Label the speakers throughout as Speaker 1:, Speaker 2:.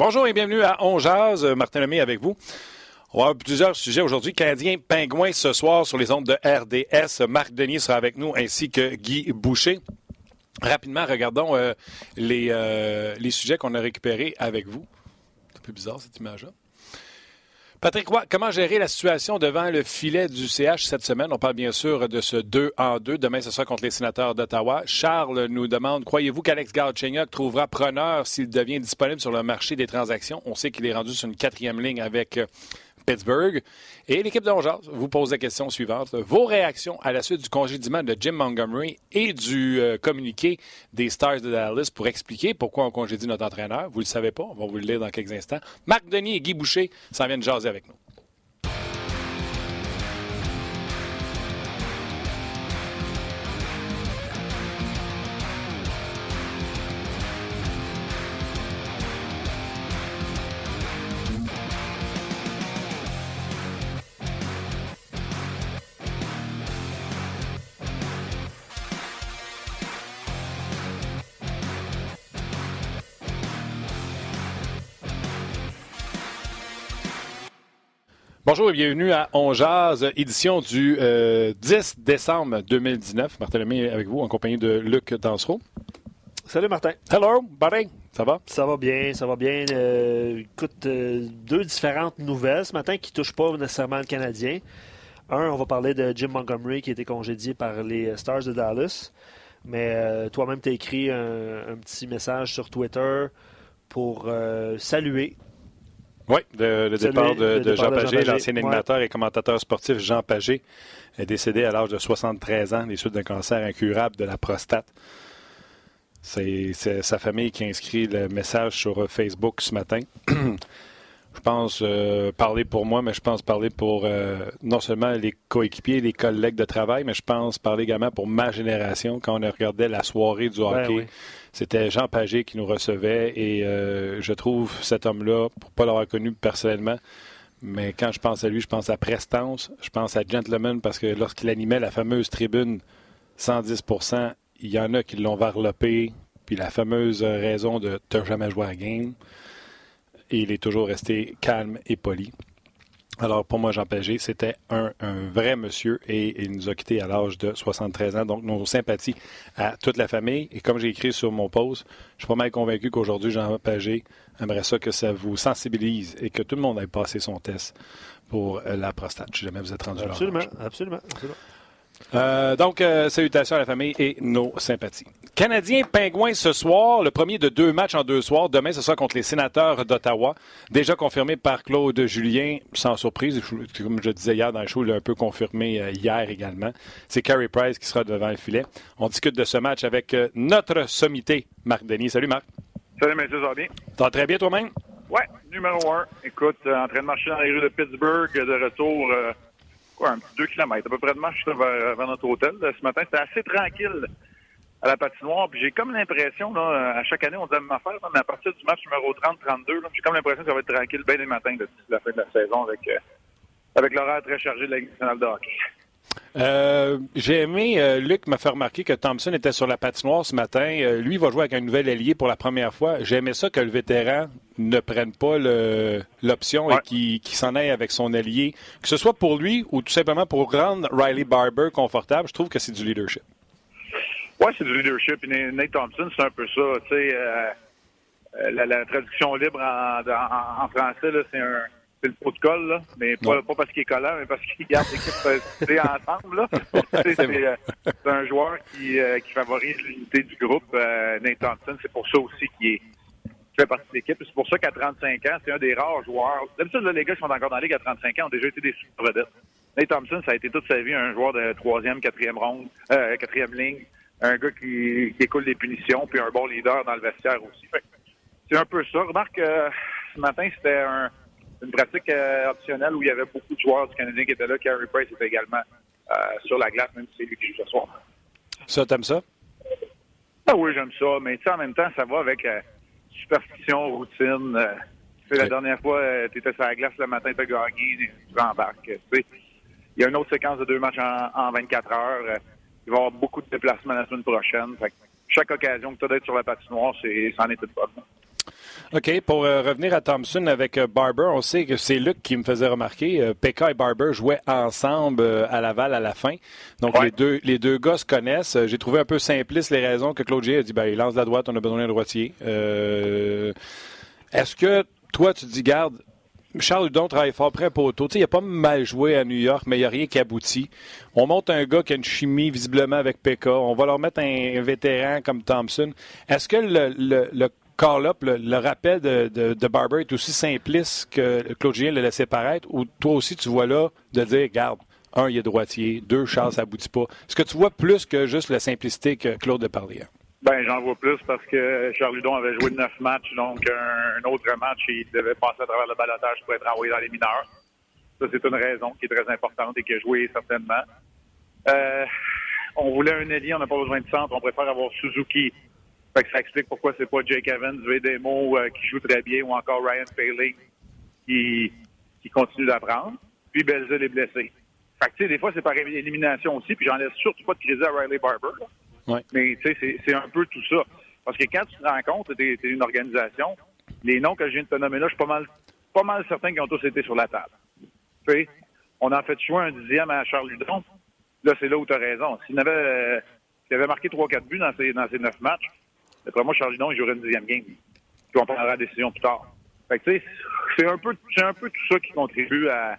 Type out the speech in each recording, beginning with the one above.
Speaker 1: Bonjour et bienvenue à On Jazz. Martin Lemay avec vous. On va plusieurs sujets aujourd'hui. Canadien Pingouin ce soir sur les ondes de RDS. Marc Denis sera avec nous ainsi que Guy Boucher. Rapidement, regardons euh, les, euh, les sujets qu'on a récupérés avec vous. C'est un peu bizarre cette image-là. Patrick comment gérer la situation devant le filet du CH cette semaine? On parle bien sûr de ce 2 en 2. Demain, ce sera contre les sénateurs d'Ottawa. Charles nous demande, croyez-vous qu'Alex Galchenyuk trouvera preneur s'il devient disponible sur le marché des transactions? On sait qu'il est rendu sur une quatrième ligne avec euh, Et l'équipe de vous pose la question suivante. Vos réactions à la suite du congédiement de Jim Montgomery et du euh, communiqué des Stars de Dallas pour expliquer pourquoi on congédie notre entraîneur? Vous ne le savez pas, on va vous le lire dans quelques instants. Marc Denis et Guy Boucher s'en viennent jaser avec nous. Bonjour et bienvenue à On Jazz, édition du 10 euh, décembre 2019. Martin Lemay avec vous en compagnie de Luc Dansereau.
Speaker 2: Salut Martin.
Speaker 1: Hello, buddy. Ça va?
Speaker 2: Ça va bien, ça va bien. Euh, écoute, euh, deux différentes nouvelles ce matin qui ne touchent pas nécessairement le Canadien. Un, on va parler de Jim Montgomery qui a été congédié par les Stars de Dallas. Mais toi-même, tu as écrit un, petit message sur Twitter pour saluer
Speaker 1: oui, le, départ de, Jean Pagé, l'ancien animateur et commentateur sportif Jean Pagé, est décédé à l'âge de 73 ans des suites d'un cancer incurable de la prostate. C'est sa famille qui a inscrit le message sur Facebook ce matin. je pense euh, parler pour moi, mais je pense parler pour euh, non seulement les coéquipiers, les collègues de travail, mais je pense parler également pour ma génération quand on regardait la soirée du ben hockey. C'était Jean Pagé qui nous recevait et euh, je trouve cet homme-là, pour ne pas l'avoir connu personnellement, mais quand je pense à lui, je pense à prestance, je pense à Gentleman parce que lorsqu'il animait la fameuse tribune 110% il y en a qui l'ont varlopé, puis la fameuse raison de « t'as jamais joué à game », et il est toujours resté calme et poli. Alors, pour moi, Jean Pagé, c'était un, vrai monsieur et il nous a quittés à l'âge de 73 ans. Donc, nos sympathies à toute la famille. Et comme j'ai écrit sur mon post, je suis pas mal convaincu qu'aujourd'hui, Jean Pagé aimerait ça que ça vous sensibilise et que tout le monde ait passé son test pour la prostate, si jamais vous êtes rendu
Speaker 2: là. Absolument, absolument, absolument.
Speaker 1: Euh, donc, euh, salutations à la famille et nos sympathies. Canadien Pingouin ce soir, le premier de deux matchs en deux soirs. Demain, ce sera contre les sénateurs d'Ottawa. Déjà confirmé par Claude Julien, sans surprise. Comme je disais hier dans le show, il l'a un peu confirmé euh, hier également. C'est Carey Price qui sera devant le filet. On discute de ce match avec notre sommité, Marc Denis. Salut Marc.
Speaker 3: Salut messieurs, ça va bien?
Speaker 1: T'as très bien toi-même?
Speaker 3: Ouais, numéro un. Écoute, en train de marcher dans les rues de Pittsburgh, de retour un petit deux kilomètres à peu près de marche vers, notre hôtel. Ce matin, c'était assez tranquille à la patinoire. Puis j'ai comme l'impression, là, à chaque année, on dit la même affaire, mais à partir du match numéro 30-32, j'ai comme l'impression que ça va être tranquille bien les matins d'ici la fin de la saison avec, euh, avec l'horaire très chargé de la nationale de hockey.
Speaker 1: Euh, j'ai aimé, euh, Luc m'a fait remarquer que Thompson était sur la patinoire ce matin. Euh, lui va jouer avec un nouvel allié pour la première fois. J'ai aimé ça que le vétéran ne prenne pas l'option et qu'il s'en aille avec son allié, que ce soit pour lui ou tout simplement pour rendre Riley Barber confortable. Je trouve que c'est du leadership.
Speaker 3: Oui, c'est du leadership. Nate Thompson, c'est un peu ça. la, traduction libre en, en français, c'est un c'est le protocole, là, mais pas, parce qu'il est collant, mais parce qu'il garde l'équipe ensemble. Là. Euh, c'est, un joueur qui, euh, qui favorise l'unité du groupe. Euh, Nate Thompson, c'est pour ça aussi qu'il est, fait partie de l'équipe. C'est pour ça qu'à 35 ans, c'est un des rares joueurs. D'habitude, les gars qui sont encore dans la ligue à 35 ans ont déjà été des vedettes. Nate Thompson, ça a été toute sa vie un joueur de troisième, quatrième ronde, euh, quatrième ligne, un gars qui, qui écoule les punitions, puis un bon leader dans le vestiaire aussi. c'est un peu ça. Remarque, Ce matin, c'était une pratique euh, optionnelle où il y avait beaucoup de joueurs du Canadien qui étaient là. Carey Price était également euh, sur la glace, même si c'est lui qui joue ce soir.
Speaker 1: Ça, t'aimes ça?
Speaker 3: Ah oui, j'aime ça. Mais en même temps, ça va avec superstition, routine. La dernière fois, tu étais sur la glace le matin, tu as gagné, tu rembarques. Il y a une autre séquence de deux matchs en, 24 heures. Il va y avoir beaucoup de déplacements la semaine prochaine. chaque occasion que tu as d'être sur la patinoire, c'en est toute bonne.
Speaker 1: OK. Pour euh, revenir à Thompson avec euh, Barber, on sait que c'est Luc qui me faisait remarquer. Euh, Pekka et Barber jouaient ensemble à Laval à la fin. Donc, les, deux, les deux gars se connaissent. J'ai trouvé un peu simpliste les raisons que Claude G a dit ben, il lance la droite, on a besoin d'un droitier. Est-ce que toi, tu dis, garde, Charles Hudon travaille fort près poteau. Il a pas mal joué à New York, mais il n'y a rien qui aboutit. On monte un gars qui a une chimie visiblement avec Pekka. On va leur mettre un, vétéran comme Thompson. Est-ce que le, le, call-up, le, rappel de, Barber est aussi simpliste que Claude Julien l'a laissé paraître, ou toi aussi tu vois là de dire, garde, un, il est droitier, deux, Charles, ça aboutit pas. Est-ce que tu vois plus que juste la simplicité que Claude a parlé?
Speaker 3: Ben, j'en vois plus parce que Charles Ludon avait joué neuf matchs, donc un, autre match, il devait passer à travers le balotage pour être envoyé dans les mineurs. Ça, c'est une raison qui est très importante et qui a joué certainement. Euh, on voulait un ailier, on n'a pas besoin de centre, on préfère avoir Suzuki. Fait que ça explique pourquoi c'est pas Jake Evans, Vedemo euh, qui joue très bien ou encore Ryan Failing qui, qui continue d'apprendre. Puis Belzil est blessé. Fait que, tu sais, des fois, c'est par élimination aussi, puis j'en laisse surtout pas de crédit à Riley Barber. Mais tu sais, c'est un peu tout ça. Parce que quand tu te rends compte, tu es, une organisation, les noms que je viens de te nommer là, je suis pas mal, pas mal certain qu'ils ont tous été sur la table. sais, on a fait choix un dixième à Charles Ludon. Là, c'est là où tu as raison. S'il avait, euh, avait marqué 3-4 buts dans ces, dans ces 9 matchs, d'après moi, Charles Ludon, il jouerait une dixième game. Puis on prendra la décision plus tard. Fait que, c'est un, peu, un peu tout ça qui contribue à,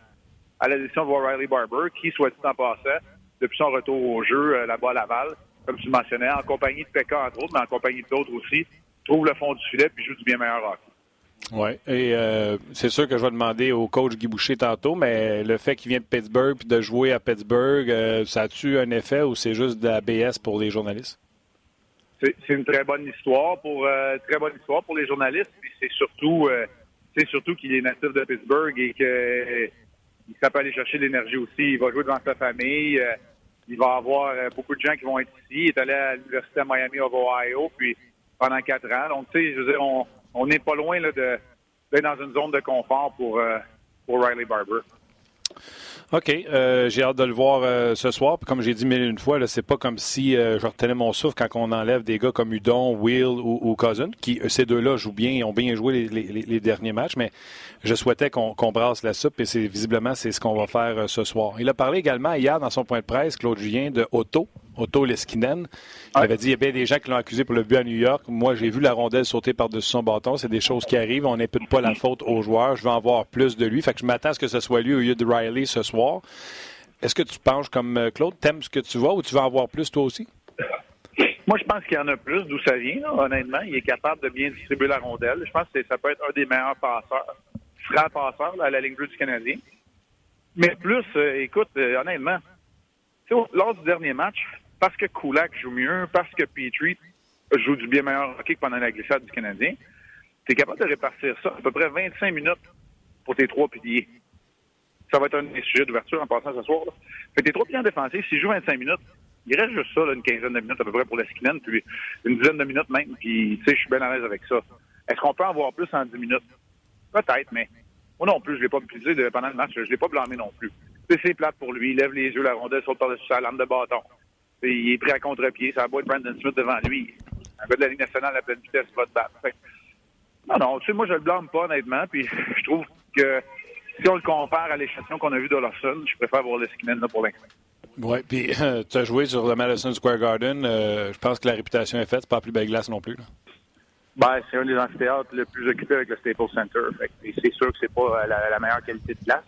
Speaker 3: la décision de voir Riley Barber, qui, soit dit en passant, depuis son retour au jeu euh, là-bas à Laval, comme tu le mentionnais, en compagnie de Pekka, entre autres, mais en compagnie d'autres aussi, trouve le fond du filet puis joue du bien meilleur hockey.
Speaker 1: Oui, et euh, c'est sûr que je vais demander au coach Guy Boucher tantôt, mais le fait qu'il vient de Pittsburgh puis de jouer à Pittsburgh, euh, ça a-tu un effet ou c'est juste de la BS pour les journalistes?
Speaker 3: C'est une très bonne histoire pour euh, très bonne histoire pour les journalistes. C'est surtout c'est surtout qu'il est natif de Pittsburgh et qu'il il peut aller chercher l'énergie aussi. Il va jouer devant sa famille il va avoir euh, beaucoup de gens qui vont être ici. Il est allé à l'Université de Miami of Ohio, puis pendant quatre ans. Donc, tu sais, dire, on n'est pas loin de, d'être dans une zone de confort pour, euh, pour Riley Barber.
Speaker 1: OK. Euh, j'ai hâte de le voir euh, ce soir. Puis comme j'ai dit mille une fois, c'est pas comme si euh, je retenais mon souffle quand on enlève des gars comme Udon, Will ou, Cousin, qui ces deux-là jouent bien ont bien joué les, derniers matchs. Mais je souhaitais qu'on brasse la soupe et c'est visiblement c'est ce qu'on va faire ce soir. Il a parlé également hier dans son point de presse, Claude Julien, de Otto. Otto Leskinen. Il avait dit qu'il y a bien des gens qui l'ont accusé pour le but à New York. Moi, j'ai vu la rondelle sauter par-dessus son bâton. C'est des choses qui arrivent. On n'impute pas la faute aux joueurs. Je veux en voir plus de lui. Fait que je m'attends à ce que ce soit lui au lieu de Riley ce soir. Est-ce que tu penches comme euh, Claude? T'aimes ce que tu vois ou tu veux en voir plus toi aussi?
Speaker 3: Moi, je pense qu'il y en a plus d'où ça vient, honnêtement. Il est capable de bien distribuer la rondelle. Je pense que ça peut être un des meilleurs passeurs, franc passeur à la ligne bleue du Canadien. Mais plus, euh, écoute, euh, honnêtement, lors du dernier match, parce que Kulak joue mieux, parce que Petrie joue du bien meilleur hockey que pendant la glissade du Canadien, tu es capable de répartir ça à peu près 25 minutes pour tes trois piliers. Ça va être un des sujets d'ouverture en passant ce soir. Là. Fait tes trois piliers en défensif, s'ils jouent 25 minutes, il reste juste ça, une quinzaine de minutes à peu près pour la puis une dizaine de minutes même, puis tu sais, je suis bien à l'aise avec ça. Est-ce qu'on peut en voir plus en 10 minutes? Peut-être, mais moi non plus, je l'ai pas utilisé pendant le match, je l'ai pas blâmé non plus. C'est plate pour lui, il lève les yeux, la rondelle saute par-dessus sa lame de bâton il est prêt à contre-pied. Ça va être Brandon Smith devant lui. Un gars de la Ligue nationale à pleine vitesse va te battre. non, non, tu sais, moi, je le blâme pas, honnêtement. Puis je trouve que si on le compare à l'échantillon qu'on a vu d'Olofsson, je préfère voir le là pour l'instant.
Speaker 1: Oui, puis tu as joué sur le Madison Square Garden. Euh, je pense que la réputation est faite. C'est pas la plus belle glace non plus.
Speaker 3: Ben, c'est un des amphithéâtres le plus occupé avec le Staples Center. C'est sûr que c'est pas la, meilleure qualité de glace.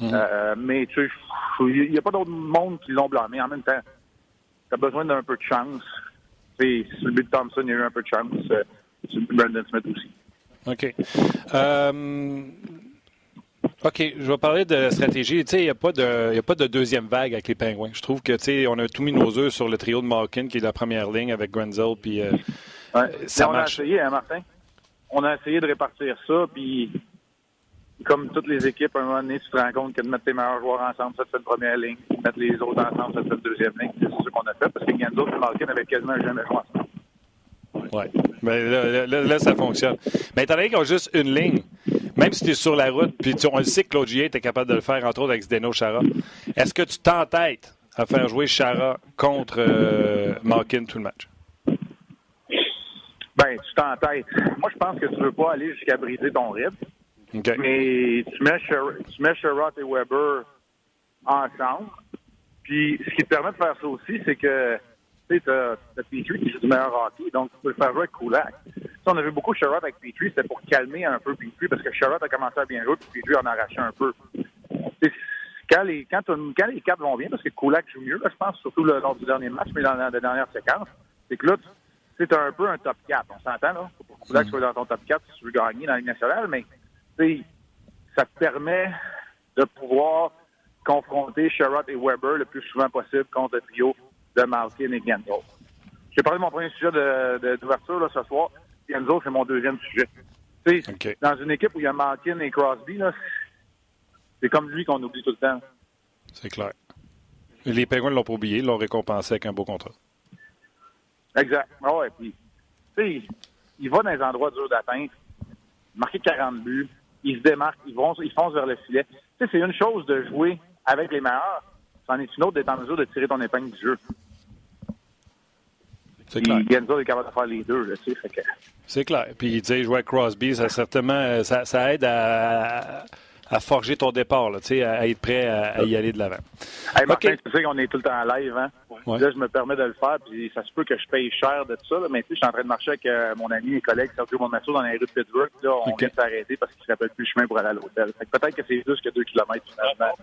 Speaker 3: Hum. Euh, mais tu sais, il n'y a pas d'autre monde qui l'ont blâmé. En même temps, tu as besoin d'un peu de chance. Et sur le but de Thompson, il y a eu un peu de chance. Euh, sur le but de Brandon Smith aussi.
Speaker 1: OK. Euh, OK, je vais parler de stratégie. Tu sais, il n'y a, pas de, a pas de deuxième vague avec les Pingouins. Je trouve que, tu sais, on a tout mis nos œufs sur le trio de Malkin, qui est la première ligne avec Grenzel, puis euh,
Speaker 3: ça on marche. L'a essayé, hein, Martin? on a essayé de répartir ça, puis comme toutes les équipes, à un moment donné, tu te rends compte que de mettre tes meilleurs joueurs ensemble, ça te fait une première ligne. Mettre les autres ensemble, ça te fait une deuxième ligne. C'est ce qu'on a fait, parce que Genzo et Malkin avaient quasiment jamais joué ensemble.
Speaker 1: Oui. Mais là, là, là, ça fonctionne. Mais étant donné qu'ils ont juste une ligne, même si tu es sur la route, puis on le sait que Claude était capable de le faire, entre autres avec Zdeno Chara, est-ce que tu t'entêtes à faire jouer Chara contre euh, Malkin tout le match?
Speaker 3: Ben, tu t'entêtes. Moi, je pense que tu veux pas aller jusqu'à briser ton rythme.
Speaker 1: Okay.
Speaker 3: Mais tu mets, Sher tu mets Sherrod et Weber ensemble. Puis, ce qui te permet de faire ça aussi, c'est que tu sais, t'as Petrie qui joue du meilleur hockey, donc tu peux le faire jouer avec Kulak. on a vu beaucoup Sherrod avec Petrie, c'était pour calmer un peu Petrie, parce que Sherrod a commencé à bien jouer, puis Petrie en a arraché un peu. quand les, quand, quand, les quatre vont bien, parce que Kulak joue mieux, là, je pense, surtout le, lors du dernier match, mais dans la, la dernière séquence, c'est que là, c'est un peu un top 4. On s'entend, là? Faut pas que Kulak soit dans ton top 4 si tu veux gagner dans la Ligue nationale, mais ça te permet de pouvoir confronter Sherrod et Weber le plus souvent possible contre le trio de Malkin et Genzo. J'ai parlé de mon premier sujet d'ouverture de, ce soir. Genzo, c'est mon deuxième sujet. Okay. Dans une équipe où il y a Malkin et Crosby, c'est comme lui qu'on oublie tout le temps.
Speaker 1: C'est clair. Les Penguins ne l'ont pas oublié, ils l'ont récompensé avec un beau contrat.
Speaker 3: Exact. Ouais, puis, il va dans les endroits durs d'atteinte, marquer 40 buts, il se démarque, ils, vont, ils foncent vers le filet. Tu sais, c'est une chose de jouer avec les meilleurs, c'en est une autre d'être en mesure de tirer ton épingle du jeu. C'est clair. Genzo est capable de faire les deux, tu sais, que...
Speaker 1: C'est clair. Puis, tu sais, jouer avec Crosby, ça certainement, ça, ça aide à, à forger ton départ, là, à être prêt à, y aller de l'avant.
Speaker 3: Hey, Martin, tu sais qu'on est tout le temps en live. Hein? Là, je me permets de le faire, puis ça se peut que je paye cher de tout ça. Là, mais je suis en train de marcher avec euh, mon ami et collègue Sergio Monmasso dans les rues de Pittsburgh. Là, on okay. vient de s'arrêter parce qu'il ne se rappelle plus le chemin pour aller à l'hôtel. Peut-être que c'est plus que deux kilomètres finalement.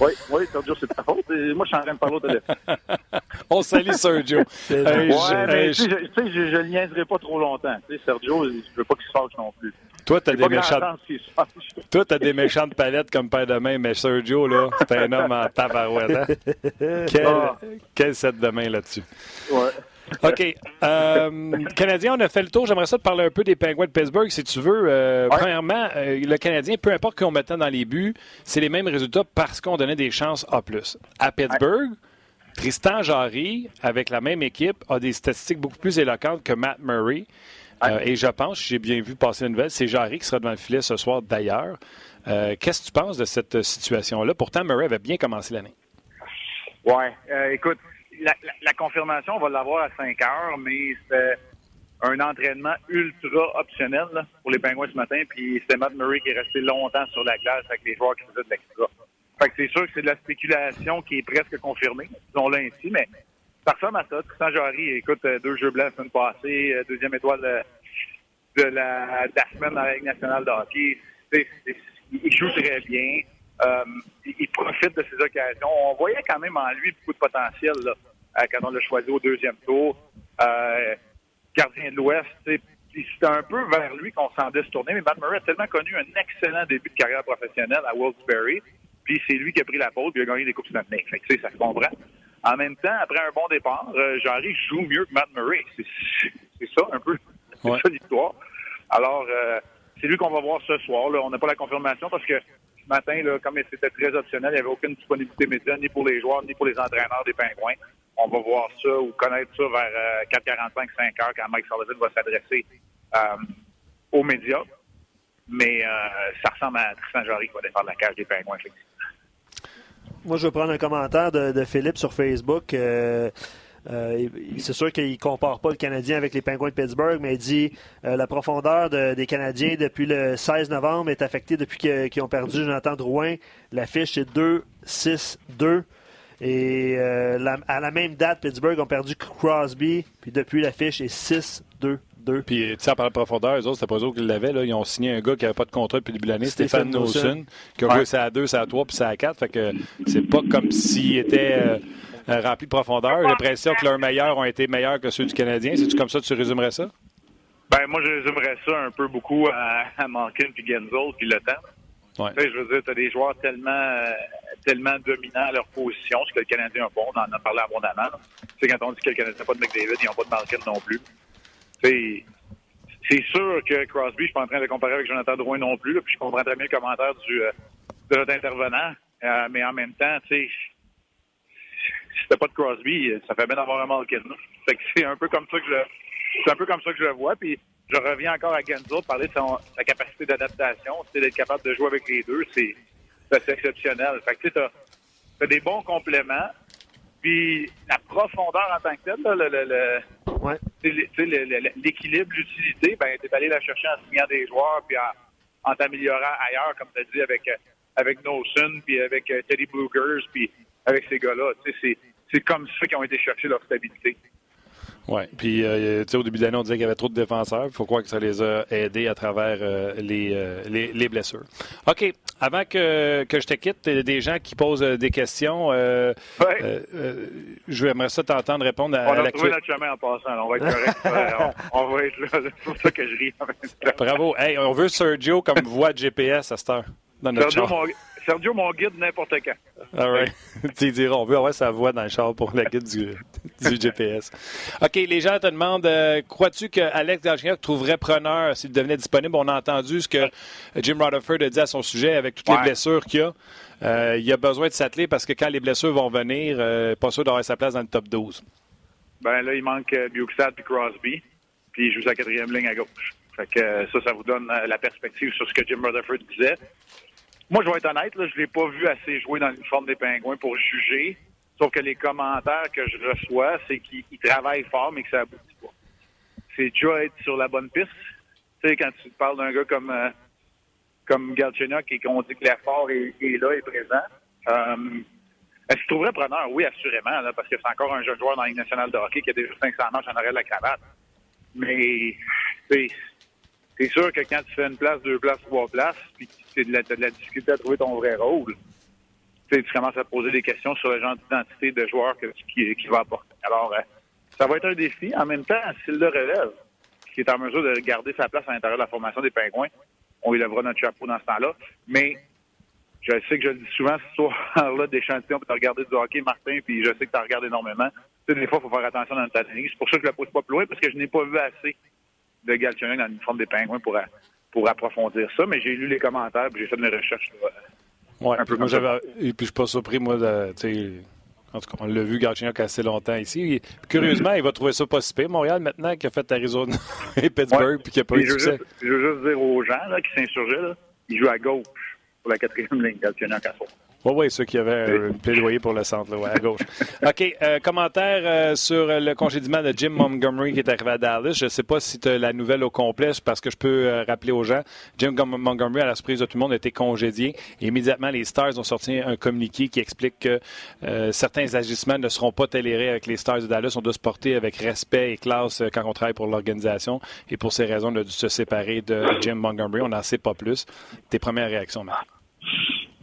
Speaker 3: Oui, oui, Sergio, c'est ta faute. moi, je suis en train de parler au téléphone.
Speaker 1: On salue Sergio.
Speaker 3: ouais, mais tu sais, je, je, le niaiserai pas trop longtemps. Sergio, je veux pas qu'il se fâche non plus.
Speaker 1: Toi, t'as des méchantes. Toi, t'as des méchantes palettes comme père de main, mais Sergio, là, c'est un homme en tabarouette. Hein? Quel, ah. quel set de main là-dessus?
Speaker 3: Ouais.
Speaker 1: OK. Euh, Canadien, on a fait le tour. J'aimerais ça te parler un peu des Penguins de Pittsburgh, si tu veux. Euh, Premièrement, euh, le Canadien, peu importe qu'on mettait dans les buts, c'est les mêmes résultats parce qu'on donnait des chances A+. À Pittsburgh, Tristan Jarry, avec la même équipe, a des statistiques beaucoup plus éloquentes que Matt Murray. Euh, et je pense, j'ai bien vu passer une nouvelle, c'est Jarry qui sera devant le filet ce soir d'ailleurs. Euh, qu'est-ce que tu penses de cette situation-là? Pourtant, Murray avait bien commencé l'année.
Speaker 3: Oui. Euh, écoute, la, confirmation, on va l'avoir à 5 heures, mais c'est un entraînement ultra optionnel pour les Pingouins ce matin. Puis c'était Matt Murray qui est resté longtemps sur la glace avec les joueurs qui faisaient de l'extra. Fait que c'est sûr que c'est de la spéculation qui est presque confirmée, disons-le ainsi, mais ça ressemble à ça. Tristan Jarry, écoute, euh, deux jeux blancs la semaine passée, euh, deuxième étoile de, la, de la, semaine dans la Ligue nationale de hockey. il joue très bien. Euh, il profite de ses occasions. On voyait quand même en lui beaucoup de potentiel quand on l'a choisi au deuxième tour. gardien de l'Ouest, c'était un peu vers lui qu'on semblait se tourner, mais Matt Murray a tellement connu un excellent début de carrière professionnelle à Wilkes-Barre, puis c'est lui qui a pris la pause, puis il a gagné des coupes Stanley. Fait que, ça se comprend. En même temps, après un bon départ, euh, Jarry joue mieux que Matt Murray. C'est ça un peu. C'est ça l'histoire. Alors, euh, c'est lui qu'on va voir ce soir. Là. On n'a pas la confirmation parce que ce matin, là, comme c'était très optionnel, il n'y avait aucune disponibilité médiane ni pour les joueurs ni pour les entraîneurs des Pingouins. On va voir ça ou connaître ça vers 4h45, euh, 5 h quand Mike Sullivan va s'adresser euh, aux médias. Mais ça ressemble à Tristan Jarry qui va défendre la cage des Pingouins, effectivement.
Speaker 2: Moi, je vais prendre un commentaire de, Philippe sur Facebook. Euh, euh, c'est sûr qu'il ne compare pas le Canadien avec les Penguins de Pittsburgh, mais il dit euh, la profondeur des Canadiens depuis le 16 novembre est affectée depuis qu'ils ont perdu Jonathan Drouin. La fiche est 2-6-2. Et à la même date, Pittsburgh ont perdu Crosby, puis depuis la fiche est 6-2.
Speaker 1: Puis, tu sais, par la profondeur, eux autres, c'était pas eux qui l'avaient. Là. Ils ont signé un gars qui n'avait pas de contrat depuis le début de l'année, Stéphane Nelson, qui a joué ça à 2, ça à 3, puis ça à 4. Fait que c'est pas comme s'ils étaient euh, euh, remplis de profondeur. J'ai l'impression que leurs meilleurs ont été meilleurs que ceux du Canadien. C'est-tu comme ça que tu résumerais ça?
Speaker 3: Ben, moi, je résumerais ça un peu beaucoup à, à Malkin puis Genzel puis le temps.
Speaker 1: Ouais.
Speaker 3: Tu sais, je veux dire, tu as des joueurs tellement, euh, tellement dominants à leur position, ce que le Canadien a pas. On en a parlé abondamment. Tu sais, quand on dit que le Canadien n'a pas de McDavid, ils n'ont pas de Malkin non plus. C'est sûr que Crosby, je suis pas en train de comparer avec Jonathan Drouin non plus, puis je comprends très bien le commentaire du, euh, de notre intervenant, euh, mais en même temps, tu sais, si c'était pas de Crosby, ça fait bien d'avoir un Malkin. C'est un peu comme ça que je, c'est un peu comme ça que je le vois, puis je reviens encore à Genzo, parler de sa capacité d'adaptation, d'être capable de jouer avec les deux, c'est, c'est exceptionnel. Fait que tu as des bons compléments, puis la profondeur en tant que telle, le, le, le Ouais. L'équilibre, l'utilité, ben, t'es allé la chercher en signant des joueurs puis en, t'améliorant ailleurs, comme tu as dit, avec, avec Noson, puis avec euh, Teddy Brugers, puis avec ces gars-là. C'est comme ça qu'ils ont été chercher leur stabilité.
Speaker 1: Oui, puis euh, au début de l'année, on disait qu'il y avait trop de défenseurs. Il faut croire que ça les a aidés à travers euh, les, euh, les, les, blessures. OK, avant que, que je te quitte, il y a des gens qui posent des questions. Euh, ouais. je aimerais ça t'entendre répondre à,
Speaker 3: on a trouvé notre chemin en passant. On va être correct. on, va être là. C'est pour ça que je ris.
Speaker 1: Bravo. Hey, on veut Sergio comme voix de GPS à cette heure. Dans notre
Speaker 3: Sergio, Sergio, mon guide n'importe quand.
Speaker 1: All right. tu diras, on veut avoir sa voix dans le char pour la guide du, du GPS. OK, les gens te demandent euh, crois-tu que Alex Galchenyuk trouverait preneur s'il devenait disponible? On a entendu ce que Jim Rutherford a dit à son sujet avec toutes les blessures qu'il a. Euh, il a besoin de s'atteler parce que quand les blessures vont venir, euh, pas sûr d'avoir sa place dans le top 12.
Speaker 3: Ben là, il manque euh, Bukestad et Crosby, puis il joue sa quatrième ligne à gauche. Fait que ça, ça vous donne la perspective sur ce que Jim Rutherford disait. Moi, je vais être honnête, là, je l'ai pas vu assez jouer dans l'uniforme des Pingouins pour juger. Sauf que les commentaires que je reçois, c'est qu'il travaille fort, mais que ça aboutit pas. C'est déjà être sur la bonne piste. Tu sais, quand tu parles d'un gars comme euh, comme Galchenyuk et qu'on dit que l'effort est, là, est présent. Euh, est-ce qu'il trouverait preneur? Oui, assurément, là, parce que c'est encore un jeune joueur dans la nationale de hockey qui a déjà 500 matchs en arrêt de la cravate. Mais c'est sûr que quand tu fais une place, deux places, trois places, puis tu as de la difficulté à trouver ton vrai rôle, tu commences à poser des questions sur le genre d'identité de joueur que, qui, va apporter. Alors, euh, ça va être un défi. En même temps, s'il le relève, qui est en mesure de garder sa place à l'intérieur de la formation des Pingouins, on lui lèvera notre chapeau dans ce temps-là. Mais je sais que je le dis souvent, ce soir-là d'échantillon, pour regarder du hockey, Martin, puis je sais que tu regardes énormément. Tu sais, des fois, il faut faire attention dans notre analyse. C'est pour ça que je ne la pose pas plus loin, parce que je n'ai pas vu assez de Galchenyuk dans l'uniforme des Pingouins pour, pour approfondir ça, mais j'ai lu les commentaires, puis j'ai fait mes recherches
Speaker 1: oui, moi j'avais. Et puis je suis pas surpris, moi, de, en tout cas, on l'a vu Galchenyuk assez longtemps ici. curieusement, il va trouver ça pas si pire, Montréal, maintenant qu'il a fait Arizona et Pittsburgh, puis qu'il n'a pas eu de succès.
Speaker 3: je veux juste dire aux gens là, qui s'insurgeaient, il joue à gauche pour la quatrième ligne, Galchenyuk à fond.
Speaker 1: Oui, oui, ceux qui avaient un plaidoyer pour le centre, là, ouais, à gauche. OK, euh, commentaire euh, sur le congédiement de Jim Montgomery qui est arrivé à Dallas. Je ne sais pas si tu as la nouvelle au complet, parce que je peux euh, rappeler aux gens. Jim Montgomery, à la surprise de tout le monde, a été congédié. Et immédiatement, les Stars ont sorti un communiqué qui explique que certains agissements ne seront pas tolérés avec les Stars de Dallas. On doit se porter avec respect et classe quand on travaille pour l'organisation. Et pour ces raisons, on a dû se séparer de Jim Montgomery. On n'en sait pas plus. Tes premières réactions, Marc?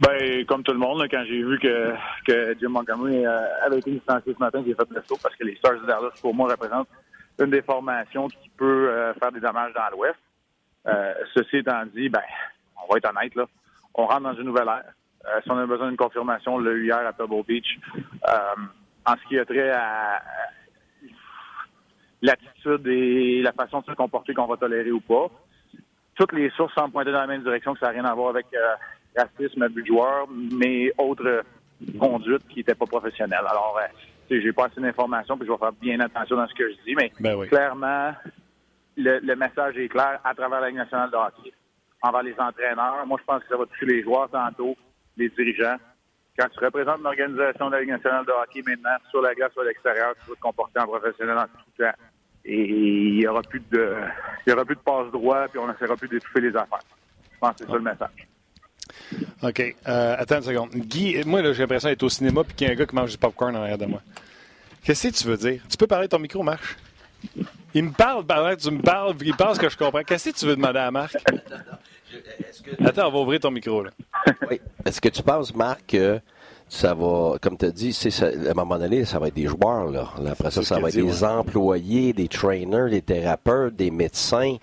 Speaker 3: Ben, comme tout le monde, quand j'ai vu que, Jim Montgomery euh, avait été licencié ce matin, j'ai fait le saut parce que les Stars de Dallas, pour moi, représentent une des formations qui peut euh, faire des dommages dans l'Ouest. Euh, ceci étant dit, ben, on va être honnête, là. On rentre dans une nouvelle ère. si on a besoin d'une confirmation, le hier à Pebble Beach. en ce qui a trait à l'attitude et la façon de se comporter qu'on va tolérer ou pas, toutes les sources semblent pointer dans la même direction, que ça n'a rien à voir avec racisme, abus de joueur, mais autres conduites qui n'étaient pas professionnelles. Alors, euh, j'ai pas assez d'informations, puis je vais faire bien attention dans ce que je dis, mais
Speaker 1: ben
Speaker 3: clairement, le, message est clair à travers la Ligue nationale de hockey, envers les entraîneurs. Moi, je pense que ça va toucher les joueurs tantôt, les dirigeants. Quand tu représentes une organisation de la Ligue nationale de hockey maintenant, sur la glace ou à l'extérieur, tu vas te comporter en professionnel en tout temps. Et il n'y aura plus de il y aura plus de passe droit, puis on n'essaiera plus d'étouffer les affaires. Je pense que c'est ça le message.
Speaker 1: OK. Euh, attends une seconde. Guy, moi, j'ai l'impression d'être au cinéma puis qu'il y a un gars qui mange du popcorn en arrière de moi. Qu'est-ce que tu veux dire? Tu peux parler de ton micro, Marc? Il me parle, tu me parles, il pense que je comprends. Qu'est-ce que tu veux demander à Marc? Attends, on va ouvrir ton micro, là.
Speaker 4: Oui. Est-ce que tu penses, Marc, que ça va, comme tu as dit, ça, à un moment donné, ça va être des joueurs. Là. Après ça, ça va être des employés, des trainers, des thérapeutes, des médecins,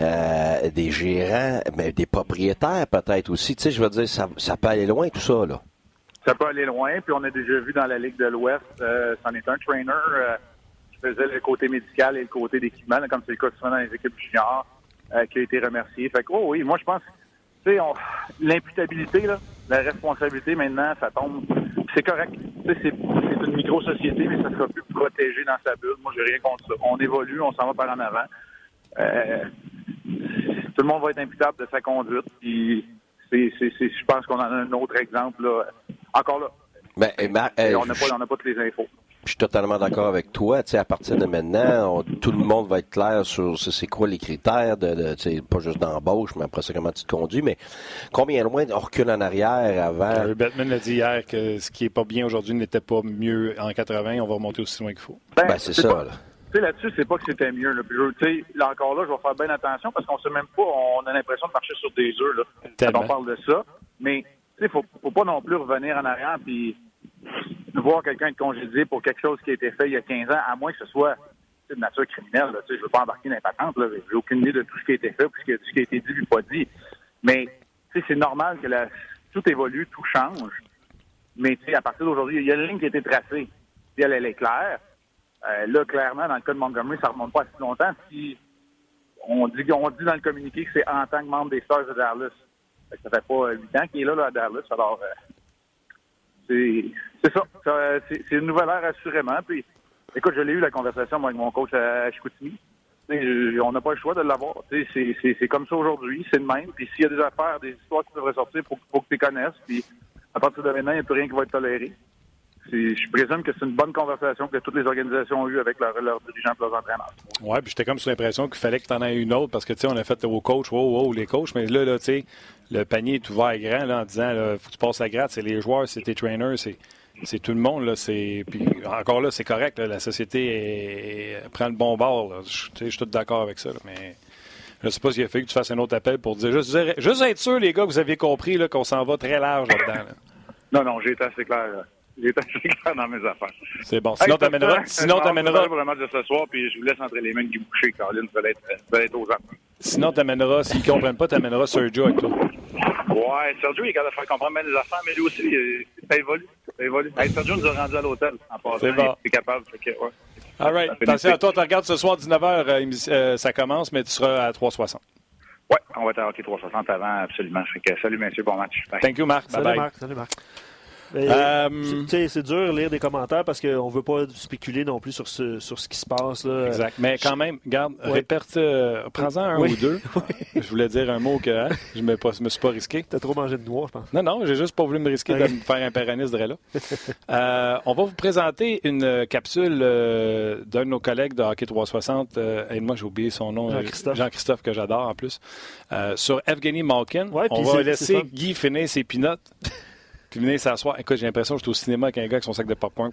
Speaker 4: euh, des gérants, mais des propriétaires peut-être aussi. Tu sais, je veux dire, ça, ça peut aller loin tout ça. Là.
Speaker 3: Ça peut aller loin, puis on a déjà vu dans la Ligue de l'Ouest, euh, c'en est un trainer euh, qui faisait le côté médical et le côté d'équipement, comme c'est le cas souvent dans les équipes juniors. qui a été remercié. Fait que, oh oui, moi, je pense, tu sais, l'imputabilité, là, la responsabilité, maintenant, ça tombe. C'est correct. C'est une micro-société, mais ça sera plus protégé dans sa bulle. Moi, j'ai rien contre ça. On évolue, on s'en va par en avant. Euh, tout le monde va être imputable de sa conduite. Puis, je pense qu'on en a un autre exemple. Là. Encore là.
Speaker 4: Ben,
Speaker 3: on n'a pas, pas toutes les infos.
Speaker 4: Je suis totalement d'accord avec toi. Tu sais, à partir de maintenant, tout le monde va être clair sur c'est quoi les critères de, de pas juste d'embauche, mais après ça comment tu te conduis. Mais combien loin on recule en arrière avant?
Speaker 1: Gary Bettman a dit hier que ce qui est pas bien aujourd'hui n'était pas mieux en 80. On va remonter aussi loin qu'il faut.
Speaker 4: Ben, ben c'est ça. là.
Speaker 3: Tu sais, là-dessus, c'est pas que c'était mieux. Là. sais, là encore là, je vais faire bien attention parce qu'on sait même pas, on a l'impression de marcher sur des œufs là, quand on parle de ça. Mais tu sais, faut, faut pas non plus revenir en arrière puis voir quelqu'un être congédié pour quelque chose qui a été fait il y a 15 ans, à moins que ce soit de nature criminelle. je ne veux pas embarquer dans les patentes. J'ai aucune idée de tout ce qui a été fait, tout ce qui a, été dit ou pas dit. Mais c'est normal que la, tout évolue, tout change. Mais à partir d'aujourd'hui, il y a une ligne qui a été tracée. Si elle, est claire. Euh, là, clairement, dans le cas de Montgomery, ça ne remonte pas assez longtemps. Si on dit, on dit dans le communiqué que c'est en tant que membre des Stars de Dallas. Ça fait pas huit ans qu'il est là, là, à Dallas. Alors, euh, c'est ça. c'est une nouvelle ère, assurément. Puis, écoute, je l'ai eu la conversation avec mon coach à Chicoutimi. On n'a pas le choix de l'avoir. C'est comme ça aujourd'hui, c'est le même. Puis s'il y a des affaires, des histoires qui devraient sortir, il faut, que tu les connaisses. Puis à partir de maintenant, il n'y a plus rien qui va être toléré. Je présume que c'est une bonne conversation que toutes les organisations ont eue avec leurs dirigeants et leurs entraîneurs.
Speaker 1: Oui, puis j'étais comme sous l'impression qu'il fallait que tu en aies une autre parce que, tu sais, on a fait au coach, wow, wow, les coachs, mais là, là tu sais, le panier est ouvert grand là, en disant, il faut que tu passes la gratte, c'est les joueurs, c'est tes trainers, c'est tout le monde. Là, puis encore là, c'est correct. la société prend le bon bord. Je, suis tout d'accord avec ça. mais je ne sais pas s'il a fallu que tu fasses un autre appel pour dire juste, juste être sûr, les gars, que vous aviez compris qu'on s'en va très large là-dedans.
Speaker 3: Non, non, j'ai été assez clair. J'ai assez clair dans mes affaires.
Speaker 1: C'est bon. Sinon, hey, t'amèneras. Sinon, t'amèneras.
Speaker 3: pour le match de ce soir, puis je vous laisse entre les mains Guy Boucher, Caroline. Ça va être, aux enfants.
Speaker 1: Sinon, t'amèneras, s'ils ne comprennent pas, t'amèneras Sergio avec toi.
Speaker 3: Ouais, Sergio, il est capable de faire comprendre bien les affaires, mais lui aussi, ça évolue. Ça évolue. Hey, Sergio nous a rendu à l'hôtel en passant. C'est bon. Il est capable. Okay, ouais.
Speaker 1: All right. Attention à toi, tu regardes ce soir, 19h, euh, euh, ça commence, mais tu seras à 360.
Speaker 3: Oui, on va être à hockey 360 avant, absolument. salut, messieurs, bon match.
Speaker 1: Thank you, Marc.
Speaker 2: Salut, Marc. Salut, Marc. Euh, c'est dur de lire des commentaires parce qu'on ne veut pas spéculer non plus sur ce, sur ce qui se passe. Là.
Speaker 1: Exact. Mais quand même, garde, répète, euh, prends-en un ou deux. je voulais dire un mot que hein, je ne me, me, suis pas risqué.
Speaker 2: Tu as trop mangé de noix, je pense.
Speaker 1: Non, non, j'ai juste pas voulu me risquer de me faire un péraniste de là. Euh, on va vous présenter une capsule d'un de nos collègues de Hockey 360. et moi, j'ai oublié son nom.
Speaker 2: Jean-Christophe.
Speaker 1: Jean-Christophe, que j'adore en plus. sur Evgeny Malkin. on va laisser Guy finir ses pinottes. Puis venez s'asseoir. Écoute, j'ai l'impression que je suis au cinéma avec un gars avec son sac de popcorn.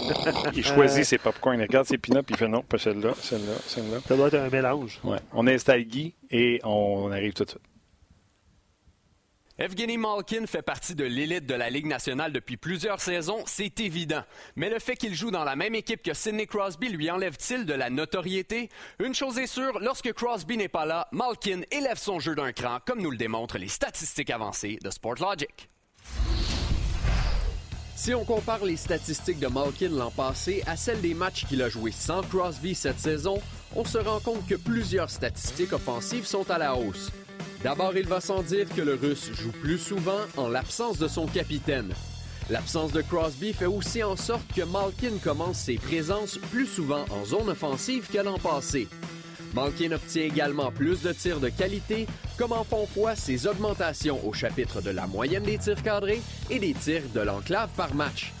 Speaker 1: il choisit ses popcorn. Il regarde ses peanuts, puis il fait non, pas celle-là, celle-là, celle-là.
Speaker 2: Ça doit être un mélange.
Speaker 1: Ouais. On installe Guy et on arrive tout de suite.
Speaker 5: Evgeny Malkin fait partie de l'élite de la Ligue nationale depuis plusieurs saisons, c'est évident. Mais le fait qu'il joue dans la même équipe que Sidney Crosby lui enlève-t-il de la notoriété? Une chose est sûre, lorsque Crosby n'est pas là, Malkin élève son jeu d'un cran, comme nous le démontrent les statistiques avancées de Sportlogic. Si on compare les statistiques de Malkin l'an passé à celles des matchs qu'il a joués sans Crosby cette saison, on se rend compte que plusieurs statistiques offensives sont à la hausse. D'abord, il va sans dire que le Russe joue plus souvent en l'absence de son capitaine. L'absence de Crosby fait aussi en sorte que Malkin commence ses présences plus souvent en zone offensive que l'an passé. Malkin obtient également plus de tirs de qualité, comme en font foi ses augmentations au chapitre de la moyenne des tirs cadrés et des tirs de l'enclave par match.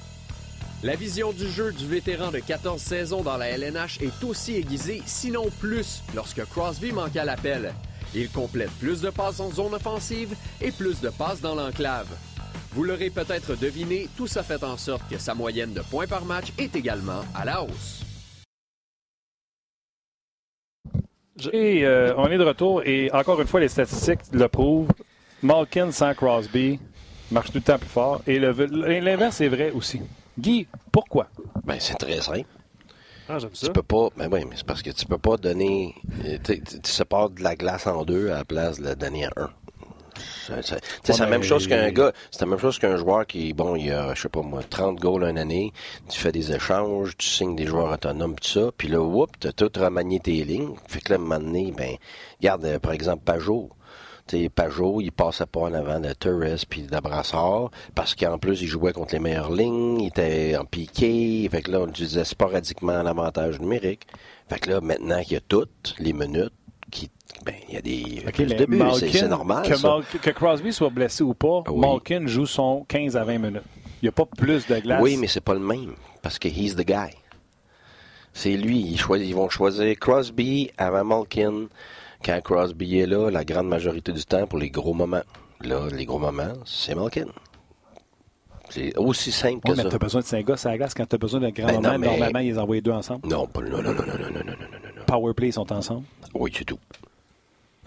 Speaker 5: La vision du jeu du vétéran de 14 saisons dans la LNH est aussi aiguisée, sinon plus, lorsque Crosby manque à l'appel. Il complète plus de passes en zone offensive et plus de passes dans l'enclave. Vous l'aurez peut-être deviné, tout ça fait en sorte que sa moyenne de points par match est également à la hausse.
Speaker 1: Euh, on est de retour et encore une fois, les statistiques le prouvent. Malkin sans Crosby marche tout le temps plus fort. Et l'inverse est vrai aussi. Guy, pourquoi?
Speaker 4: Ben, c'est très simple.
Speaker 2: Ah, j'aime ça.
Speaker 4: Tu peux pas. Ben oui, mais c'est parce que tu peux pas donner. Euh, tu, sépares de la glace en deux à la place de la donner en un. C'est la même chose qu'un gars, c'est la même chose qu'un joueur qui, bon, il a, je sais pas moi, 30 goals une année, tu fais des échanges, tu signes des joueurs autonomes, tout ça, puis là, whoop, t'as tout remanié tes lignes. Fait que là, à un moment donné, ben, regarde, euh, par exemple, Pajot. T'sais, Pajot, il passait pas en avant de Torres puis d'Abrassard parce qu'en plus, il jouait contre les meilleures lignes, il était en piqué. Fait que là, on utilisait sporadiquement l'avantage numérique. Fait que là, maintenant qu'il y a toutes les minutes, il y a des
Speaker 1: okay, plus de buts, c'est, normal. Que, ça. Que, Crosby soit blessé ou pas, oui. Malkin joue son 15 à 20 minutes. Il n'y a pas plus de glace.
Speaker 4: Oui, mais c'est pas le même, parce que he's the guy. C'est lui, ils, vont choisir Crosby avant Malkin. Quand Crosby est là, la grande majorité du temps, pour les gros moments. Là, les gros moments, c'est Malkin. C'est aussi simple que
Speaker 1: mais
Speaker 4: ça.
Speaker 1: Mais tu as besoin de 5 gars à la glace quand tu as besoin d'un grand ben moment. Normalement, ils envoient deux ensemble.
Speaker 4: Non, non, non, non, non, non, non, non. non.
Speaker 1: Powerplay, ils sont ensemble?
Speaker 4: Oui, c'est tout.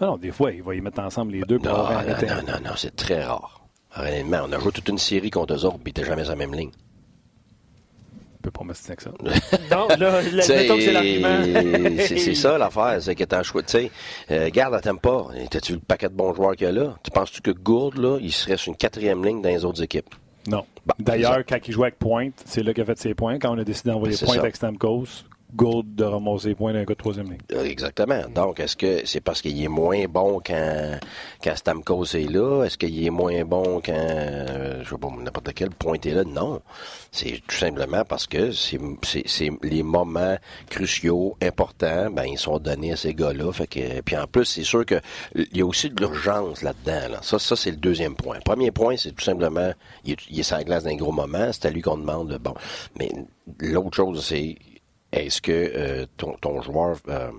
Speaker 1: Non, non, des fois, il va y mettre ensemble les deux pour
Speaker 4: non,
Speaker 1: avoir
Speaker 4: non, non, non, non, c'est très rare. Réellement, on a joué toute une série contre eux autres, puis t'es jamais sur la même ligne.
Speaker 1: Tu peux pas m'assister avec ça.
Speaker 2: non, là, c'est l'argument.
Speaker 4: c'est ça l'affaire, c'est que t'as choix. Tu sais, euh, garde, à pas. T'as-tu vu le paquet de bons joueurs qu'il y a là? Tu penses-tu que Gourde, là, il serait sur une quatrième ligne dans les autres équipes?
Speaker 1: Non. D'ailleurs, quand il jouait avec Pointe, c'est là qu'il a fait ses points. Quand on a décidé d'envoyer ben, Pointe avec Stamkos, Gould de ramasser les points d'un gars de troisième ligne.
Speaker 4: Euh, exactement. Donc, est-ce que c'est parce qu'il est moins bon quand, quand Stamkos est là? Est-ce qu'il est moins bon quand, euh, je sais pas, n'importe quel point est là? Non. C'est tout simplement parce que c'est, les moments cruciaux, importants, ben, ils sont donnés à ces gars-là. Fait que, puis en plus, c'est sûr que il y a aussi de l'urgence là-dedans. Là. Ça, ça, c'est le deuxième point. Premier point, c'est tout simplement, il est, il est sans glace d'un gros moment. C'est à lui qu'on demande, bon. Mais l'autre chose, c'est, est-ce que euh, ton, ton, joueur euh,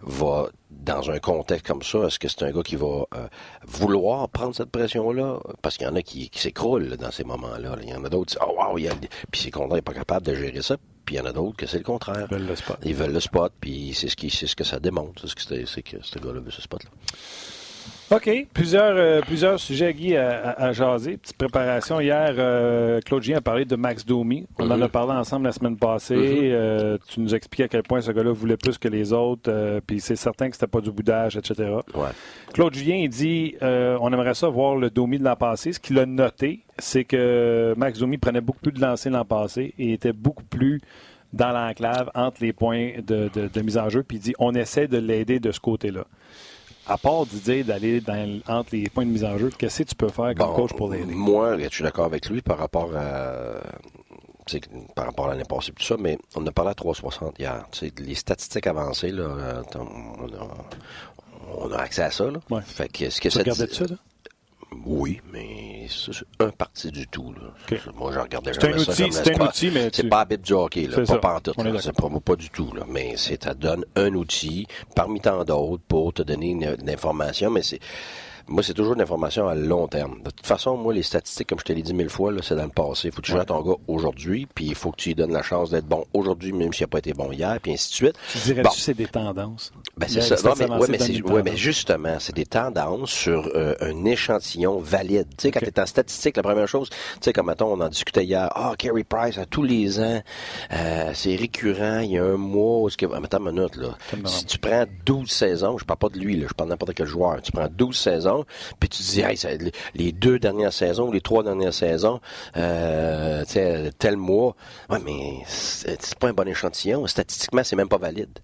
Speaker 4: va, dans un contexte comme ça, est-ce que c'est un gars qui va euh, vouloir prendre cette pression-là? Parce qu'il y en a qui, qui s'écroulent dans ces moments-là. Il y en a d'autres qui disent, oh wow, il y a... puis c'est qu'on n'est pas capable de gérer ça. Puis il y en a d'autres que c'est le contraire.
Speaker 1: Ils veulent le spot.
Speaker 4: Ils veulent le spot, puis c'est ce, qui, c'est ce que ça démontre. C'est ce que, c'est que ce gars-là veut ce spot-là.
Speaker 1: OK. Plusieurs, euh, plusieurs sujets, Guy, à, à, jaser. Petite préparation. Hier, euh, Claude Gien a parlé de Max Domi. On en a parlé ensemble la semaine passée. Euh, tu nous expliquais à quel point ce gars-là voulait plus que les autres. Euh, puis c'est certain que c'était pas du boudage, etc.
Speaker 4: Ouais.
Speaker 1: Claude Julien, il dit on aimerait ça voir le Domi de l'an passé. Ce qu'il a noté, c'est que Max Domi prenait beaucoup plus de lancers l'an passé et était beaucoup plus dans l'enclave entre les points de, de, de mise en jeu. Puis il dit on essaie de l'aider de ce côté-là à part d'idée d'aller entre les points de mise en jeu, qu'est-ce que tu peux faire comme coach pour l'aider?
Speaker 4: Moi, je suis d'accord avec lui par rapport à par rapport à l'année passée tout ça, mais on a parlé à 360 hier. les statistiques avancées, là, euh, on, a, accès à ça. Là.
Speaker 1: Ouais.
Speaker 4: Fait que, ce que
Speaker 1: tu ça, là?
Speaker 4: Oui, mais c'est un parti du tout. Là. Moi, je regardais
Speaker 1: C'est un outil, c'est un outil, mais
Speaker 4: c'est pas habit du hockey, là, pas pantoute. C'est pas, pas du tout. Là. Mais c'est, ça donne un outil parmi tant d'autres pour te donner une, une information, mais c'est moi, c'est toujours une information à long terme. De toute façon, moi, les statistiques, comme je te l'ai dit mille fois, c'est dans le passé. Il faut que tu joues à ton gars aujourd'hui, puis il faut que tu lui donnes la chance d'être bon aujourd'hui, même s'il n'a pas été bon hier, puis ainsi de suite.
Speaker 1: Tu dirais que c'est des tendances?
Speaker 4: Ben, c'est ça. Non, mais, ouais, mais, ouais, mais justement, c'est des tendances sur euh, un échantillon valide. Tu sais, quand tu es en statistique, la première chose, tu sais, comme mettons, on en discutait hier, ah, oh, Carey Price, à tous les ans, euh, c'est récurrent, il y a un mois, ce que, ah, attends une minute, là. Si tu prends 12 saisons, je parle pas de lui, là, je parle n'importe quel joueur, tu prends 12 saisons, puis tu te dis, les deux dernières saisons, les trois dernières saisons, euh, tel mois, ouais, mais c'est pas un bon échantillon. Statistiquement, c'est même pas valide.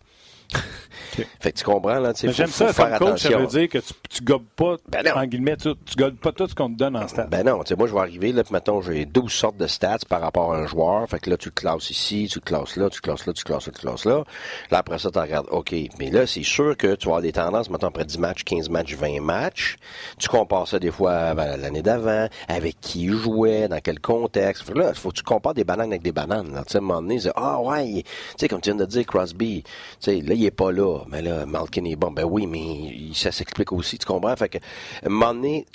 Speaker 4: Fait que tu comprends, là, tu
Speaker 1: J'aime ça, faire coach, attention. ça veut dire que tu, tu gobes pas, ben en guillemets, tu, tu gobes pas tout ce qu'on te donne en stats.
Speaker 4: Ben non, tu sais, moi, je vais arriver, là, puis mettons, j'ai 12 sortes de stats par rapport à un joueur. Fait que là, tu le classes ici, tu le classes là, tu le classes là, tu le classes là, tu le classes là. Là, après ça, tu regardes, OK. Mais là, c'est sûr que tu vas avoir des tendances, mettons, après 10 matchs, 15 matchs, 20 matchs. Tu compares ça des fois à l'année d'avant, avec qui il jouait, dans quel contexte. Fait que là, il faut que tu compares des bananes avec des bananes. Tu sais, à un moment donné, ah ouais, tu sais, comme tu viens de dire, Crosby, tu sais, là, il est pas là mais là, Malkin est bon. Ben oui, mais ça s'explique aussi, tu comprends? Fait que, à un moment donné,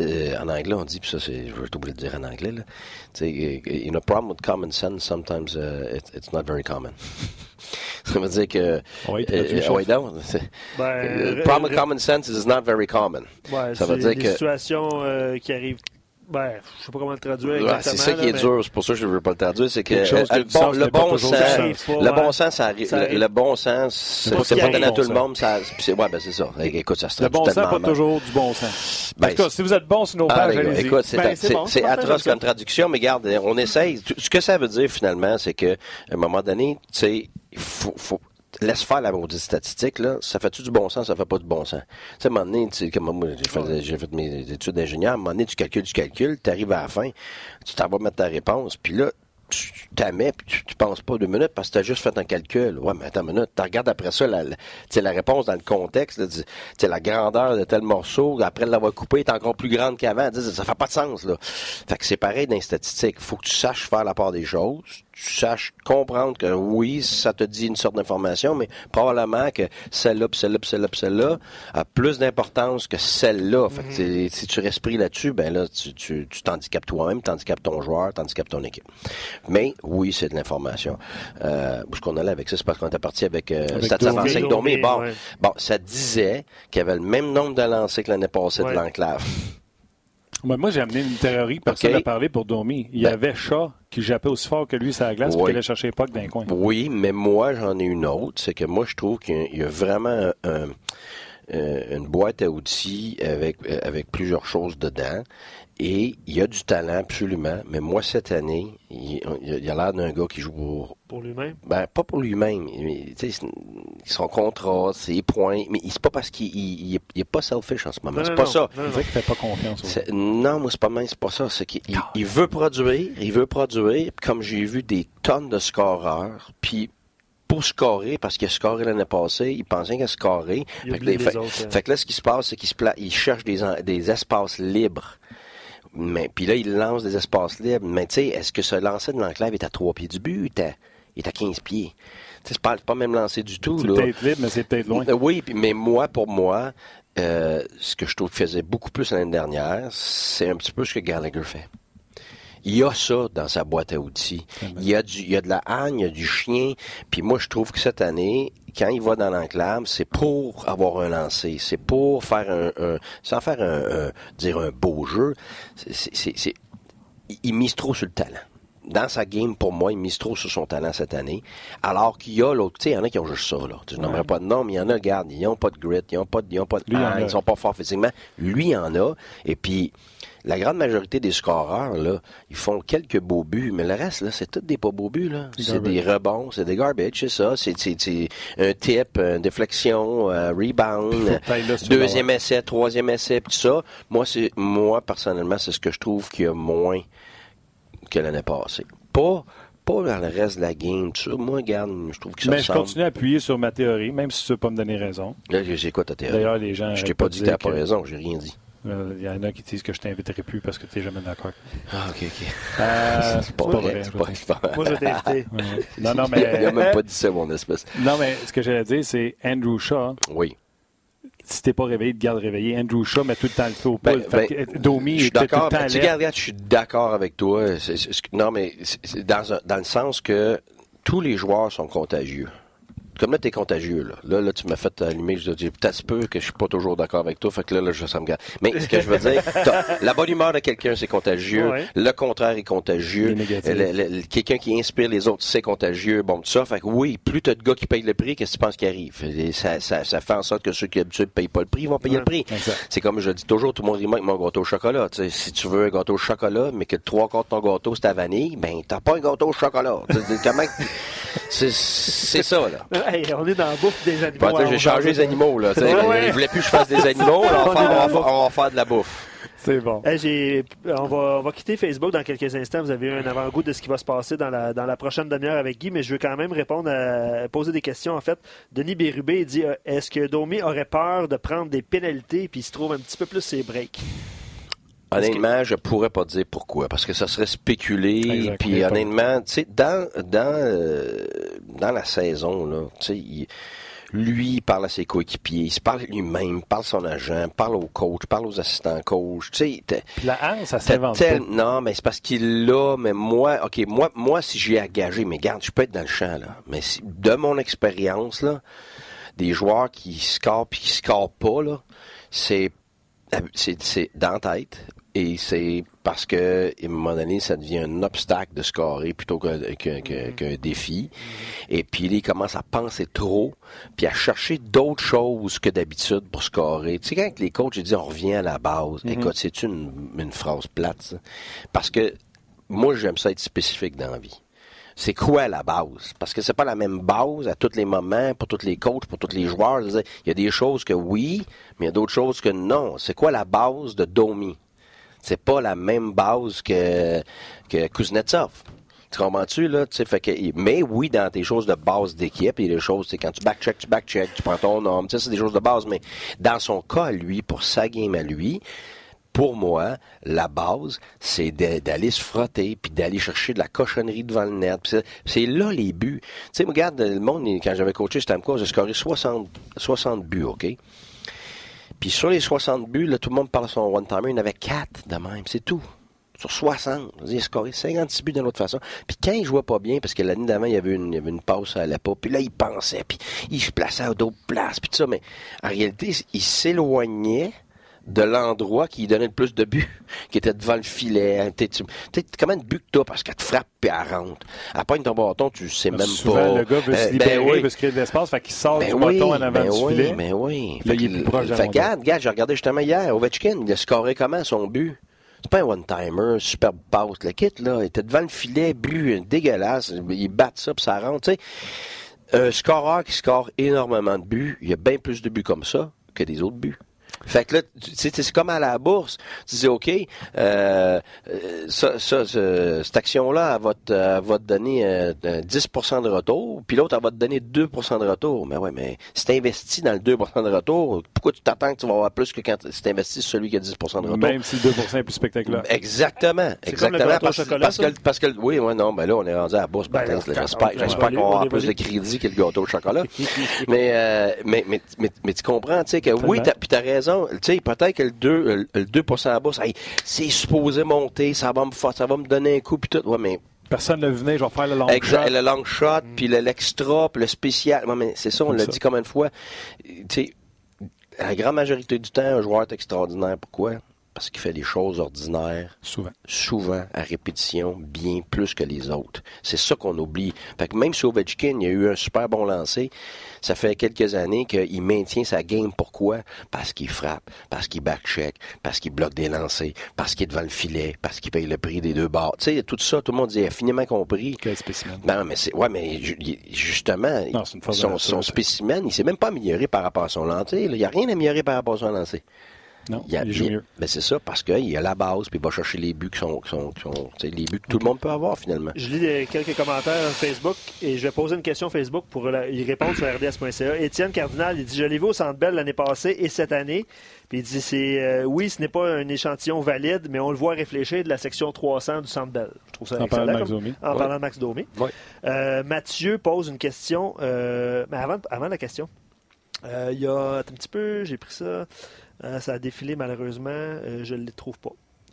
Speaker 4: euh, en anglais, on dit, puis ça, c'est, je vais t'oublier de dire en anglais, là. Tu sais, in a problem with common sense, sometimes uh, it, it's not very common. ça veut dire que.
Speaker 1: Oui, euh,
Speaker 4: oui, non. Ben, euh, problem with common sense is not very common.
Speaker 2: Ouais, ça veut dire des que. situations euh, qui arrivent Ben, je sais pas comment le traduire exactement.
Speaker 4: c'est ça qui est dur, c'est pour ça que je ne veux pas le traduire. C'est que
Speaker 1: euh,
Speaker 4: le, bon, le, bon sens, le bon sens, ça arrive. Le, bon sens, c'est pas donné à tout le monde. Ça, c'est, ouais, ben c'est ça. Écoute, ça se
Speaker 1: Le bon sens, pas toujours du bon sens. Ben, en tout cas, si vous êtes bon sur nos pages, ah,
Speaker 4: Écoute, c'est, ben, atroce comme traduction, mais regarde, on essaye. Ce que ça veut dire finalement, c'est qu'à un moment donné, tu sais, faut, laisse faire la maudite statistique, là, ça fait-tu du bon sens, ça fait pas du bon sens? Tu sais, à un moment donné, comme moi, j'ai fait, mes études d'ingénieur, à un moment donné, tu calcules, tu calcules, tu arrives à la fin, tu t'en vas mettre ta réponse, puis là, tu t'amets puis tu, penses pas deux minutes parce que tu as juste fait un calcul. Ouais, mais attends une minute. Tu regardes après ça la, la réponse dans le contexte. Là, la grandeur de tel morceau, après l'avoir coupé, est encore plus grande qu'avant. Ça fait pas de sens. Là. Fait que c'est pareil dans les statistiques. faut que tu saches faire la part des choses saches comprendre que oui, ça te dit une sorte d'information, mais probablement que celle-là, celle-là, celle-là, celle-là a plus d'importance que celle-là. Fait si tu restes pris là-dessus, ben là, tu, tu, tu t'handicapes toi-même, tu handicapes ton joueur, tu handicapes ton équipe. Mais oui, c'est de l'information. Euh, où est-ce qu'on allait avec ça? C'est parce qu'on était parti avec, euh, Stats avancé Bon, bon, ça disait qu'il y avait le même nombre de lancers que l'année passée de l'enclave.
Speaker 1: Moi, j'ai amené une théorie, personne n'a parlé pour Domi. Il y ben avait Chat qui jappait aussi fort que lui sur la glace oui. qu'il allait chercher Puck d'un coin.
Speaker 4: Oui, mais moi, j'en ai une autre. C'est que moi, je trouve qu'il y a vraiment euh, une boîte à outils avec, euh, avec plusieurs choses dedans. Et il y a du talent, absolument. Mais moi, cette année, il, il a l'air d'un gars qui joue pour...
Speaker 2: Pour lui-même?
Speaker 4: Ben, pas pour lui-même. Son contrat, ses points. Mais c'est pas parce qu'il il, est pas selfish en ce moment. C'est pas ça.
Speaker 1: C'est vrai qu'il fait pas confiance.
Speaker 4: Non, moi, c'est pas même, c'est pas ça. C'est qu'il il veut produire, il veut produire. Comme j'ai vu des tonnes de scoreurs, puis pour scorer, parce qu'il a scoré l'année passée, il pensait qu'il a scoré. Fait que, fait, fait, que, là, ce qui se passe, c'est qu'il il cherche des, des espaces libres mais puis là, il lance des espaces libres. Mais tu sais, est-ce que ce lancer de l'enclave est à trois pieds du but? Il est à, 15 pieds? C'est pas, pas même lancé du tout.
Speaker 1: C'est peut-être libre, mais c'est peut-être loin.
Speaker 4: Oui, mais moi, pour moi, euh, ce que je trouve qu'il faisait beaucoup plus l'année dernière, c'est un petit peu ce que Gallagher fait. Il y a ça dans sa boîte à outils. Il y a, du, il y a de la haine, il y a du chien. Puis moi, je trouve que cette année, quand il va dans l'enclave, c'est pour avoir un lancer, c'est pour faire un, sans faire un, dire un beau jeu. C'est, il mise trop sur le talent. Dans sa game, pour moi, il mise trop sur son talent cette année. Alors qu'il y a l'autre, tu sais, il y en a qui ont juste ça, là. Je n'aimerais pas de nom, mais il y en a, regarde, ils n'ont pas de grit, ils n'ont pas de, ils ont pas de, ils sont pas forts physiquement. Lui, il en a. Et puis, la grande majorité des scoreurs, là, ils font quelques beaux buts, mais le reste, là, c'est tous des pas beaux buts, là. C'est des rebonds, c'est des garbage, c'est ça. C'est, un tip, une déflexion, un rebound, deuxième essai, troisième essai, tout ça. Moi, c'est, moi, personnellement, c'est ce que je trouve qu'il y a moins que l'année passée. Pas, pas dans le reste de la game, tout ça. Moi, regarde, je trouve que ça
Speaker 1: Mais je continue à appuyer sur ma théorie, même si tu ne veux pas me donner raison.
Speaker 4: Là, j'ai quoi ta théorie?
Speaker 1: D'ailleurs, les gens.
Speaker 4: Je t'ai pas dit que tu n'as pas raison, j'ai rien dit.
Speaker 1: Il euh, y en a qui disent que je t'inviterai plus parce que tu n'es jamais d'accord.
Speaker 4: Ah, ok, ok.
Speaker 1: Euh, c'est pas, vrai.
Speaker 2: Moi, je t'ai invité.
Speaker 1: Non, non, mais.
Speaker 4: Il n'a même pas dit ça, mon espèce.
Speaker 1: Non, mais ce que j'allais dire, c'est Andrew Shaw.
Speaker 4: Oui.
Speaker 1: Si t'es pas réveillé, te garde réveillé. Andrew Shaw met tout le temps le feu au ben, ben, Domi,
Speaker 4: je suis d'accord. Tu regarde, je suis d'accord avec toi. non, mais dans, dans le sens que tous les joueurs sont contagieux comme là, t'es contagieux, là. Là, là tu m'as fait allumer. Je dis, peut-être peu que je suis pas toujours d'accord avec toi. Fait que là, là, ça me garde. Mais ce que je veux dire, la bonne humeur de quelqu'un, c'est contagieux. Le contraire est contagieux. Quelqu'un qui inspire les autres, c'est contagieux. Bon, tout ça. Fait que oui, plus t'as de gars qui payent le prix, qu'est-ce que tu penses qui arrive? ça, ça, ça, fait en sorte que ceux qui d'habitude payent pas le prix, vont payer le prix. C'est comme je dis toujours, tout le monde avec mon gâteau au chocolat. si tu veux un gâteau au chocolat, mais que trois quarts de ton gâteau, c'est à vanille, ben, t'as pas un gâteau au chocolat. c'est ça, là.
Speaker 2: On est dans la bouffe des animaux.
Speaker 4: J'ai changé les animaux. Là, ouais. Je voulais plus que je fasse des animaux. on, va faire, de la bouffe.
Speaker 1: C'est bon.
Speaker 2: on, va, on, va, quitter Facebook dans quelques instants. Vous avez eu un avant-goût de ce qui va se passer dans la, dans la prochaine demi-heure avec Guy, mais je veux quand même répondre à poser des questions. En fait, Denis Bérubé dit euh, est-ce que Domi aurait peur de prendre des pénalités puis il se trouve un petit peu plus ses breaks?
Speaker 4: Honnêtement, je pourrais pas dire pourquoi, parce que ça serait spéculé. Puis honnêtement, tu sais, dans dans euh, dans la saison là, tu sais, lui il parle à ses coéquipiers, il se parle lui-même, parle à son agent, parle au coach, parle aux assistants coach. Tu sais,
Speaker 1: la haine, ça s'invente
Speaker 4: Non, mais c'est parce qu'il l'a. Mais moi, ok, moi, moi, si j'ai engagé, mais garde, je peux être dans le champ là. Mais si, de mon expérience là, des joueurs qui scorent puis qui scorent pas là, c'est c'est dans la tête Et c'est parce que, à un moment donné, ça devient un obstacle de scorer plutôt qu'un mm-hmm. défi. Et puis, il commence à penser trop, puis à chercher d'autres choses que d'habitude pour scorer. Tu sais, quand les coachs disent on revient à la base, mm-hmm. écoute, c'est une, une phrase plate, Parce que moi, j'aime ça être spécifique dans la vie c'est quoi la base? Parce que c'est pas la même base à tous les moments, pour tous les coachs, pour tous les joueurs. Il y a des choses que oui, mais il y a d'autres choses que non. C'est quoi la base de Domi? C'est pas la même base que, que Kuznetsov. Tu comprends-tu, là? Fait que, mais oui, dans tes choses de base d'équipe, il y a des choses, c'est quand tu backcheck, tu backcheck, tu prends ton nom, c'est des choses de base, mais dans son cas, lui, pour sa game à lui, pour moi, la base, c'est d'aller se frotter, puis d'aller chercher de la cochonnerie devant le net. C'est là les buts. Tu sais, regarde, le monde, quand j'avais coaché Stamkos, j'ai scoré 60, 60 buts, OK? Puis sur les 60 buts, là, tout le monde parle de son one-timer, il y en avait 4 de même, c'est tout. Sur 60, il a scoré 56 buts d'une autre façon. Puis quand il jouait pas bien, parce que l'année d'avant, il y avait une, il y avait une passe à la puis là, il pensait, puis il se plaçait à d'autres places, puis tout ça, mais en réalité, il s'éloignait de l'endroit qui donnait le plus de buts, qui était devant le filet. T'es, comment de but que t'as parce qu'elle te frappe et elle rentre. Elle pogne ton bâton, tu sais même
Speaker 1: souvent, pas. le gars veut se euh, libérer, ben oui. veut se créer de l'espace, fait qu'il sort ben du oui, bâton en avant
Speaker 4: ben
Speaker 1: du
Speaker 4: oui,
Speaker 1: filet.
Speaker 4: Ben oui, Là, il est plus proche de Fait regarde, regarde, j'ai regardé justement hier, Ovechkin, il a scoré comment son but? C'est pas un one-timer, super passe. Le kit, là, il était devant le filet, but dégueulasse. Il bat ça, puis ça rentre. Tu sais, un scoreur qui score énormément de buts, il y a bien plus de buts comme ça que des autres buts. Fait que là, c'est comme à la bourse. Tu dis, OK, euh, ça, ça, cette action-là, elle, va te, elle va te donner euh, 10 de retour, puis l'autre, elle va te donner 2 de retour. Mais ouais, mais si tu investis dans le 2 de retour, pourquoi tu t'attends que tu vas avoir plus que quand tu investis sur celui qui a 10 de retour?
Speaker 1: Même si le 2 est plus spectaculaire.
Speaker 4: Exactement. Exactement. parce, parce, que, parce que, oui, ouais, non, ben là, on est rendu à la bourse. Ben, J'espère qu'on va avoir plus de crédit que le gâteau au chocolat. mais, euh, mais, mais, mais, tu comprends, tu sais, que oui, puis t'as raison tu sais, peut-être que le 2, le 2 à la bourse, c'est supposé monter, ça va me ça va me donner un coup, puis tout. Ouais, mais
Speaker 1: Personne ne venait, je vais faire le long
Speaker 4: exact, shot. Le long shot, mm. puis l'extra, puis le spécial. Ouais, mais c'est ça, on l'a dit combien de fois. Tu sais, la grande majorité du temps, un joueur est extraordinaire. Pourquoi? parce qu'il fait des choses ordinaires.
Speaker 1: Souvent.
Speaker 4: Souvent, à répétition, bien plus que les autres. C'est ça qu'on oublie. Fait que même si Ovechkin, il a eu un super bon lancer, ça fait quelques années qu'il maintient sa game. Pourquoi? Parce qu'il frappe, parce qu'il backcheck, parce qu'il bloque des lancers, parce qu'il est devant le filet, parce qu'il paye le prix des deux barres. Tu sais, tout ça, tout le monde dit infiniment compris.
Speaker 1: Quel spécimen.
Speaker 4: Non, mais c'est, ouais, mais justement, son, son spécimen, il s'est même pas amélioré par rapport à son lancer. Il n'y a rien amélioré par rapport à son lancer.
Speaker 1: Non, il, joue mieux.
Speaker 4: Ben c'est ça, parce qu'il y a la base, puis il va chercher les buts qui sont, qui sont, les buts que tout le monde peut avoir finalement.
Speaker 2: Je lis quelques commentaires Facebook et je vais poser une question Facebook pour y répondre sur rds.ca. Étienne Cardinal, il dit Je l'ai vu au Centre Bell l'année passée et cette année. Puis il dit c'est euh, oui, ce n'est pas un échantillon valide, mais on le voit réfléchir de la section 300 du Centre Bell. Je trouve ça en excellent. Parlant de Max Domi. En parlant de Max Domi. Euh, Mathieu pose une question. Euh, mais avant, avant la question, il y a un petit peu, j'ai pris ça. Euh, ça a défilé malheureusement. Euh, je ne les trouve pas.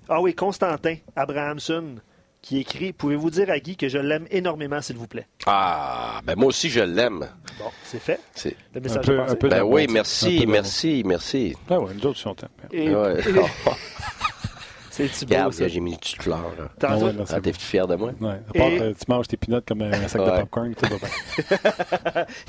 Speaker 2: Ah oui, Constantin Abrahamson qui écrit Pouvez-vous dire à Guy que je l'aime énormément, s'il vous plaît?
Speaker 4: Ah, ben moi aussi, je l'aime.
Speaker 2: Bon, c'est fait.
Speaker 4: C'est... Le message un peu, ben oui, merci, merci, merci.
Speaker 1: Ah oui, nous autres, sont
Speaker 4: et,
Speaker 2: C'est beau, ça?
Speaker 4: j'ai mis une petite fleur. Là. Ah, ouais, ah, t'es fier de moi?
Speaker 1: Ouais. À part, euh, tu manges tes pinottes comme un sac de popcorn. Tout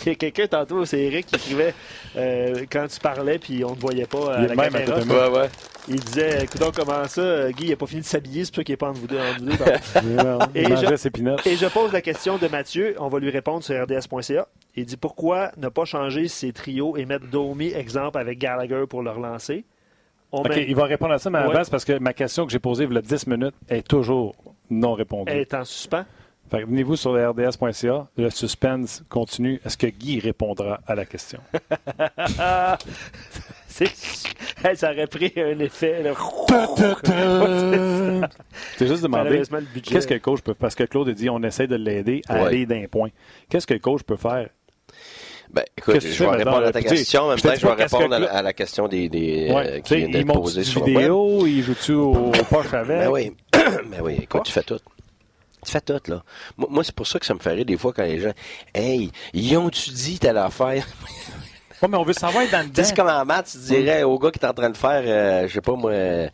Speaker 2: Il y a quelqu'un tantôt, c'est Eric, qui écrivait euh, quand tu parlais puis on ne te voyait pas à la même caméra.
Speaker 4: Ouais, ouais.
Speaker 2: Il disait, écoute comment ça, Guy, il n'a pas fini de s'habiller, c'est pour ça qu'il n'est pas en vous deux.
Speaker 1: et, je,
Speaker 2: et je pose la question de Mathieu, on va lui répondre sur rds.ca. Il dit, pourquoi ne pas changer ses trios et mettre Domi, exemple, avec Gallagher pour le relancer?
Speaker 1: OK, il va répondre à ça, mais à la base, parce que ma question que j'ai posée il y a 10 minutes est toujours non répondue.
Speaker 2: Elle est en suspens?
Speaker 1: venez-vous sur le rds.ca. Le suspense continue. Est-ce que Guy répondra à la question?
Speaker 2: ça aurait pris un effet.
Speaker 1: C'est juste demander qu'est-ce que le coach peut Parce que Claude a dit on essaie de l'aider à aller d'un point. Qu'est-ce que le coach peut faire
Speaker 4: ben, écoute, je vais répondre à ta question, mais peut-être je vais répondre à, la, question des, des euh, qui vient d'être posée sur
Speaker 1: vidéo, le il joue-tu au, poche avec?
Speaker 4: Ben oui, ben oui, écoute, tu fais tout. Tu fais tout, là. Moi, c'est pour ça que ça me ferait des fois quand les gens, hey, ils ont-tu dit telle affaire?
Speaker 1: Ouais, mais on veut savoir dans le
Speaker 4: C'est comme en maths, tu dirais au gars qui est en train de faire, euh, je sais pas moi, euh,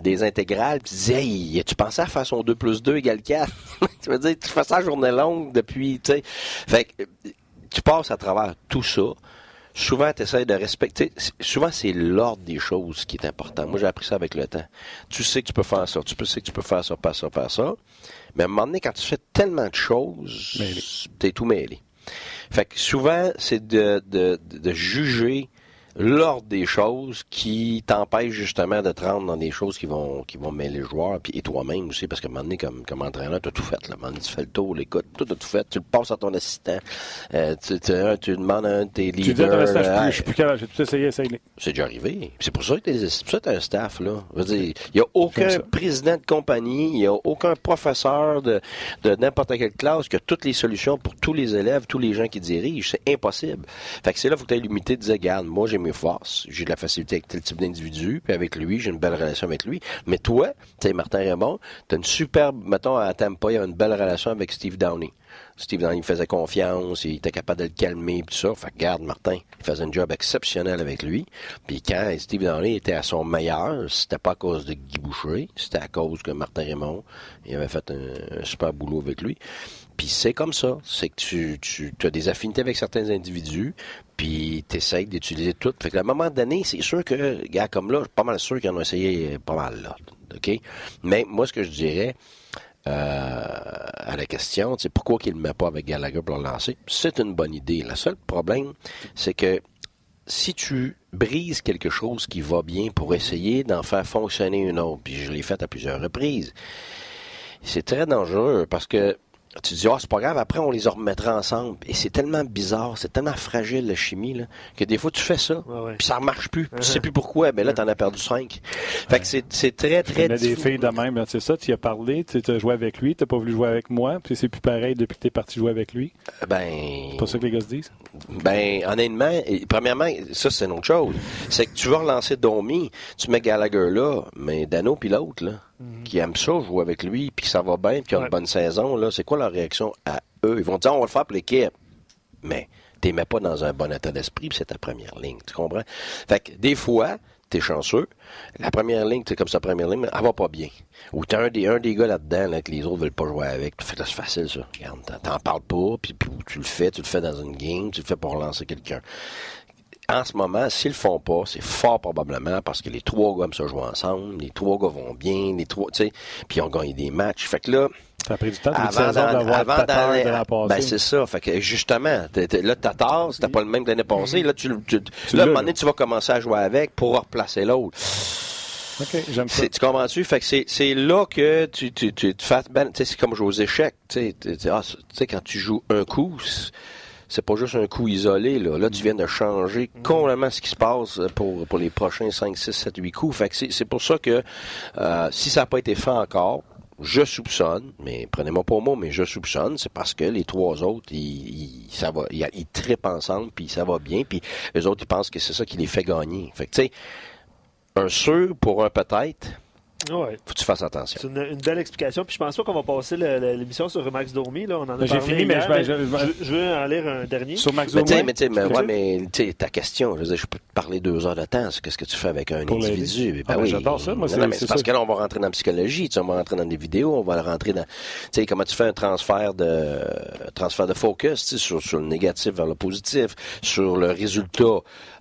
Speaker 4: des intégrales, puis tu disais, hey, tu pensais à faire son 2 plus 2 égale 4? tu veux dire, tu fais ça journée longue depuis, tu sais. Fait que, tu passes à travers tout ça souvent, tu essaies de respecter. Souvent, c'est l'ordre des choses qui est important. Moi, j'ai appris ça avec le temps. Tu sais que tu peux faire ça, tu sais que tu peux faire ça, faire ça, faire ça. Mais à un moment donné, quand tu fais tellement de choses, tu es tout mêlé. Fait que souvent, c'est de, de, de juger l'ordre des choses qui t'empêche justement de te rendre dans des choses qui vont qui vont mêler les joueurs puis et toi-même aussi parce que un moment donné comme comme entraîneur tu as tout fait là, un moment donné, tu fais le tour l'écoute tout a tout fait tu le passes à ton assistant euh, tu, tu, tu, demandes à un de tes leaders
Speaker 1: tu dis à je suis plus capable j'ai tout essayé essayé.
Speaker 4: C'est déjà arrivé. C'est pour ça que tu as un staff là. Je veux dire il y a aucun président de compagnie il y a aucun professeur de de n'importe quelle classe qui a toutes les solutions pour tous les élèves tous les gens qui dirigent. C'est impossible. Fait que c'est là faut que tu aies l'humilité de dire regarde moi j'ai mes j'ai de la facilité avec tel type d'individu, puis avec lui, j'ai une belle relation avec lui. Mais toi, tu sais, Martin Raymond, tu as une superbe, mettons, à Tampa, il y a une belle relation avec Steve Downey. Steve Downey faisait confiance, il était capable de le calmer, tout ça. Fait que, garde, Martin, il faisait un job exceptionnel avec lui. Puis quand Steve Downey était à son meilleur, c'était pas à cause de Guy Boucher, c'était à cause que Martin Raymond, il avait fait un super boulot avec lui. Puis c'est comme ça. C'est que tu, tu as des affinités avec certains individus, puis tu essaies d'utiliser tout. Fait qu'à un moment donné, c'est sûr que, gars comme là, je suis pas mal sûr qu'ils en ont essayé pas mal là. OK? Mais moi, ce que je dirais euh, à la question, c'est pourquoi qu'il ne le met pas avec Gallagher pour le lancer? C'est une bonne idée. Le seul problème, c'est que si tu brises quelque chose qui va bien pour essayer d'en faire fonctionner une autre, puis je l'ai fait à plusieurs reprises, c'est très dangereux parce que tu te dis, oh, c'est pas grave, après on les remettra ensemble. Et c'est tellement bizarre, c'est tellement fragile la chimie, là, que des fois tu fais ça, puis ça ne marche plus. Tu sais plus pourquoi, mais là tu en as perdu cinq. Fait que c'est très, très
Speaker 1: Il y a des filles de même, c'est ça, tu y as parlé, tu as joué avec lui, tu pas voulu jouer avec moi, puis c'est plus pareil depuis que tu es parti jouer avec lui.
Speaker 4: Euh, ben.
Speaker 1: C'est pas ça que les gars se disent?
Speaker 4: Ben, honnêtement, premièrement, ça c'est une autre chose. C'est que tu vas relancer Domi, tu mets Gallagher là, mais Dano puis l'autre, là. Mhm. qui aiment ça, jouer avec lui, puis ça va bien, puis qui ont une bonne saison, là, c'est quoi leur réaction à eux? Ils vont dire, on va le faire pour l'équipe. Mais t'es mets pas dans un bon état d'esprit, puis c'est ta première ligne, tu comprends? Fait que des fois, t'es chanceux. La première ligne, c'est comme sa première ligne, elle va pas bien. Ou t'as un des, un des gars là-dedans là, que les autres veulent pas jouer avec. c'est facile, ça. Regarde, t'en parles pas, puis tu le fais, tu le fais dans une game, tu le fais pour relancer quelqu'un en ce moment, s'ils le font pas, c'est fort probablement parce que les trois gars se jouer ensemble, les trois gars vont bien, les trois, tu sais, puis ils ont gagné des matchs. Fait que là,
Speaker 1: ça a pris du temps avant d'avoir
Speaker 4: Ben, c'est ça. Fait que, justement, là, t'as tort, c'était pas le même que l'année passée. Là, tu, tu, là, à un moment donné, tu vas commencer à jouer avec pour replacer l'autre.
Speaker 1: OK, j'aime ça.
Speaker 4: Tu comprends-tu? Fait que c'est là que tu, tu, tu te fais, ben, tu sais, c'est comme jouer aux échecs. Tu sais, ah, quand tu joues un coup, c'est pas juste un coup isolé. Là, là tu viens de changer complètement ce qui se passe pour, pour les prochains 5, 6, 7, 8 coups. Fait que c'est pour ça que euh, si ça n'a pas été fait encore, je soupçonne, mais prenez-moi pas au mot, mais je soupçonne, c'est parce que les trois autres, ils, ça va, ils, ils trippent ensemble, puis ça va bien, puis les autres, ils pensent que c'est ça qui les fait gagner. Fait que, tu sais, un sûr pour un peut-être,
Speaker 2: Ouais.
Speaker 4: Faut que tu fasses attention.
Speaker 2: C'est une, belle explication. Puis je pense pas qu'on va passer l'émission sur Max Dormy. Là. On en a
Speaker 1: J'ai fini, mais,
Speaker 2: je, veux en lire un dernier.
Speaker 1: Sur Max Dormy.
Speaker 4: Mais, tu mais, ouais, mais ta question, je, veux dire, je peux te parler deux heures de temps. Qu'est-ce que tu fais avec un individu?
Speaker 1: Ben, ah, ben, oui. J'adore ça. Moi,
Speaker 4: c'est parce que là, on va rentrer dans la psychologie. Tu on va rentrer dans des vidéos. On va rentrer dans. Tu sais, comment tu fais un transfert de transfert de focus sur, sur le négatif vers le positif, sur le résultat.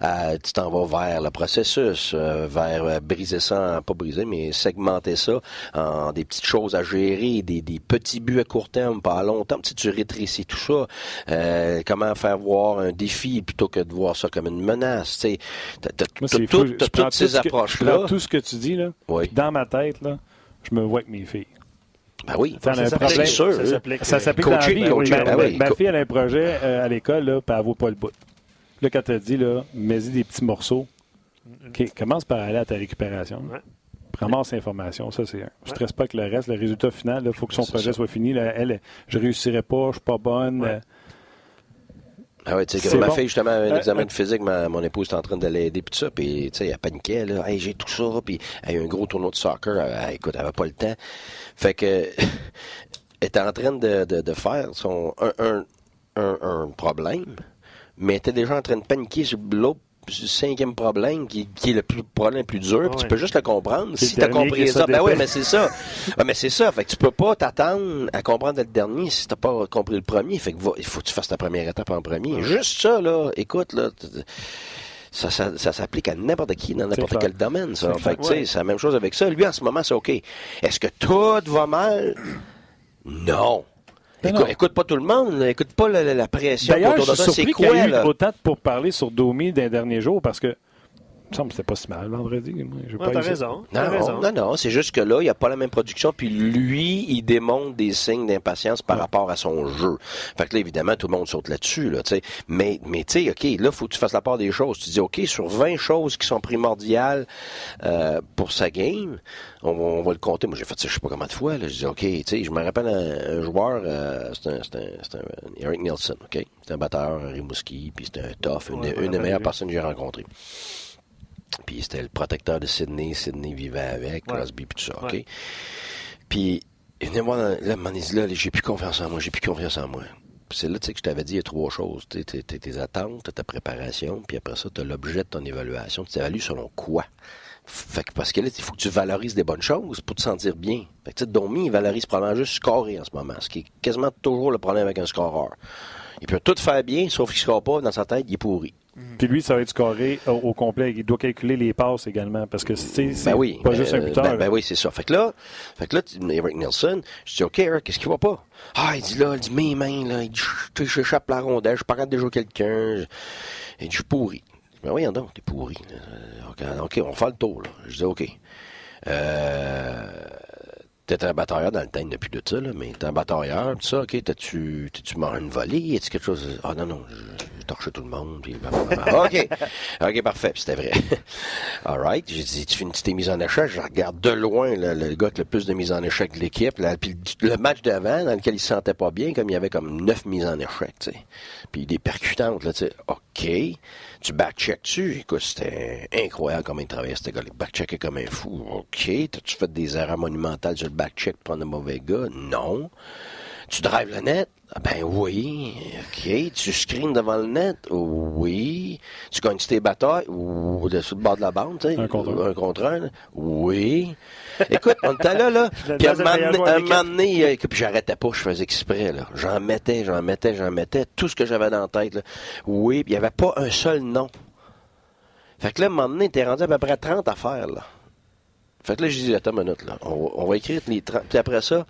Speaker 4: Euh, tu t'en vas vers le processus, euh, vers euh, briser ça, pas briser, mais segmenter ça en des petites choses à gérer, des, des petits buts à court terme, pas à long terme. Tu, tu rétrécis tout ça. Euh, comment faire voir un défi plutôt que de voir ça comme une menace? Tu toutes ces approches-là.
Speaker 1: Tout ce que tu dis, là, dans ma tête, là, je me vois avec mes filles.
Speaker 4: Ben oui,
Speaker 1: ça, s'applique
Speaker 4: sûr.
Speaker 1: Ça s'applique dans la vie. Ben ma, fille, elle a un projet euh, à l'école, là, puis elle vaut pas le bout. Là, quand tu dit, là, mets-y des petits morceaux. OK, commence par aller à ta récupération. Ouais. Ramasse l'information, ça c'est un. Je ne stresse pas que le reste, le résultat final, il faut que son projet soit fini. elle, je réussirai pas, je suis pas bonne.
Speaker 4: Ah ouais, tu sais, ma fille, justement, un examen de physique, mon épouse est en train de l'aider, puis tout ça, puis, tu sais, elle paniquait, là, hey, j'ai tout ça, puis elle a eu un gros tournoi de soccer, elle, écoute, elle avait pas le temps. Fait que, elle était en train de, de, faire son, un, un, un, problème, mais était déjà en train de paniquer sur l'autre cinquième problème qui, est le plus, problème le plus dur, tu peux juste le comprendre. Si tu as compris ça, ben oui, mais c'est ça. mais c'est ça. Fait que tu peux pas t'attendre à comprendre le dernier si t'as pas compris le premier. Fait que il faut que tu fasses ta première étape en premier. Juste ça, là, écoute, là. Ça, ça, s'applique à n'importe qui dans n'importe quel domaine, ça. Fait que, c'est la même chose avec ça. Lui, en ce moment, c'est OK. Est-ce que tout va mal? Non. Écoute, pas tout le monde, écoute pas la, pression
Speaker 1: autour de ça. C'est quoi, y a eu autant pour parler sur Domi d'un dernier jour parce que me semble que c'était pas si mal vendredi.
Speaker 2: Moi, pas t'as raison.
Speaker 4: Non, non, non, c'est juste que là, il n'y a pas la même production. Puis lui, il démontre des signes d'impatience par rapport à son jeu. Fait que là, évidemment, tout le monde saute là-dessus. Là, mais, mais tu sais, OK, là, il faut que tu fasses la part des choses. Tu dis, OK, sur 20 choses qui sont primordiales euh, pour sa game, on, va le compter. Moi, j'ai fait ça, je sais pas combien de fois. Là. Je dis, OK, tu sais, je me rappelle un, joueur, euh, c'est un, un, un, Eric Nielsen, OK? C'est un batteur, un Rimouski, puis c'était un tough, une, une des meilleures personnes que j'ai rencontrées. Puis c'était le protecteur de Sydney. Sydney vivait avec, Crosby, puis tout ça, OK? Puis, moi, là, là, j'ai plus confiance en moi, j'ai plus confiance en moi. C'est là, tu sais, que je t'avais dit, il y a trois choses. T'es, tes attentes, ta préparation, puis après ça, tu as l'objet de ton évaluation. Tu t'évalues selon quoi? Fait que, parce que là, il faut que tu valorises des bonnes choses pour te sentir bien. Fait que, tu sais, Domi, il valorise probablement juste scorer en ce moment, ce qui est quasiment toujours le problème avec un scoreur. Il peut tout faire bien, sauf qu'il ne score pas, dans sa tête, il est pourri.
Speaker 1: Puis lui, ça va être scoré au, complet. Il doit calculer les passes également parce que c'est
Speaker 4: ben
Speaker 1: pas juste un buteur.
Speaker 4: Ben, ben, oui, c'est ça. Fait que là, fait que là, Eric Nielsen, je dis OK, Eric, qu'est-ce qui va pas? Ah, il dit là, il dit mes mains là, il dit j'échappe la rondelle, je parle déjà quelqu'un, il dit je suis pourri. Ben voyons donc, t'es pourri. OK, on fait le tour là. Je dis OK. Euh T'es un batailleur dans le temps depuis de ça, là, mais t'es un batailleur, tout ça, ok, t'as-tu, t'as-tu mort une volée? Est-ce quelque chose? Ah non, non, j'ai torché tout le monde, ok, ok, parfait, c'était vrai. Alright, j'ai dit, tu finis tes mises en échec, je regarde de loin le gars avec le plus de mises en échec de l'équipe, puis le match d'avant, dans lequel il se sentait pas bien, comme il y avait comme neuf mises en échec, tu sais. Puis des percutantes, là, tu sais, ok tu backcheck tu Écoute, c'était incroyable comment il travaillait, ce gars. Il backcheckait comme un fou. OK. T'as-tu fait des erreurs monumentales sur le backcheck pour prendre un mauvais gars? Non. Tu drives le net? Ah, ben oui. OK. Tu screens devant le net? Oui. Tu gagnes tes batailles? Ou sur le bord de la bande, tu sais? Un contre un. Un contre un? Oui. Écoute, on était là, là. puis à un moment donné, euh, puis j'arrêtais pas, je faisais exprès, là. J'en mettais, j'en mettais, j'en mettais, tout ce que j'avais dans la tête, là. Oui, puis il n'y avait pas un seul nom. Fait que là, à un moment donné, t'es rendu à peu près 30 affaires, là. Fait que là, je dis, attends une minute, là. On, va écrire les 30. Puis après ça,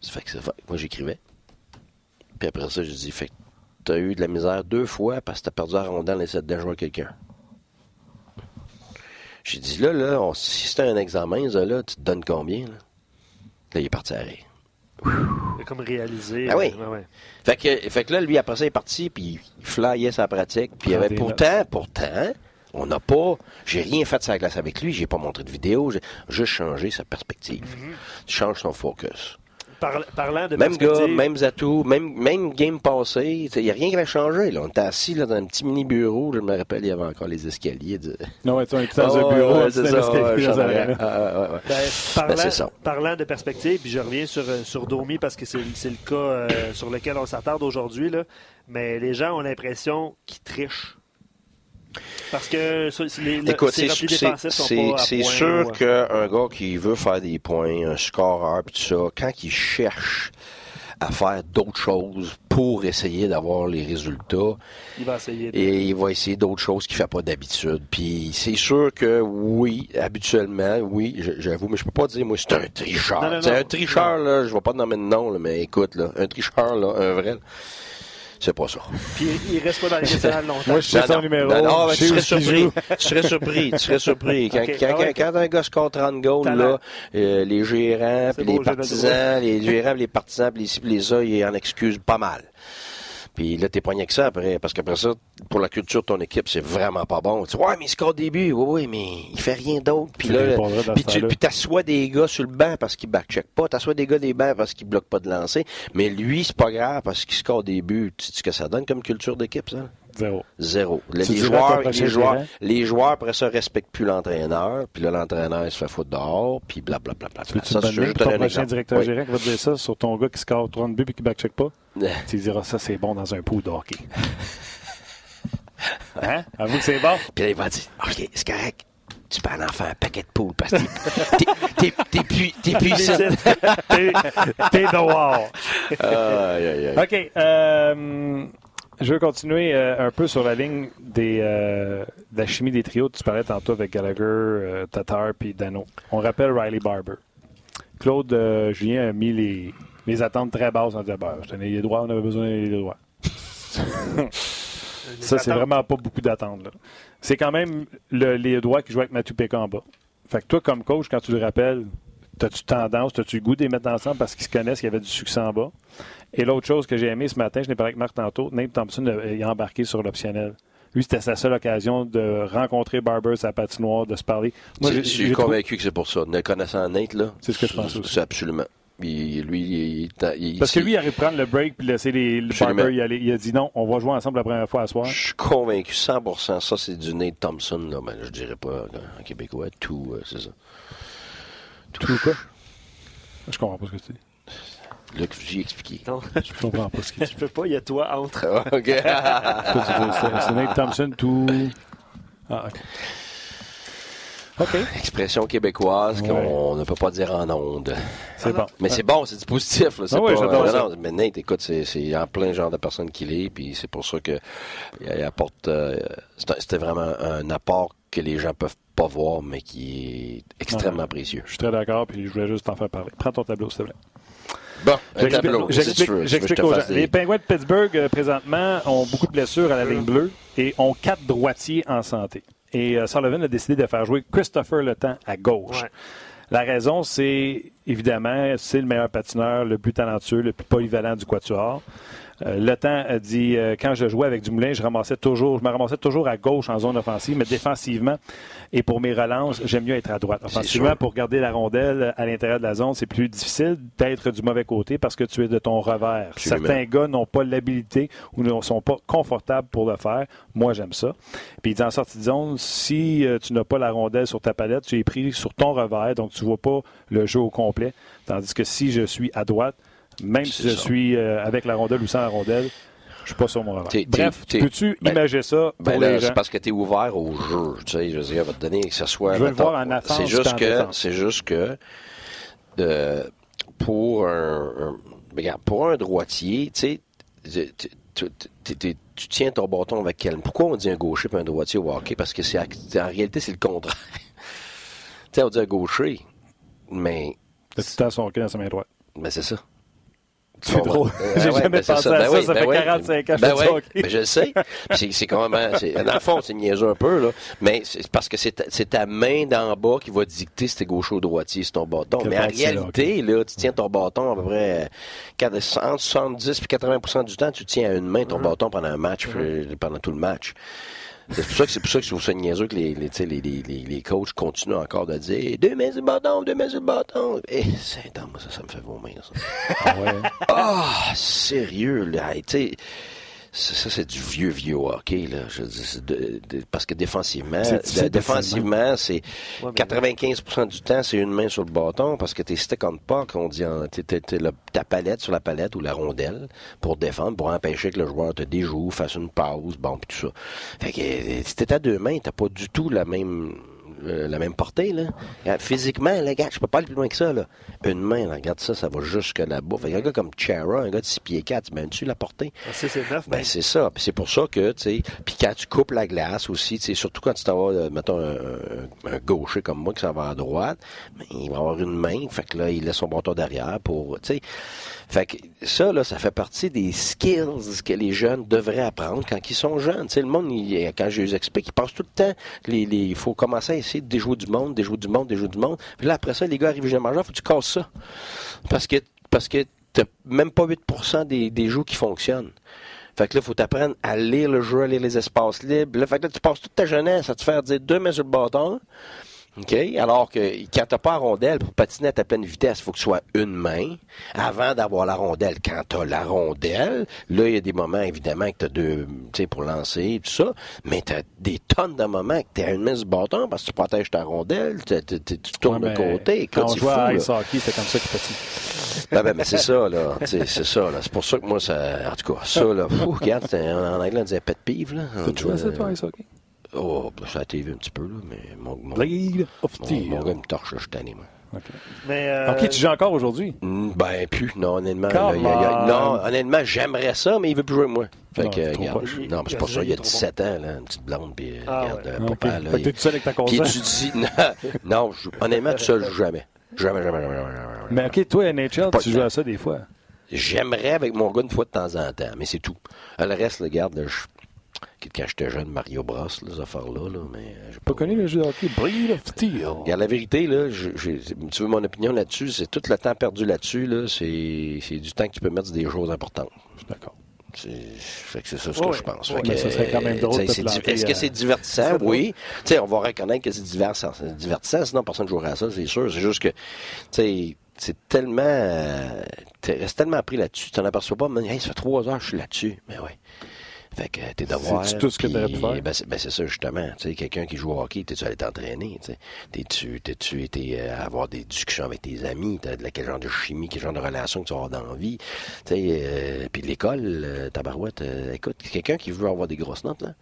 Speaker 4: ça fait que ça moi, j'écrivais. Puis après ça, je dis, fait que t'as eu de la misère deux fois parce que t'as perdu la rondelle et essayé de jouer quelqu'un. J'ai dit, là, là, si c'était un examen, là, tu te donnes combien? Là, là il est parti à rire.
Speaker 2: Il comme réalisé.
Speaker 4: Ah oui. Fait, que, fait que là, lui, après ça, il est parti, puis il flyait sa pratique. Puis il avait pourtant, pourtant, on n'a pas. J'ai rien fait de sa glace avec lui, j'ai pas montré de vidéo, j'ai juste changé sa perspective. Mm Change son focus
Speaker 2: parlant de
Speaker 4: Même gars, même atouts, même, même game passé, il n'y a rien qui avait changé. Là. On était assis là, dans un petit mini bureau. Je me rappelle, il y avait encore les escaliers. De...
Speaker 1: Non, ouais, tu es dans un bureau,
Speaker 4: c'est
Speaker 2: ça. parlant, de perspective, puis je reviens sur, euh, sur Domi parce que c'est le cas euh, sur lequel on s'attarde aujourd'hui. Mais les gens ont l'impression qu'ils trichent parce que
Speaker 4: c'est sûr qu'un gars qui veut faire des points, un scoreur, tout ça, quand il cherche à faire d'autres choses pour essayer d'avoir les résultats.
Speaker 2: Il va essayer.
Speaker 4: Et il va essayer d'autres choses qu'il fait pas d'habitude. Puis c'est sûr que oui, habituellement, oui, j'avoue, mais je peux pas dire moi c'est un tricheur. C'est un tricheur là, je vais pas nommer de nom mais écoute là, un tricheur là, un vrai. C'est pas ça.
Speaker 2: Puis il reste pas dans les nationales longtemps.
Speaker 1: Moi, je sais son numéro.
Speaker 4: Non, tu, serais surpris, tu serais surpris. Tu serais surpris. Quand, quand, ah quand, un gars score 30 goals, là, euh, les gérants, puis les partisans, les gérants, les partisans, puis les ci, les ça, ils en excusent pas mal. Puis là, t'es poigné que ça après. Parce qu'après ça, pour la culture de ton équipe, c'est vraiment pas bon. Tu dis, ouais, mais il score début. Oui, oui, mais il fait rien d'autre. Puis là, puis tu t'assois des gars sur le banc parce qu'ils backcheck pas. T'assois des gars des bancs parce qu'ils bloquent pas de lancer. Mais lui, c'est pas grave parce qu'il score début. Tu sais ce que ça donne comme culture d'équipe, ça?
Speaker 1: Zéro.
Speaker 4: Zéro. Les, joueurs, les, joueurs, les joueurs, après ça, respectent plus l'entraîneur. Puis là, l'entraîneur, il se fait foutre dehors. Puis blablabla. Bla, bla, bla,
Speaker 1: ça, je ton prochain directeur oui. gérant qui va te dire ça sur ton gars qui score 30 buts et qui backcheck pas? tu diras ça, c'est bon dans un pot de hockey. Hein? Avoue que c'est bon?
Speaker 4: Puis là, il va dire, OK, c'est correct. Tu peux en faire un paquet de poules parce que t'es, plus, t'es
Speaker 1: t'es, t'es dehors.
Speaker 4: Aïe, aïe, aïe.
Speaker 1: OK. Euh, je veux continuer euh, un peu sur la ligne des, euh, de la chimie des trios. Tu parlais tantôt avec Gallagher, euh, Tatar puis Dano. On rappelle Riley Barber. Claude Julien a mis les, les attentes très basses en disant bah, je tenais les droits, on avait besoin des droits. Ça, c'est vraiment pas beaucoup d'attentes. C'est quand même le- les droits qui jouent avec Mathieu Pékin en bas. Fait que toi, comme coach, quand tu le rappelles, as-tu tendance, as-tu le goût de les mettre ensemble parce qu'ils se connaissent, qu'il y avait du succès en bas? Et l'autre chose que j'ai aimé ce matin, je n'ai parlé avec Marc tantôt, Nate Thompson a embarqué sur l'optionnel. Lui, c'était sa seule occasion de rencontrer Barber, sa patinoire, de se parler. Moi,
Speaker 4: Je suis
Speaker 1: trouvé-
Speaker 4: convaincu que c'est pour ça. Ne connaissant Nate, là.
Speaker 1: C'est ce que je pense aussi.
Speaker 4: C'est absolument. Il- lui, il, il-
Speaker 1: Parce que lui, il arrive prendre le break puis laisser les, le. Barber y aller. Il a dit non, on va jouer ensemble la première fois à soir.
Speaker 4: Je suis convaincu 100%. Ça, c'est du Nate Thompson, là. Ben, je dirais pas en québécois. Tout, euh, c'est ça.
Speaker 1: Tout quoi? Je comprends pas ce que tu dis.
Speaker 4: Là, que j'ai expliqué.
Speaker 2: Non,
Speaker 1: Je comprends pas ce que tu
Speaker 2: je peux pas, il y a toi entre.
Speaker 4: OK.
Speaker 1: C'est Nate Thompson, tout. Ah, OK. OK.
Speaker 4: Expression québécoise
Speaker 1: Ouais.
Speaker 4: qu'on ne peut pas dire en ondes.
Speaker 1: C'est bon.
Speaker 4: Mais c'est bon, c'est du positif. Là. C'est
Speaker 1: Ah oui,
Speaker 4: pas-
Speaker 1: j'adore
Speaker 4: non, mais Nate, écoute, c'est, en plein genre de personne qu'il est, puis c'est pour ça que il, apporte. euh, c'était vraiment un apport que les gens peuvent pas voir, mais qui est extrêmement précieux.
Speaker 1: Je suis très d'accord, puis je voulais juste t'en faire parler. Prends ton tableau, s'il te plaît.
Speaker 4: Bon, un
Speaker 1: J'explique-
Speaker 4: tableau.
Speaker 1: aux gens. Les Penguins de Pittsburgh, euh, présentement, ont beaucoup de blessures à la ligne bleue et ont quatre droitiers en santé. Et euh, Sullivan a décidé de faire jouer Christopher Le Temps à gauche.
Speaker 2: Ouais.
Speaker 1: La raison, c'est évidemment, c'est le meilleur patineur, le plus talentueux, le plus polyvalent du quatuor. Euh, le temps a dit euh, quand je jouais avec Dumoulin, je ramassais toujours, je me ramassais toujours à gauche en zone offensive, mais défensivement et pour mes relances, j'aime mieux être à droite. Offensivement, pour garder la rondelle à l'intérieur de la zone, c'est plus difficile d'être du mauvais côté parce que tu es de ton revers.
Speaker 4: Absolument.
Speaker 1: Certains gars n'ont pas l'habilité ou ne sont pas confortables pour le faire. Moi, j'aime ça. Puis en sortie de zone, si euh, tu n'as pas la rondelle sur ta palette, tu es pris sur ton revers, donc tu vois pas le jeu au complet. Tandis que si je suis à droite, même si je
Speaker 4: ça.
Speaker 1: suis euh, avec la rondelle ou sans la rondelle, je suis pas sur mon
Speaker 4: t'es-
Speaker 1: Bref,
Speaker 4: t'es-
Speaker 1: peux-tu
Speaker 4: ben-
Speaker 1: imaginer ça pour
Speaker 4: Ben là,
Speaker 1: les gens?
Speaker 4: c'est parce que tu es ouvert au jeu. Tu sais, je veux dire, va te donner que ce soit.
Speaker 1: Je veux le
Speaker 4: mettons,
Speaker 1: voir en offense
Speaker 4: C'est juste que, c'est juste que, euh, pour un, un- regarde, pour un droitier, tu sais, tu- tiens ton bâton avec quel. Pourquoi on dit un gaucher et un droitier au hockey? Parce que c'est, en réalité, c'est le contraire. tu sais, on dit un gaucher, mais,
Speaker 1: Le le temps son hockey dans sa main droite.
Speaker 4: mais c'est ça.
Speaker 1: C'est drôle.
Speaker 4: ben,
Speaker 1: J'ai
Speaker 4: ouais,
Speaker 1: jamais
Speaker 4: ben,
Speaker 1: pensé à
Speaker 4: Ben
Speaker 1: ça.
Speaker 4: oui,
Speaker 1: ça
Speaker 4: ben
Speaker 1: fait
Speaker 4: oui.
Speaker 1: 45 ans que je hockey.
Speaker 4: ben je le sais. C'est, quand même. Dans le fond, c'est niaiseux un peu, là. Mais c'est parce que c'est ta, main d'en bas qui va dicter si t'es gaucher ou droitier, c'est ton bâton. Mais en réalité, là, tu tiens ton bâton à peu près euh, quatre- entre 70 et 80% du temps, tu tiens à une main ton bâton pendant un match, puis, pendant tout le match. C'est pour ça que c'est pour ça que je trouve ça niaiseux que les, les, les, les, les, les coachs continuent encore de dire deux mains le bâton, deux mains le bâton. Eh, c'est moi, ça, ça me fait vomir, ça.
Speaker 1: Ah ouais.
Speaker 4: Ah, sérieux, là. Hey, tu sais, ça, c'est du vieux, vieux hockey, là. Je veux dire, c'est de- de- parce que défensivement, de- défensivement, c'est
Speaker 2: Ouais, mais-
Speaker 4: 95% du temps, c'est une main sur le bâton parce que t'es stick on puck, on dit, t'es, t'es- t'es le- ta palette sur la palette ou la rondelle pour défendre, pour empêcher que le joueur te déjoue, fasse une pause, bon, pis tout ça. Fait que, euh, si t'es à deux mains, t'as pas du tout la même, euh, la même portée, là. Regarde, Physiquement, là, regarde, je peux pas aller plus loin que ça, là. Une main, là, regarde ça, ça va jusque là-bas. Fait qu'un gars comme Chara, un gars de 6 pieds 4, tu mets-tu la portée?
Speaker 2: C'est c'est
Speaker 4: Ben, c'est ça. C'est pour ça que, tu sais, puis quand tu coupes la glace aussi, tu sais, surtout quand tu t'en vas, euh, mettons, un, un- un gaucher comme moi qui s'en va à droite, ben, il va avoir une main, fait que là, il laisse son bâton derrière pour, tu sais. Fait que ça, là, ça fait partie des skills que les jeunes devraient apprendre quand ils sont jeunes. Tu sais, le monde, il- quand je les explique, ils passent tout le temps, les, il faut commencer à essayer de déjouer du monde, déjouer du monde, déjouer du monde. Puis là, après ça, les gars arrivent chez le majeur, faut que tu casses ça. Parce que, parce que t'as même pas 8% des, des jeux qui fonctionnent. Fait que là, faut t'apprendre à lire le jeu, à lire les espaces libres. Là, fait que là, tu passes toute ta jeunesse à te faire dire deux sur le bâton. OK? Alors que quand t'as pas la rondelle pour patiner à ta pleine vitesse, il faut que ce soit une main avant d'avoir la rondelle. Quand t'as la rondelle, là, il y a des moments, évidemment, que t'as deux, tu sais, pour lancer et tout ça, mais t'as des tonnes de moments que t'es à une main sur le bâton parce que tu protèges ta rondelle, tu, tu- tu- tu tournes
Speaker 1: Ouais,
Speaker 4: de
Speaker 1: mais
Speaker 4: côté.
Speaker 1: Quand on
Speaker 4: c'est
Speaker 1: jouait à ice hockey, c'était comme ça qu'il patine.
Speaker 4: ben, ben, mais c'est ça, là. C'est ça, là. C'est pour ça que moi, ça. En tout cas, ça, là. Fou, regarde, en anglais, on disait pet pive, là.
Speaker 1: À ça, toi, ça, OK?
Speaker 4: Oh, ça a été vu un petit peu, là, mais mon, mon,
Speaker 1: of
Speaker 4: mon, mon gars me torche, je suis tanné, moi.
Speaker 1: Okay. Mais euh... OK, tu joues encore aujourd'hui?
Speaker 4: Mm, ben, plus, non, honnêtement. Là, y a, y a, non, honnêtement, j'aimerais ça, mais il veut plus jouer avec moi. Fait
Speaker 1: non,
Speaker 4: que, regarde, non, c'est pas ça. Il y a 17 ans, là, une petite blonde, puis ah, regarde,
Speaker 1: ouais.
Speaker 4: papa,
Speaker 1: okay.
Speaker 4: là.
Speaker 1: Fait que t'es tout seul avec ta console.
Speaker 4: Puis tu dis, non, non je, honnêtement, tout seul, jamais. Jamais, jamais, jamais, jamais, jamais.
Speaker 1: Mais OK, toi, NHL, tu joues à ça des fois.
Speaker 4: J'aimerais avec mon gars une fois de temps en temps, mais c'est tout. Le reste, regarde, là, je quand j'étais jeune, Mario Bros, les affaires-là, là, mais j'ai
Speaker 1: pas connu le jeu de hockey Breed of Steel.
Speaker 4: La vérité, là, je, je, tu veux mon opinion là-dessus, c'est tout le temps perdu là-dessus, là, c'est, c'est du temps que tu peux mettre sur des choses importantes.
Speaker 1: D'accord.
Speaker 4: C'est, fait que c'est ça ce que
Speaker 1: oui,
Speaker 4: je pense.
Speaker 1: Oui,
Speaker 4: fait que,
Speaker 1: mais ça serait quand même drôle de
Speaker 4: est-ce que c'est divertissant? Oui. T'sais, on va reconnaître que c'est divertissant, divertissant, sinon personne ne jouerait à ça, c'est sûr. C'est juste que, tu sais, c'est tellement, euh, tu restes tellement pris là-dessus, tu t'en aperçois pas, mais hey, ça fait trois heures que je suis là-dessus. Mais ouais. Fait que tes devoirs.
Speaker 1: C'est tout ce que tu aurais pu faire?
Speaker 4: Ben, c'est, ben, c'est ça, justement. Tu sais, quelqu'un qui joue au hockey, t'es-tu allé t'entraîner? Tu? T'es-tu, t'es-tu été euh, avoir des discussions avec tes amis? T'as de quel genre de chimie, quel genre de relation que tu vas avoir dans la vie? Tu sais, euh, puis l'école, euh, ta barouette, euh, écoute, quelqu'un qui veut avoir des grosses notes, là,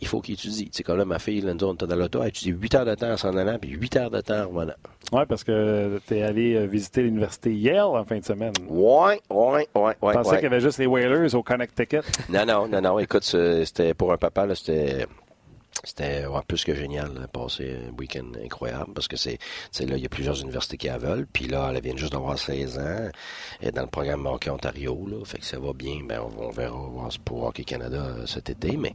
Speaker 4: il faut qu'il étudie. Tu sais, comme là, ma fille, là, nous, on était dans l'auto, elle étudie 8 heures de temps en s'en allant, puis 8 heures de temps en revenant.
Speaker 1: Oui, parce que t'es allé visiter l'université Yale en fin de semaine.
Speaker 4: Ouais, ouais, ouais, ouais.
Speaker 1: Je pensais
Speaker 4: ouais.
Speaker 1: qu'il y avait juste les Whalers au Connecticut.
Speaker 4: Non, non, non, non. Écoute, c'était pour un papa, c'était. C'était plus que génial, là, passer un week-end incroyable, parce que c'est, là, il y a plusieurs universités qui la veulent, puis là, elle vient juste d'avoir 16 ans, est dans le programme Hockey Ontario, là, fait que ça va bien, ben, on, verra pour Hockey Canada euh, cet été, mais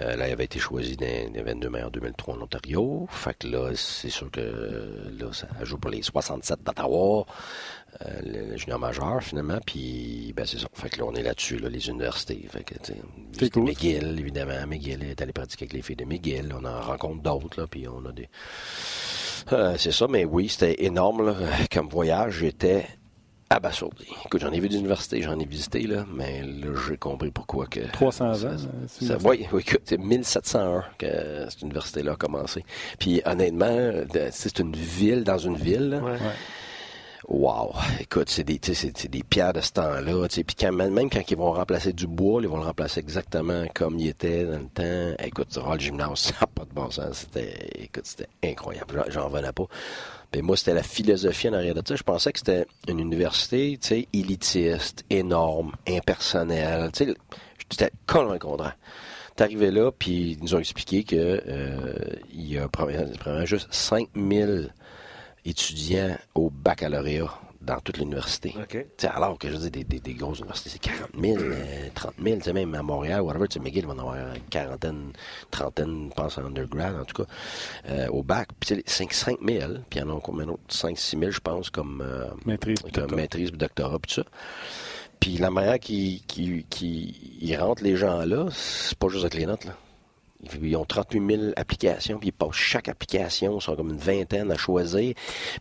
Speaker 4: euh, là, elle avait été choisie des, des 22 meilleurs 2003 en Ontario, fait que là, c'est sûr que là, ça joue pour les 67 d'Ottawa, euh, le, le, junior majeur finalement puis ben c'est ça fait que là on est là-dessus là, les universités fait que tu
Speaker 1: cool.
Speaker 4: McGill évidemment McGill est allé pratiquer avec les filles de McGill on en rencontre d'autres là puis on a des euh, c'est ça mais oui c'était énorme là, comme voyage j'étais abasourdi. Écoute, j'en ai vu d'université, j'en ai visité, là, mais là, j'ai compris pourquoi que...
Speaker 1: 300
Speaker 4: ça,
Speaker 1: ans?
Speaker 4: Ça, oui, oui, écoute, c'est 1701 que cette université-là a commencé. Puis, honnêtement, c'est une ville dans une ville.
Speaker 2: Ouais.
Speaker 1: Ouais.
Speaker 4: Wow! Écoute, c'est des, des pierres de ce temps-là. Puis quand, même quand ils vont remplacer du bois, ils vont le remplacer exactement comme il était dans le temps. Écoute, le gymnase, ça n'a pas de bon sens. C'était, écoute, c'était incroyable. J'en revenais pas. Puis moi, c'était la philosophie en arrière de ça. Je pensais que c'était une université, tu sais, élitiste, énorme, impersonnelle. Tu sais, j'étais complètement contraire. T'es arrivé là, puis ils nous ont expliqué que euh, y a probablement juste 5000 étudiants au baccalauréat dans toute l'université.
Speaker 2: Okay.
Speaker 4: Alors que je dis des, des, des, grosses universités, c'est 40 000, euh, 30 000, tu sais, même à Montréal, whatever, tu sais, McGill va en avoir une quarantaine, trentaine, je pense, en undergrad, en tout cas, euh, au bac. Puis 5, 5 000, puis il y en a combien d'autres? 5 6 000, je pense, comme, euh,
Speaker 1: maîtrise,
Speaker 4: comme
Speaker 1: doctorat.
Speaker 4: maîtrise, doctorat, puis ça. Puis la manière qui, qui, qui, qui rentre les gens là, c'est pas juste avec les notes, là. Ils ont 38 000 applications, puis ils passent chaque application, ils sont comme une vingtaine à choisir,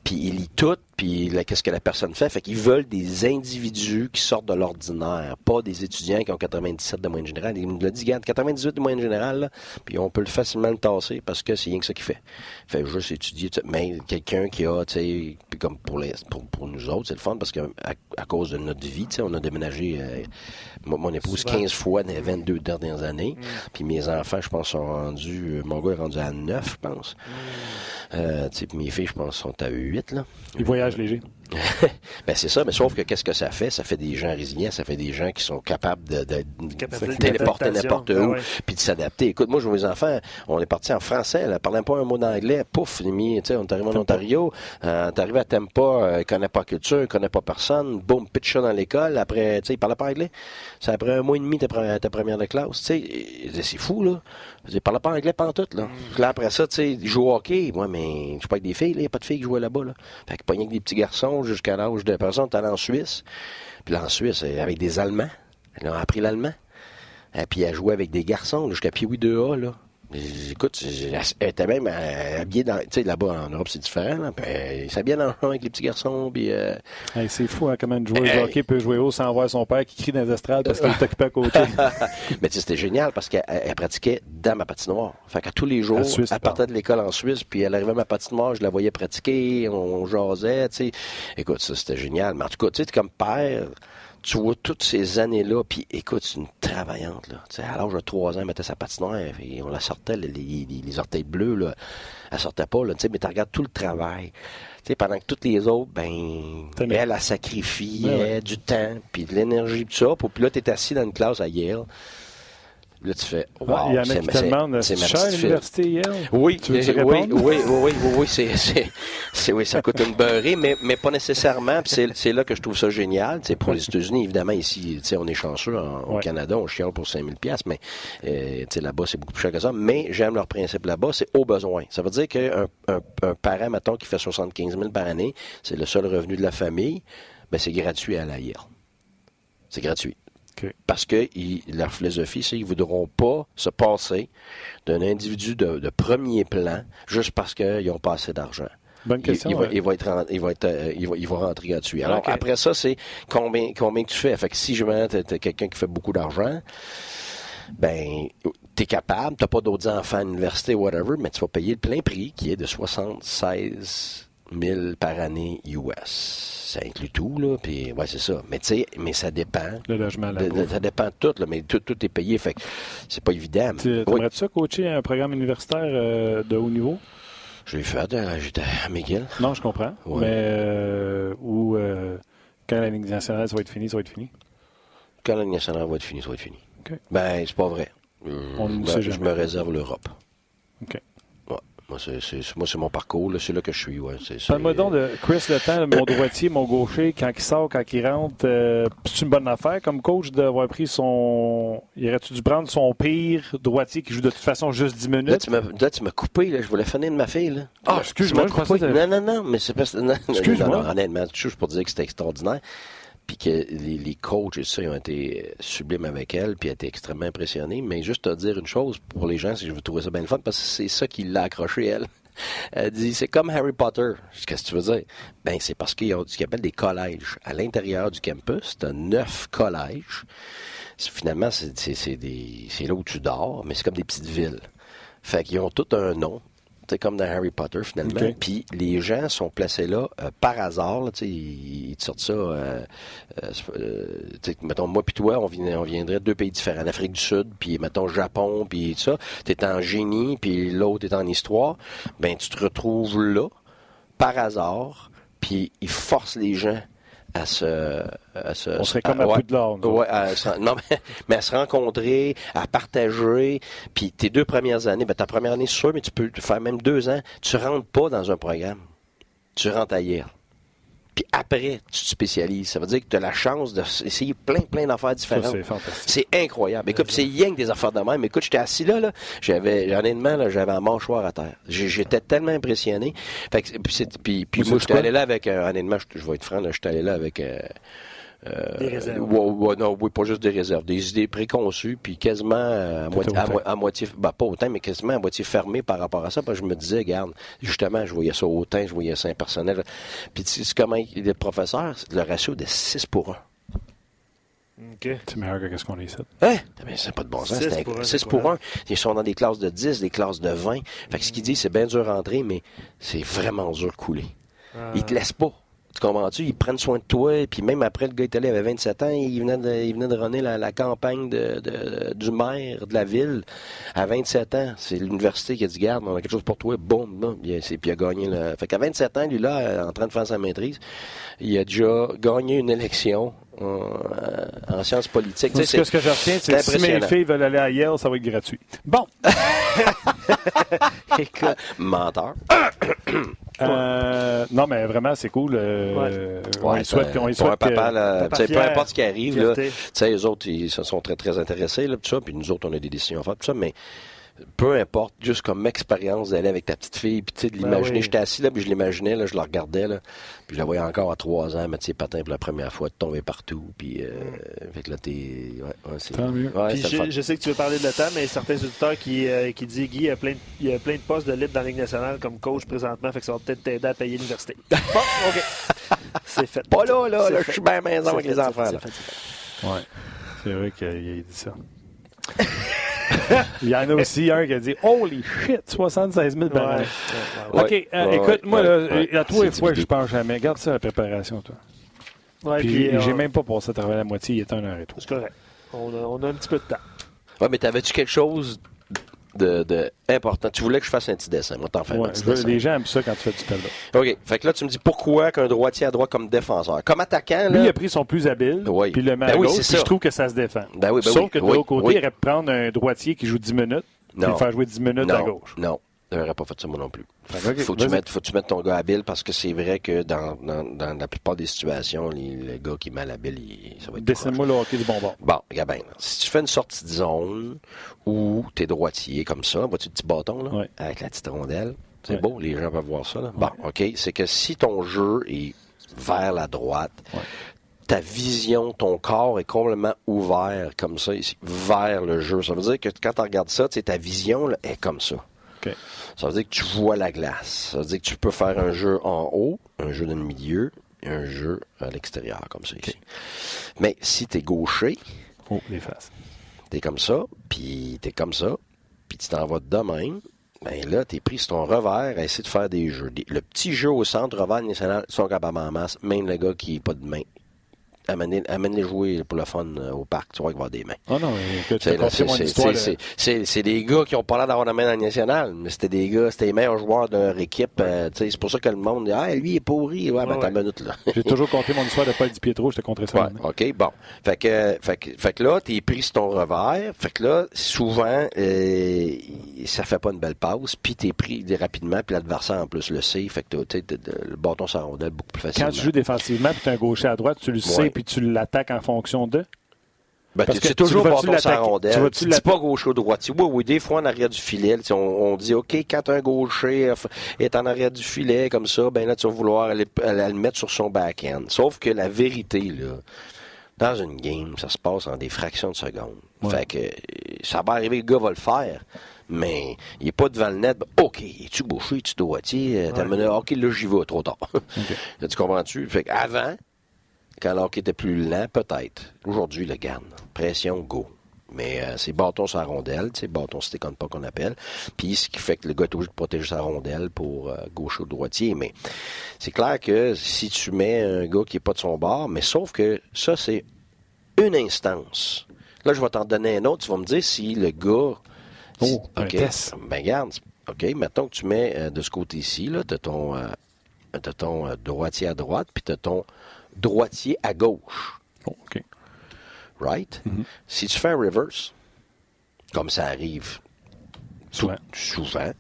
Speaker 4: puis ils lisent toutes, puis là, qu'est-ce que la personne fait? Fait qu'ils veulent des individus qui sortent de l'ordinaire, pas des étudiants qui ont 97 de moyenne générale. Il me l'a dit, regarde, 98 de moyenne générale, là, puis on peut facilement le tasser parce que c'est rien que ça qu'il fait. Fait juste étudier, mais quelqu'un qui a, tu sais, comme pour, les, pour, pour nous autres, c'est le fun parce que à, à cause de notre vie, tu sais, on a déménagé, euh, moi, mon épouse, 15 fois dans les 22 dernières années, mm. puis mes enfants, je pense, sont rendus, euh, mon gars est rendu à 9, je pense. Mm. Euh, mes filles, je pense, sont à 8, là.
Speaker 1: Ils voyagent léger.
Speaker 4: ben c'est ça, mais sauf que qu'est-ce que ça fait? Ça fait des gens résilients, ça fait des gens qui sont capables de, de, de téléporter n'importe où,
Speaker 2: ben ouais.
Speaker 4: puis de s'adapter. Écoute, moi, je vois mes enfants, on est parti en français, elle parlait pas un mot d'anglais, pouf, mis, on est arrivé en Ontario, euh, t'es arrivé à Tempa, euh, connaît pas culture, il connaît pas personne, boum, pitch ça dans l'école, après, tu sais, il parlait pas anglais. C'est après un mois et demi ta première, ta première de classe, tu sais, c'est fou, là. Il parlait pas anglais pantoute, là. Mm. Là, après ça, tu sais, joue au hockey, moi, mais je suis pas avec des filles, il n'y a pas de filles qui jouaient là-bas, là. Fait que pas que des petits garçons jusqu'à l'âge de personne, allé en Suisse. Puis là, en Suisse, avec des Allemands. Ils ont appris l'allemand. Et puis, elle jouait avec des garçons, jusqu'à Pee-Wee 2A, là. Écoute, elle était même euh, habillée dans. Tu sais, là-bas en Europe, c'est différent. Là. Elle s'habillait dans le avec les petits garçons. Puis, euh...
Speaker 1: c'est fou hein, comment une joueuse de hockey peut jouer haut sans voir son père qui crie dans les estrades parce qu'il est occupé à côté.
Speaker 4: Mais tu sais, c'était génial parce qu'elle pratiquait dans ma patinoire. Fait qu'à tous les jours, elle partait de l'école en Suisse, puis elle arrivait à ma patinoire, je la voyais pratiquer, on, on jasait. Tu sais. Écoute, ça, c'était génial. Mais en tout cas, tu sais, comme père tu vois toutes ces années-là, puis écoute, c'est une travaillante, là. Tu sais, à l'âge de 3 ans, elle mettait sa patinoire, et on la sortait, les, les, orteils bleus, là. Elle sortait pas, là, tu sais, mais tu regardes tout le travail. Tu sais, pendant que toutes les autres, ben, elle, a sacrifié du temps, puis de l'énergie, tout ça. Puis là, tu es assis dans une classe à Yale. Là, tu fais. Wow,
Speaker 1: il y en a qui te demandent c'est cher l'université Yale?
Speaker 4: Oui, tu veux oui, oui, oui, oui, oui, c'est, oui, ça coûte une beurrée, mais, mais pas nécessairement. C'est, là que je trouve ça génial. C'est pour les États-Unis, évidemment, ici, on est chanceux. au Canada, on chiale pour 5000 pièces, mais euh, là-bas, c'est beaucoup plus cher que ça. Mais j'aime leur principe là-bas, c'est au besoin. Ça veut dire qu'un un, un parent, mettons, qui fait 75 000 par année, c'est le seul revenu de la famille, ben, c'est gratuit à la Yale. C'est gratuit. Parce que leur philosophie, c'est qu'ils ne voudront pas se passer d'un individu de, premier plan juste parce qu'ils n'ont pas assez d'argent.
Speaker 1: Bonne question.
Speaker 4: Il, va, être, il, va, être, euh, il, va, il va rentrer gratuit. Alors, après ça, c'est combien, combien tu fais? Fait que si je tu quelqu'un qui fait beaucoup d'argent, ben, tu es capable, tu n'as pas d'autres enfants à l'université, whatever, mais tu vas payer le plein prix qui est de 76 000 par année US ça inclut tout, là. Puis, ouais, c'est ça. Mais tu sais, mais ça dépend.
Speaker 1: Le logement, là.
Speaker 4: ça dépend de tout, là. Mais tout, tout est payé. Fait que c'est pas évident.
Speaker 1: Tu aimerais-tu ça coacher un programme universitaire euh, de haut niveau?
Speaker 4: Je l'ai fait, euh, j'étais à McGill.
Speaker 1: Non, je comprends. Mais, euh, ou, quand la Ligue nationale, ça va être fini, ça va être fini?
Speaker 4: Quand la Ligue nationale va être finie, ça va être fini. Ben, c'est pas vrai. Ben, je me réserve l'Europe.
Speaker 1: OK.
Speaker 4: Moi, c'est mon parcours. C'est là que je suis. Ouais.
Speaker 1: Parle-moi donc de Chris Le Temps, mon droitier, mon gaucher, quand il sort, quand il rentre. Euh, c'est une bonne affaire comme coach d'avoir pris son. Il aurait-tu dû prendre son pire droitier qui joue de toute façon juste 10 minutes?
Speaker 4: Là, tu m'as coupé. Là. Je voulais finir de ma fille. Là.
Speaker 1: Ah, excuse-moi.
Speaker 4: Non, non, non. Mais c'est pas. Excuse-moi. Honnêtement, je pour dire que c'était extraordinaire puis que les, coachs et ça, ils ont été sublimes avec elle, puis elle était extrêmement impressionnée. Mais juste te dire une chose pour les gens, si je veux trouver ça bien le fun, parce que c'est ça qui l'a accroché, elle. Elle dit, c'est comme Harry Potter. Qu'est-ce que tu veux dire? Ben, c'est parce qu'ils ont ce qu'ils appellent des collèges. À l'intérieur du campus, tu as neuf collèges. Finalement, c'est là où tu dors, mais c'est comme des petites villes. Fait qu'ils ont tout un nom comme dans Harry Potter finalement. Puis les gens sont placés là euh, par hasard. ils, te sortent ça. Euh, euh, mettons, moi puis toi, on, on viendrait de deux pays différents. L'Afrique du Sud, puis mettons Japon, puis tout ça. Tu es en génie, puis l'autre est en histoire. Ben, tu te retrouves là, par hasard, puis ils forcent les gens à se,
Speaker 1: On serait comme à,
Speaker 4: à
Speaker 1: de l'ordre.
Speaker 4: Ouais, non, mais, à se rencontrer, à partager. Puis tes deux premières années, ben, ta première année, c'est sûr, mais tu peux faire même deux ans. Tu rentres pas dans un programme. Tu rentres ailleurs. Puis après, tu te spécialises. Ça veut dire que tu as la chance d'essayer plein, plein d'affaires différentes. C'est incroyable. Écoute, c'est rien que des affaires de même. Écoute, j'étais assis là, là j'avais, honnêtement, là, j'avais un mâchoire à terre. J'étais tellement impressionné. Fait que, puis, puis, moi, j'étais allé là avec, euh, honnêtement, je, vais être franc, j'étais allé là avec... Euh,
Speaker 2: des réserves.
Speaker 4: non, oui, pas juste des réserves, des idées préconçues, puis quasiment à, moitié, à, moitié, ben, pas autant, mais quasiment à moitié fermé par rapport à ça, parce que je me disais, regarde, justement, je voyais ça autant, je voyais ça impersonnel. Puis tu sais comment les professeurs, le ratio de 6 pour 1.
Speaker 1: OK. C'est meilleur que ce qu'on est ici.
Speaker 4: Hein? C'est pas de bon sens. 6 pour 1. Ils sont dans des classes de 10, des classes de 20. Fait que ce qu'ils disent, c'est bien dur à entrer, mais c'est vraiment dur à couler. Ah. Ils te laissent pas. Tu comprends-tu? Ils prennent soin de toi. Et puis même après, le gars est allé, il avait 27 ans. Il venait de, il venait de runner la, campagne du maire de la ville à 27 ans. C'est l'université qui a dit, garde, on a quelque chose pour toi. Boum, boum. Puis il a gagné. Le... Fait qu'à 27 ans, lui, là, en train de faire sa maîtrise, il a déjà gagné une élection en, sciences politiques.
Speaker 1: Tu sais, ce que je retiens, c'est que si mes filles veulent aller à Yale, ça va être gratuit. Bon.
Speaker 4: Menteur.
Speaker 1: Euh, non, mais vraiment, c'est cool. Euh, on souhaite, on
Speaker 4: souhaite papa, là, peu importe ce qui arrive, là, les autres, ils se sont très, très intéressés, là, tout ça, puis nous autres, on a des décisions à faire, tout ça, mais peu importe, juste comme expérience d'aller avec ta petite fille, puis tu sais, de ben l'imaginer. J'étais assis là, puis je l'imaginais, là, je la regardais, là, puis je la voyais encore à trois ans mettre ses patins pour la première fois, de tomber partout, puis euh, fait que là, t'es... Ouais,
Speaker 2: c'est... mieux. je, sais que tu veux parler de le temps, mais certains auditeurs qui, euh, qui disent, Guy, il y, a plein de, il y a plein de postes de libre dans la Ligue nationale comme coach présentement, fait que ça va peut-être t'aider à payer l'université. bon, OK.
Speaker 4: c'est fait. Pas là, là, là je suis bien maison avec les enfants, là.
Speaker 1: Ouais, c'est vrai qu'il a dit ça. Il y en a aussi un qui a dit Holy shit, 76 000 barils. OK, euh, écoute, moi, là, la troisième fois, je pars jamais. Garde ça la préparation, toi. puis, j'ai euh, même pas passé à travers la moitié, il est un heure et tout.
Speaker 2: C'est correct. On a, on a un petit peu de temps.
Speaker 4: Ouais, mais t'avais-tu quelque chose de, important. Tu voulais que je fasse un petit dessin. Moi, t'en fais un petit dessin.
Speaker 1: Les gens aiment ça quand tu fais du tableau.
Speaker 4: OK. Fait que là, tu me dis pourquoi qu'un droitier à droite comme défenseur? Comme attaquant, là...
Speaker 1: Lui, il a pris son plus habile, oui. puis le met ben à oui, gauche, je trouve que ça se défend. Ben oui, ben Sauf que de l'autre côté, il aurait pu prendre un droitier qui joue 10 minutes, puis le faire jouer 10 minutes à gauche.
Speaker 4: Non, n'aurais pas fait ça moi non plus. Il faut, que tu mettes, faut que tu mettes ton gars habile parce que c'est vrai que dans, dans, dans, la plupart des situations, les, le gars qui est mal habile, il, ça va être.
Speaker 1: Dessine-moi le hockey du bonbon.
Speaker 4: Bon, regarde bien. Si tu fais une sortie de zone où tu es droitier comme ça, vois-tu le petit bâton là, avec la petite rondelle? C'est beau, les gens peuvent voir ça. Là. Bon, OK. C'est que si ton jeu est vers la droite, ta vision, ton corps est complètement ouvert comme ça, ici, vers le jeu. Ça veut dire que quand tu regardes ça, ta vision là, est comme ça. Ça veut dire que tu vois la glace. Ça veut dire que tu peux faire un jeu en haut, un jeu dans le milieu et un jeu à l'extérieur, comme ça ici. Mais si tu es gaucher,
Speaker 1: oh, les faces.
Speaker 4: Tu es comme ça, puis tu es comme ça, puis tu t'en vas de même, ben là, tu es pris sur ton revers à essayer de faire des jeux. Le petit jeu au centre, revers national, sont capables en masse, même le gars qui n'est pas de main amène-les jouer pour le fun euh, au parc. Tu vois qu'il va avoir des mains.
Speaker 1: Oh non,
Speaker 4: c'est des gars qui ont pas l'air d'avoir la main dans le national, mais c'était des gars, c'était les meilleurs joueurs de leur équipe. Euh, c'est pour ça que le monde dit Ah, lui, il est pourri. Ouais, ben, minute, là.
Speaker 1: J'ai toujours compté mon histoire de Paul Di Pietro, je te compterai ça.
Speaker 4: OK, bon. Fait que, fait que, fait que là, t'es pris sur ton revers. Fait que là, souvent, euh, ça fait pas une belle passe, puis t'es pris rapidement, puis l'adversaire en plus le sait. Fait que le bâton s'en rondelle beaucoup plus facilement.
Speaker 1: Quand tu joues défensivement, puis t'es un gaucher à droite, tu le sais, puis tu l'attaques en fonction de?
Speaker 4: Ben, c'est toujours bâton sans rondelle? Tu, dis pas gaucher ou droitier. Oui, oui, des fois en arrière du filet. On, dit, OK, quand un gaucher est en arrière du filet comme ça, ben là, tu vas vouloir aller, le mettre sur son back-end. Sauf que la vérité, là, dans une game, ça se passe en des fractions de secondes. Fait que ça va arriver, le gars va le faire. Mais il n'est pas devant le net. OK, es-tu gaucher, es-tu droitier? Ouais. OK, là, j'y vais, trop tard. tu comprends-tu? Fait qu'avant, quand l'hockey était plus lent, peut-être. Aujourd'hui, le garde. Pression, go. Mais euh, c'est bâton sur la rondelle, c'est bâton comme pas qu'on appelle. Puis ce qui fait que le gars est obligé de protéger sa rondelle pour euh, gauche ou droitier. Mais c'est clair que si tu mets un gars qui est pas de son bord, mais sauf que ça, c'est une instance. Là, je vais t'en donner un autre. Tu vas me dire si le gars.
Speaker 1: Oh, OK.
Speaker 4: Ben, garde. OK, mettons que tu mets euh, de ce côté-ci, là, tu ton, ton droitier à droite, puis tu ton droitier à gauche.
Speaker 1: Oh, OK.
Speaker 4: Right? Mm-hmm. Si tu fais un reverse, comme ça arrive souvent, souvent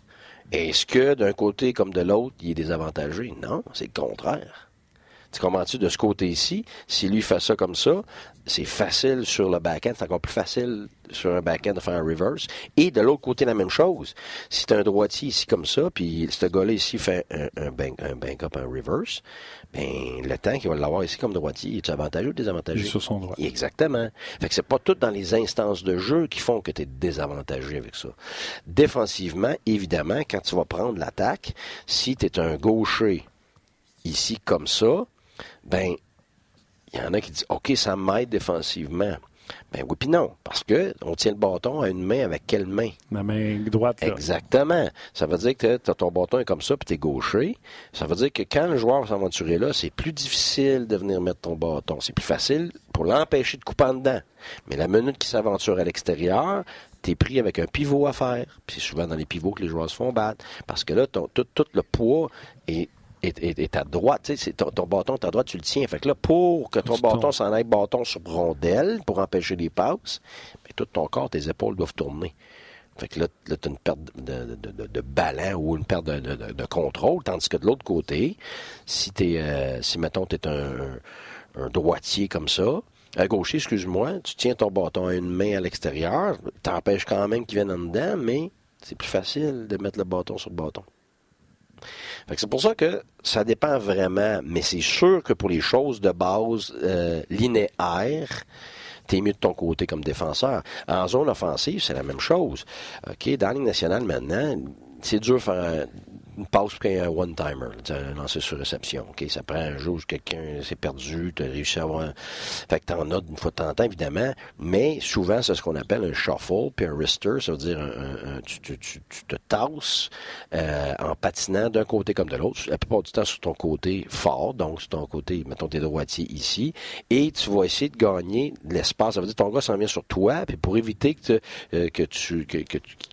Speaker 4: est-ce que d'un côté comme de l'autre, il est désavantagé? Non, c'est le contraire. Tu comprends-tu de ce côté-ci? Si lui fait ça comme ça, c'est facile sur le back-end. C'est encore plus facile sur un back-end de faire un reverse. Et de l'autre côté, la même chose. Si tu un droitier ici comme ça, puis ce gars-là ici fait un, un, bank, un bank-up, un reverse, ben, le temps qu'il va l'avoir ici comme droitier, est avantageux ou désavantageux?
Speaker 1: sur son droit.
Speaker 4: Exactement. Fait que c'est pas tout dans les instances de jeu qui font que tu es désavantagé avec ça. Défensivement, évidemment, quand tu vas prendre l'attaque, si tu es un gaucher ici comme ça, ben, il y en a qui disent, OK, ça m'aide défensivement. Ben oui, puis non, parce que on tient le bâton à une main avec quelle main?
Speaker 1: La main droite. Là.
Speaker 4: Exactement. Ça veut dire que as ton bâton est comme ça, puis tu es gaucher. Ça veut dire que quand le joueur va s'aventurer là, c'est plus difficile de venir mettre ton bâton. C'est plus facile pour l'empêcher de couper en dedans. Mais la minute qu'il s'aventure à l'extérieur, tu es pris avec un pivot à faire. Puis c'est souvent dans les pivots que les joueurs se font battre. Parce que là, tout, tout le poids est est, à droite. Ton, ton, bâton est à droite, tu le tiens. Fait que là, pour que ton bâton s'en aille bâton sur rondelle pour empêcher les passes, mais tout ton corps, tes épaules doivent tourner. Fait que là, là tu as une perte de, de, de, ballon ou une perte de, contrôle, tandis que de l'autre côté, si t'es euh, si mettons tu es un, un, droitier comme ça, à gaucher, excuse-moi, tu tiens ton bâton à une main à l'extérieur, t'empêches quand même qu'il vienne en dedans, mais C'est plus facile de mettre le bâton sur le bâton. C'est pour ça que ça dépend vraiment, mais c'est sûr que pour les choses de base euh, linéaires, t'es mieux de ton côté comme défenseur. En zone offensive, c'est la même chose. OK, dans la Ligue nationale maintenant, c'est dur faire une passe pour un one-timer, un lancer sur réception. Ça prend un jour où quelqu'un s'est perdu, tu as réussi à avoir un... Fait que t'en as une fois de temps en temps, évidemment, mais souvent, c'est ce qu'on appelle un shuffle, puis un wrister, ça veut dire un, tu, te tasses euh, en patinant d'un côté comme de l'autre, la plupart du temps sur ton côté fort, donc sur ton côté, mettons tes droitiers ici, et tu vas essayer de gagner de l'espace. Ça veut dire ton gars s'en vient sur toi, puis pour éviter que, euh, que,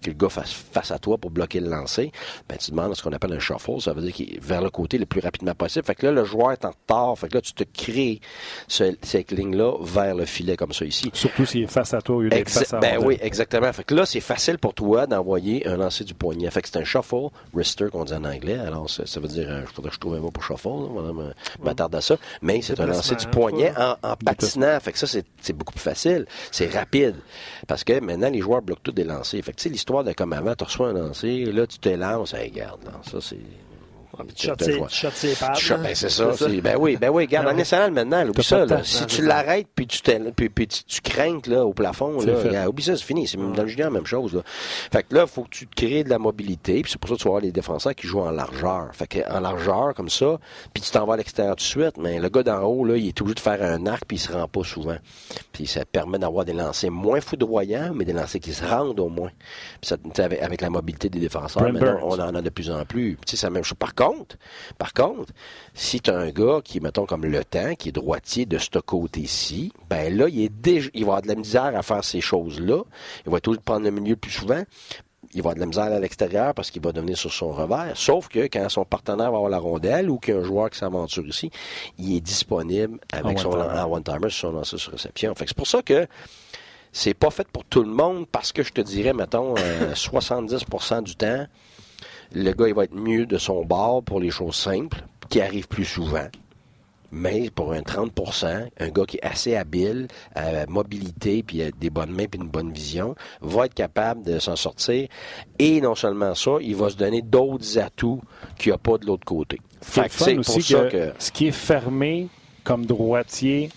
Speaker 4: le gars fasse face à toi pour bloquer le lancer, ben, tu demandes ce qu'on appelle un shuffle, ça veut dire qu'il est vers le côté le plus rapidement possible. Fait que là, le joueur est en retard. Fait que là, tu te crées cette ligne-là vers le filet comme ça ici.
Speaker 1: Surtout s'il est face à toi au lieu d'être face à
Speaker 4: Ben oui, exactement. Fait que là, c'est facile pour toi d'envoyer un lancer du poignet. Fait que c'est un shuffle, wrister qu'on dit en anglais. Alors, ça, veut dire, euh, je faudrait que je trouve un mot pour shuffle, on m'attarde à ça. Mais c'est un lancer du poignet en, patinant. Fait que ça, c'est beaucoup plus facile. C'est rapide. Parce que maintenant, les joueurs bloquent tous des lancers. Fait que tu sais, l'histoire de comme avant, tu reçois un lancer, là, tu te lances, regarde, ça, c'est
Speaker 2: tu shot ses pattes.
Speaker 4: Ben, c'est ça. Ben oui, ben oui, regarde, en national maintenant, oublie ça. Là, si tu l'arrêtes puis tu, puis, puis tu, tu crains là, au plafond, là, oublie ça, c'est fini. C'est dans le junior, même chose. Là. Fait que là, il faut que tu te crées de la mobilité. Puis c'est pour ça que tu vas avoir les défenseurs qui jouent en largeur. Fait que en largeur, comme ça, puis tu t'en vas à l'extérieur tout de suite, mais le gars d'en haut, là, il est obligé de faire un arc puis il se rend pas souvent. Puis ça permet d'avoir des lancers moins foudroyants, mais des lancers qui se rendent au moins. Puis ça, avec, avec la mobilité des défenseurs, maintenant, on en a de plus en plus. Tu sais, ça même chose. Par contre, par contre, si tu as un gars qui, mettons, comme le temps, qui est droitier de ce côté-ci, ben là, il est déjà, il va avoir de la misère à faire ces choses-là. Il va toujours prendre le milieu plus souvent. Il va avoir de la misère à l'extérieur parce qu'il va devenir sur son revers. Sauf que quand son partenaire va avoir la rondelle ou qu'un joueur qui s'aventure ici, il est disponible avec son one-timer sur son lancer sur réception. Fait c'est pour ça que c'est pas fait pour tout le monde parce que je te dirais, mettons, 70% euh, du temps, le gars, il va être mieux de son bord pour les choses simples, qui arrivent plus souvent. Mais pour un 30% un gars qui est assez habile, à mobilité, puis a des bonnes mains, puis une bonne vision, va être capable de s'en sortir. Et non seulement ça, il va se donner d'autres atouts qu'il n'y a pas de l'autre côté.
Speaker 1: c'est pour ça que, Ce qui est fermé comme droitier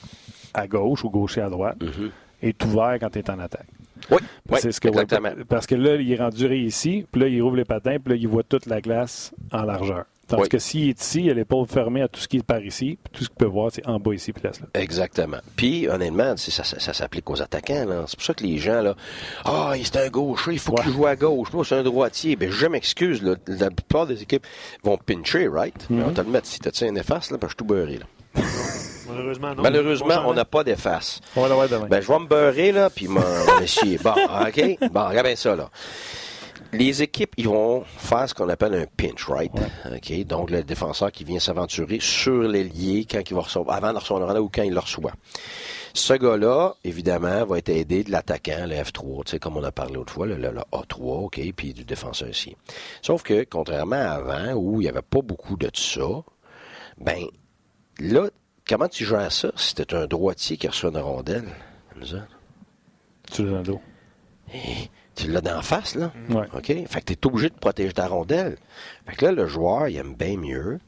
Speaker 1: à gauche ou gaucher à droite mm-hmm. est ouvert quand tu es en attaque.
Speaker 4: Oui, c'est ce que exactement.
Speaker 1: parce que là, il est rendu ici, puis là, il rouvre les patins, puis là, il voit toute la glace en largeur. Tandis que s'il est ici, il a l'épaule fermée à tout ce qui est par ici, puis tout ce qu'il peut voir, c'est en bas ici, puis là.
Speaker 4: Exactement. Puis, honnêtement, ça, ça, s'applique aux attaquants. C'est pour ça que les gens, là, ah, c'est un gaucher, il faut qu'il joue à gauche. c'est un droitier. Ben, je m'excuse, la plupart des équipes vont pincher, right? Mm-hmm. On va te le mettre si t'as un efface, là, parce que je suis tout beurré, là.
Speaker 2: Malheureusement, non.
Speaker 4: Malheureusement, on n'a pas d'efface.
Speaker 1: On va
Speaker 4: Ben, je vais me beurrer, là, puis me chier. Bon, OK? Bon, regarde bien ça, là. Les équipes, ils vont faire ce qu'on appelle un pinch, right? OK? Donc, le défenseur qui vient s'aventurer sur l'ailier quand il va recevoir, avant de recevoir le ou quand il le reçoit. Ce gars-là, évidemment, va être aidé de l'attaquant, le F3, tu sais, comme on a parlé autrefois, le, le, A3, OK, puis du défenseur aussi. Sauf que, contrairement à avant, où il n'y avait pas beaucoup de ça, ben, là, Comment tu gères ça si tu un droitier qui reçoit une rondelle?
Speaker 1: Tu l'as dans le dos.
Speaker 4: Eh, tu l'as d'en face, là?
Speaker 1: Mm. Ouais.
Speaker 4: OK? Fait que tu es obligé de protéger ta rondelle. Fait que là, le joueur, il aime bien mieux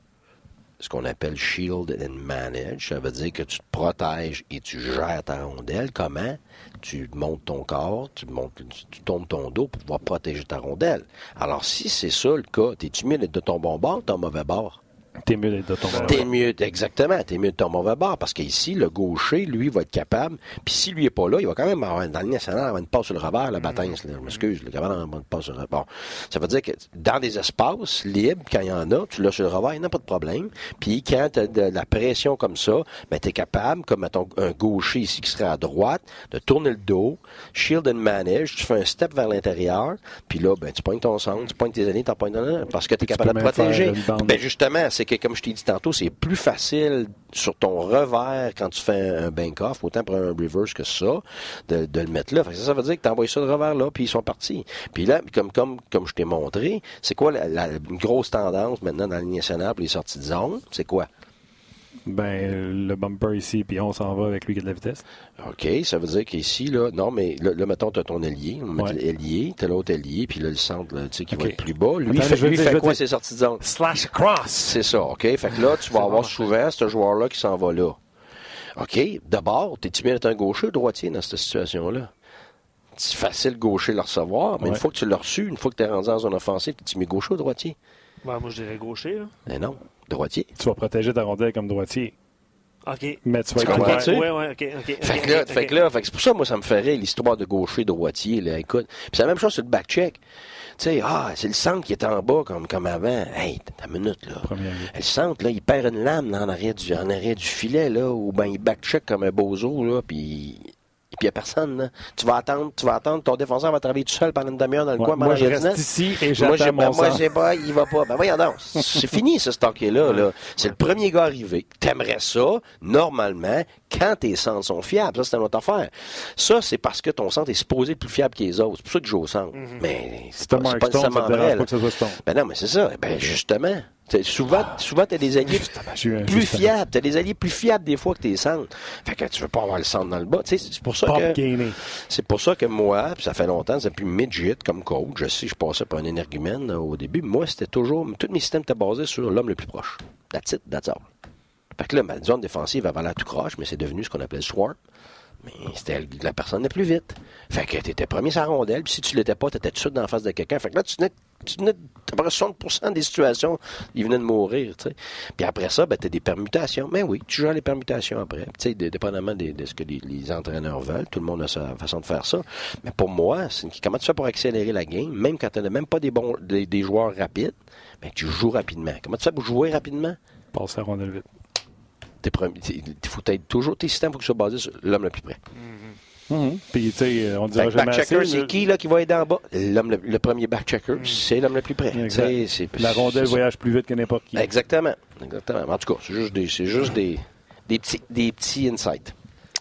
Speaker 4: ce qu'on appelle shield and manage. Ça veut dire que tu te protèges et tu gères ta rondelle. Comment? Tu montes ton corps, tu, montes, tu tombes ton dos pour pouvoir protéger ta rondelle. Alors, si c'est ça le cas, t'es-tu mieux de ton bon bord ou ton mauvais bord?
Speaker 1: T'es mieux d'être de ton
Speaker 4: T'es mieux, exactement, t'es mieux de ton mauvais bord, parce qu'ici, le gaucher, lui, va être capable, puis s'il lui est pas là, il va quand même avoir, dans le national, avoir une passe sur le revers, la bataille, je m'excuse, le capable d'avoir une passe sur le revers. Ça veut dire que dans des espaces libres, quand il y en a, tu l'as sur le revers, il n'y a pas de problème. Puis quand tu as de la pression comme ça, ben, tu es capable, comme mettons, un gaucher ici qui serait à droite, de tourner le dos, shield and manage, tu fais un step vers l'intérieur, puis là, ben, tu pointes ton centre, tu pointes tes années, tu pointes parce que tu es capable de protéger. Ben, justement, c'est que, comme je t'ai dit tantôt, c'est plus facile sur ton revers quand tu fais un bank-off, autant pour un reverse que ça, de, le mettre là. ça, veut dire que tu envoies ça de revers là, puis ils sont partis. Puis là, comme, comme, comme je t'ai montré, c'est quoi la, grosse tendance maintenant dans la pour les sorties de zone? C'est quoi?
Speaker 1: Ben, le bumper ici, puis on s'en va avec lui qui a de la vitesse.
Speaker 4: OK, ça veut dire qu'ici, là, non, mais là, mettons, tu as ton ailier, on met l'ailier, tu as l'autre ailier, puis là, le centre, tu sais, qui va être plus bas. Lui, Attends, fait, lui fait quoi, ses sorties de zone?
Speaker 1: Slash cross!
Speaker 4: C'est ça, OK? Fait que là, tu vas avoir souvent ce joueur-là qui s'en va là. OK, d'abord, t'es-tu bien d'être un gaucher ou droitier dans cette situation-là? C'est facile gaucher le recevoir, mais une fois que tu l'as reçu, une fois que tu es rendu en zone offensive, tu mets gaucher ou droitier?
Speaker 2: Ben, moi, je dirais gaucher. Là.
Speaker 4: Mais non, droitier.
Speaker 1: Tu vas protéger ta rondelle comme droitier.
Speaker 2: OK.
Speaker 1: Mais tu vas
Speaker 4: comprends-tu?
Speaker 2: Oui, oui, OK. ok.
Speaker 4: Fait que là, fait que là c'est pour ça, moi, ça me ferait l'histoire de gaucher-droitier. Là, écoute. Puis c'est la même chose sur le back-check. Tu sais, ah, c'est le centre qui est en bas comme, comme avant. Hey, ta minute, là. Le centre, là, il perd une lame en arrière du, en arrière du filet, là, ou ben il back-check comme un bozo, là, puis puis il n'y a personne. Là. Tu vas attendre, tu vas attendre, ton défenseur va travailler tout seul pendant une demi-heure dans le coin.
Speaker 1: Moi, je reste ici et j'attends
Speaker 4: moi,
Speaker 1: mon
Speaker 4: Moi, je sais pas, il va pas. Ben voyons donc, c'est fini ce stocké-là. Là. C'est le premier gars arrivé. T'aimerais ça, normalement, quand tes centres sont fiables. Ça, c'est une autre affaire. Ça, c'est parce que ton centre est supposé être plus fiable que les autres. C'est pour ça que je joue au centre. Mm-hmm. Mais c'est pas, pas nécessairement vrai. Ben non, mais c'est ça. Ben justement, souvent, souvent tu as des alliés plus fiables. Tu as des alliés plus fiables des fois que tes centres. Fait que tu veux pas avoir le centre dans le bas. C'est pour ça que. C'est pour ça que moi, ça fait longtemps, depuis midget comme coach, je sais, je passais par un énergumène au début. Moi, c'était toujours. Tous mes systèmes étaient basés sur l'homme le plus proche. That's it, that's all. Fait que là, ma zone défensive avait l'air tout croche, mais c'est devenu ce qu'on appelle swarm. Mais c'était la personne la plus vite. Fait que t'étais premier la rondelle, puis si tu l'étais pas, t'étais tout de suite dans la face de quelqu'un. Fait que là, tu tenais, tu tenais à peu près 60% des situations, ils venaient de mourir, tu sais. Puis après ça, ben, t'as des permutations. Mais oui, tu joues les permutations après. Tu sais, dépendamment de, ce que les, entraîneurs veulent, tout le monde a sa façon de faire ça. Mais pour moi, c'est comment tu fais pour accélérer la game, même quand tu n'as même pas des bons des, joueurs rapides, ben, tu joues rapidement. Comment tu fais pour jouer rapidement?
Speaker 1: Passer à rondelle vite
Speaker 4: il faut être toujours, tes systèmes, il faut qu'ils soient basés sur l'homme le plus près.
Speaker 1: Mm -hmm. Puis, tu sais, on dirait jamais
Speaker 4: checker c'est qui là, qui va aider en bas? L'homme, le, premier back-checker, mm. c'est l'homme le plus près.
Speaker 1: La rondelle voyage plus vite que n'importe qui.
Speaker 4: Exactement. Exactement. En tout cas, c'est juste des, c'est juste des, des, petits, des petits insights.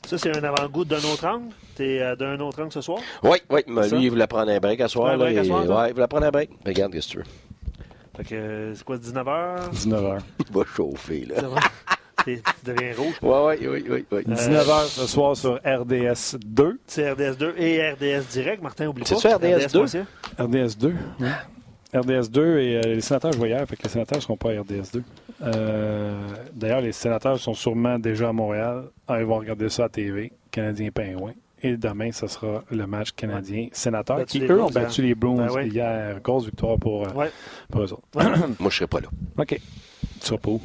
Speaker 2: Ça, c'est un avant-goût d'un autre angle? T'es euh, d'un autre angle ce soir?
Speaker 4: Oui, oui. Mais lui, il voulait prendre un break à soir. Là, à soir ouais, il voulait prendre un break. Regarde, qu'est-ce que tu veux.
Speaker 2: Fait que, c'est quoi, 19h?
Speaker 1: 19h.
Speaker 4: il va chauffer, là.
Speaker 2: Tu deviens rouge.
Speaker 4: Oui, oui, oui. oui,
Speaker 1: 19h ce soir sur RDS 2.
Speaker 2: C'est RDS 2 et RDS Direct. Martin, oublie pas.
Speaker 4: C'est ça, RDS 2?
Speaker 1: RDS 2, oui. RDS 2 et euh, les sénateurs, je vois hier, fait que les sénateurs ne seront pas à RDS 2. Euh, d'ailleurs, les sénateurs sont sûrement déjà à Montréal. Ah, ils vont regarder ça à TV, Canadien Pingouin. Et demain, ce sera le match canadien-sénateur qui, eux, ont battu les Bruins ben hier. Grosse victoire pour, euh, pour eux autres.
Speaker 4: Moi, je ne serai pas là.
Speaker 1: OK. Tu seras pas où?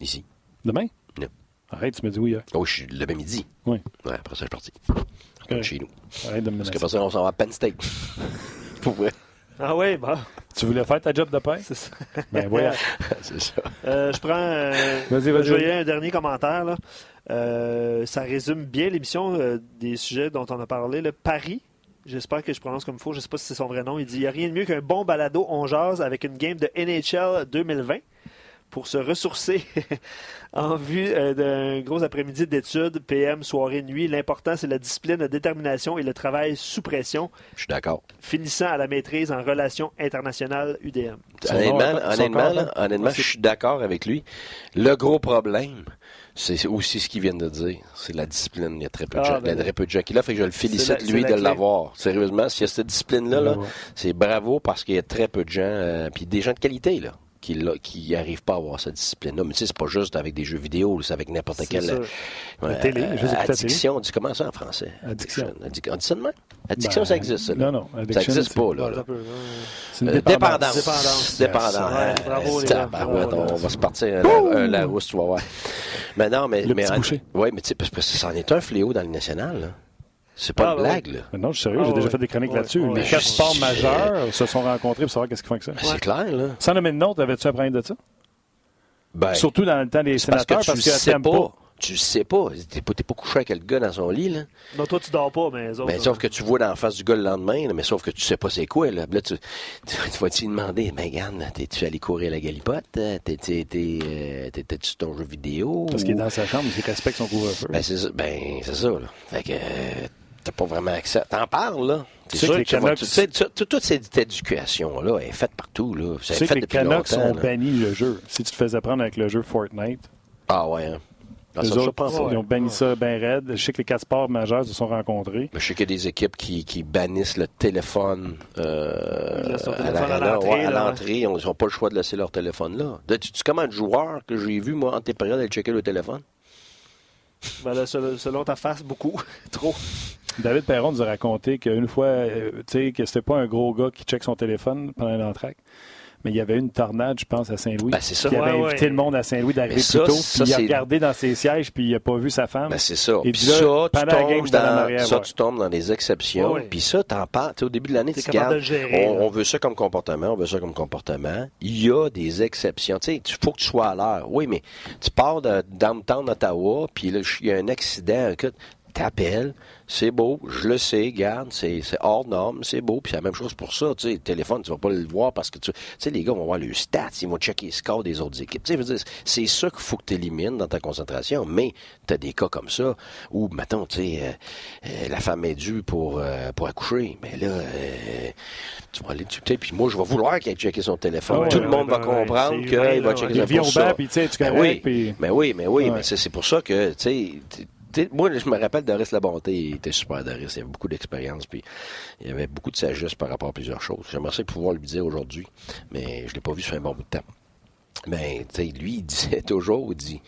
Speaker 4: Ici.
Speaker 1: Demain?
Speaker 4: Non.
Speaker 1: Arrête, tu me dis oui hier.
Speaker 4: Oh, je suis le midi.
Speaker 1: Oui.
Speaker 4: Ouais, après ça, je suis parti.
Speaker 1: Okay.
Speaker 4: Chez nous.
Speaker 1: Arrête de me
Speaker 4: Parce que ça, on s'en va à Penn State. Pour vrai.
Speaker 2: Ah oui, bah.
Speaker 1: Tu voulais faire ta job de pain?
Speaker 2: C'est ça.
Speaker 1: Ben voilà.
Speaker 4: c'est ça.
Speaker 2: Euh, je prends. Euh,
Speaker 1: vas-y, vas-y.
Speaker 2: Je un dernier commentaire. Là. Euh, ça résume bien l'émission euh, des sujets dont on a parlé. Le Paris. J'espère que je prononce comme il faut. Je ne sais pas si c'est son vrai nom. Il dit il n'y a rien de mieux qu'un bon balado on jase avec une game de NHL 2020 pour se ressourcer en vue euh, d'un gros après-midi d'études, PM, soirée, nuit. L'important, c'est la discipline, la détermination et le travail sous pression.
Speaker 4: Je suis d'accord.
Speaker 2: Finissant à la maîtrise en relations internationales UDM.
Speaker 4: Honnêtement, honnêtement, je suis d'accord avec lui. Le gros problème, c'est aussi ce qu'il vient de dire. C'est la discipline. Il y a très peu de ah, gens, ben très peu de gens qui l'ont. Fait que je le félicite, lui, de l'avoir. Sérieusement, s'il y a cette discipline-là, c'est bravo parce qu'il y a très peu de gens, euh, puis des gens de qualité, là qui qui n'arrivent pas à avoir cette discipline-là. Mais tu sais, c'est pas juste avec des jeux vidéo, c'est avec n'importe quelle
Speaker 1: euh, télé,
Speaker 4: addiction. On dit comment ça en français?
Speaker 1: Addiction.
Speaker 4: on dit ça de même? Addiction, ça ben, existe, ça.
Speaker 1: Non, non.
Speaker 4: ça n'existe pas, là.
Speaker 1: C'est une euh, dépendance.
Speaker 4: Dépendance. Dépendance. bravo, les gars. on, va se partir un, Larousse, tu vas voir. Mais non, mais...
Speaker 1: Le mais,
Speaker 4: Oui, mais tu sais, parce que ça en est un fléau dans le national, là. C'est pas ah, une blague, là.
Speaker 1: Mais non, je suis sérieux, j'ai ah, déjà fait des chroniques là-dessus. les quatre sports majeurs se sont rencontrés pour savoir qu'est-ce qu'ils font avec ça.
Speaker 4: C'est clair, là.
Speaker 1: Sans nommer de nom, t'avais-tu appris de ça? Ben, Surtout dans le temps des sénateurs, parce que, tu
Speaker 4: pas. pas. Tu sais pas. T'es pas, pas couché avec le gars dans son lit, là.
Speaker 2: Non, toi, tu dors pas, mais les autres.
Speaker 4: Ben, sauf que tu vois dans la face du gars le lendemain, mais sauf que tu sais pas c'est quoi, là. Là, tu, tu, vas-tu demander, mais regarde, t'es-tu allé courir la galipote? T'étais-tu euh, ton jeu vidéo?
Speaker 1: Parce qu'il est dans sa chambre, il respecte son couvre-feu.
Speaker 4: Ben, c'est ça, ben, c'est ça, là. Fait que, t'as pas vraiment accès. T'en parles, là.
Speaker 1: Tu sais que les Canucks... tu sais,
Speaker 4: toute cette éducation-là est faite partout, là.
Speaker 1: Tu sais que les Canucks ont banni le jeu. Si tu te faisais prendre avec le jeu Fortnite,
Speaker 4: Ah ouais, hein?
Speaker 1: Ah, les autres, ils ont banni ça bien raide. Je sais que les quatre sports majeurs se sont rencontrés.
Speaker 4: Mais je sais qu'il y a des équipes qui, qui bannissent le téléphone, euh, à l'entrée. Ils n'ont pas le choix de laisser leur téléphone là. Tu sais comment de joueurs que j'ai vu, moi, en tes périodes, aller checker le téléphone?
Speaker 2: Ben selon ta face, beaucoup. Trop.
Speaker 1: David Perron nous a raconté qu'une fois, euh, tu sais, que c'était pas un gros gars qui check son téléphone pendant l'entraque mais il y avait une tornade, je pense, à Saint-Louis.
Speaker 4: Ben, c'est ça.
Speaker 1: Qui avait invité le monde à Saint-Louis d'arriver plus tôt. puis il a regardé dans ses sièges, puis il n'a pas vu sa femme.
Speaker 4: Ben, c'est ça. Et puis ça, tu tombes dans, ça tu tombes dans des exceptions. Puis ça, t'en parles. Au début de l'année, tu gardes. On, veut ça comme comportement, on veut ça comme comportement. Il y a des exceptions. Tu sais, il faut que tu sois à l'heure. Oui, mais tu pars de downtown Ottawa, puis là, il y a un accident. Écoute, t'appelles, c'est beau, je le sais, garde, c'est hors norme, c'est beau, puis c'est la même chose pour ça, tu sais, le téléphone, tu vas pas le voir parce que, tu sais, les gars vont voir le stats, ils vont checker les scores des autres équipes, tu sais, c'est ça qu'il faut que tu élimines dans ta concentration, mais tu as des cas comme ça, où, mettons, tu sais, euh, euh, la femme est due pour, euh, pour accoucher, mais là, tu vas aller, tu sais, puis moi, je vais vouloir qu'elle checké son téléphone, tout le monde va comprendre qu'il va checker son téléphone.
Speaker 1: Puis, tu sais, tu
Speaker 4: oui, mais oui, mais oui, mais c'est pour ça que, tu sais, moi, je me rappelle Doris Labonté, il était super Doris, il avait beaucoup d'expérience, puis il avait beaucoup de sagesse par rapport à plusieurs choses. J'aimerais pouvoir lui dire aujourd'hui, mais je l'ai pas vu sur un bon bout de temps. Mais, lui, il disait toujours, il dit,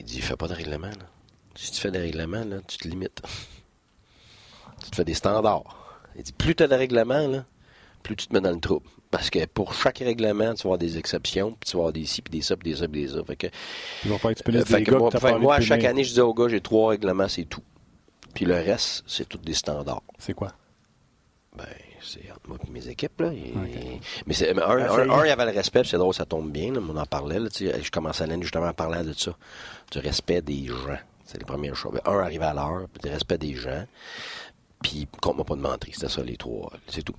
Speaker 4: il dit, fais pas de règlement, là. Si tu fais des règlements, là, tu te limites. tu te fais des standards. Il dit, plus tu as de règlements, là, plus tu te mets dans le trouble. Parce que pour chaque règlement, tu vas avoir des exceptions, puis tu vas avoir des ci, puis des ça, puis des ça, puis des ça. Fait que,
Speaker 1: Ils vont faire euh, fait que
Speaker 4: moi, moi chaque année, je dis aux gars, j'ai trois règlements, c'est tout. Puis le reste, c'est tout des standards.
Speaker 1: C'est quoi?
Speaker 4: Ben, c'est entre moi et mes équipes. Là. Mais, c'est, un, un, il y avait le respect, c'est drôle, ça tombe bien. on en parlait. Là, je commençais l'année justement en parlant de ça. Du respect des gens. C'est les premières choses. Un, arriver à l'heure, puis du respect des gens. Puis, compte-moi pas de mentir. C'était ça, les trois. C'est tout.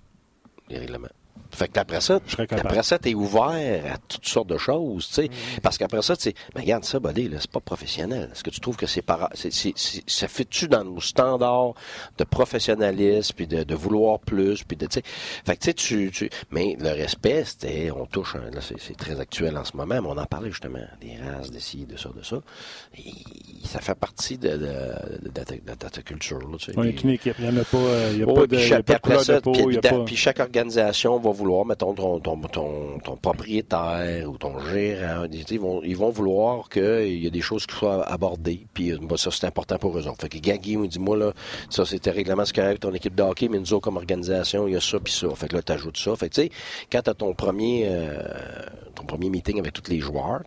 Speaker 4: Les règlements. Fait que après ça, après ça, t'es ouvert à toutes sortes de choses, tu sais. Mm. Parce qu'après ça, tu sais, mais regarde ça, Buddy, là, c'est pas professionnel. Est-ce que tu trouves que c'est para... ça fait-tu dans nos standards de professionnalisme, puis de, de vouloir plus, puis de, tu sais. Fait que, tu sais, tu, tu, mais le respect, c'était, on touche, là, c'est très actuel en ce moment, mais on en parlait justement, des races, de ci, de ça, de ça. Et ça fait partie de, de, de, ta, culture, là, tu sais.
Speaker 1: Oui, une équipe, il n'y en a pas, il y a pas de,
Speaker 4: puis, de, puis, chaque organisation va vouloir, mettons, ton, ton, ton, propriétaire ou ton gérant, ils vont, ils vont vouloir qu'il y ait des choses qui soient abordées, puis bah, ça, c'est important pour eux. Fait que Gaggy me dit, moi, là, ça, c'était règlement scolaire ton équipe de hockey, mais nous autres, comme organisation, il y a ça, puis ça. Fait que là, t'ajoutes ça. Fait que, tu sais, quand t'as ton premier, euh, ton premier meeting avec tous les joueurs,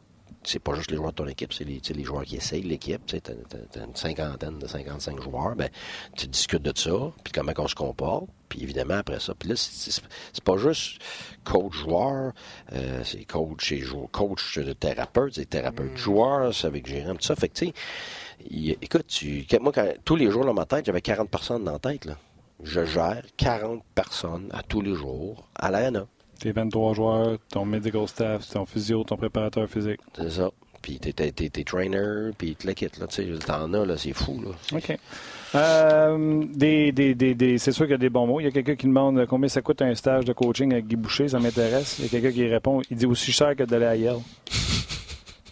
Speaker 4: c'est pas juste les joueurs de ton équipe, c'est les, les, joueurs qui essayent l'équipe. Tu as, une cinquantaine de 55 joueurs. Ben, tu discutes de ça, puis comment on se comporte. Puis évidemment, après ça, puis là, c'est pas juste coach-joueur, euh, c'est coach et joueur, coach de thérapeute, c'est thérapeute-joueur, mm. c'est avec gérant, tout ça. Fait que, tu sais, écoute, tu, moi, quand, tous les jours dans ma tête, j'avais 40 personnes dans la tête, là. Je gère 40 personnes à tous les jours à l'ANA.
Speaker 1: Tes 23 joueurs, ton medical staff, ton physio, ton préparateur physique.
Speaker 4: C'est ça. Puis tes, tes, tes, trainers, puis tu le kit, là, tu sais, t'en as, là, c'est fou, là.
Speaker 1: OK. Euh, des, des, des, c'est sûr qu'il y a des bons mots. Il y a quelqu'un qui demande combien ça coûte un stage de coaching avec Guy Boucher, ça m'intéresse. Il y a quelqu'un qui répond, il dit aussi cher que d'aller à Yale.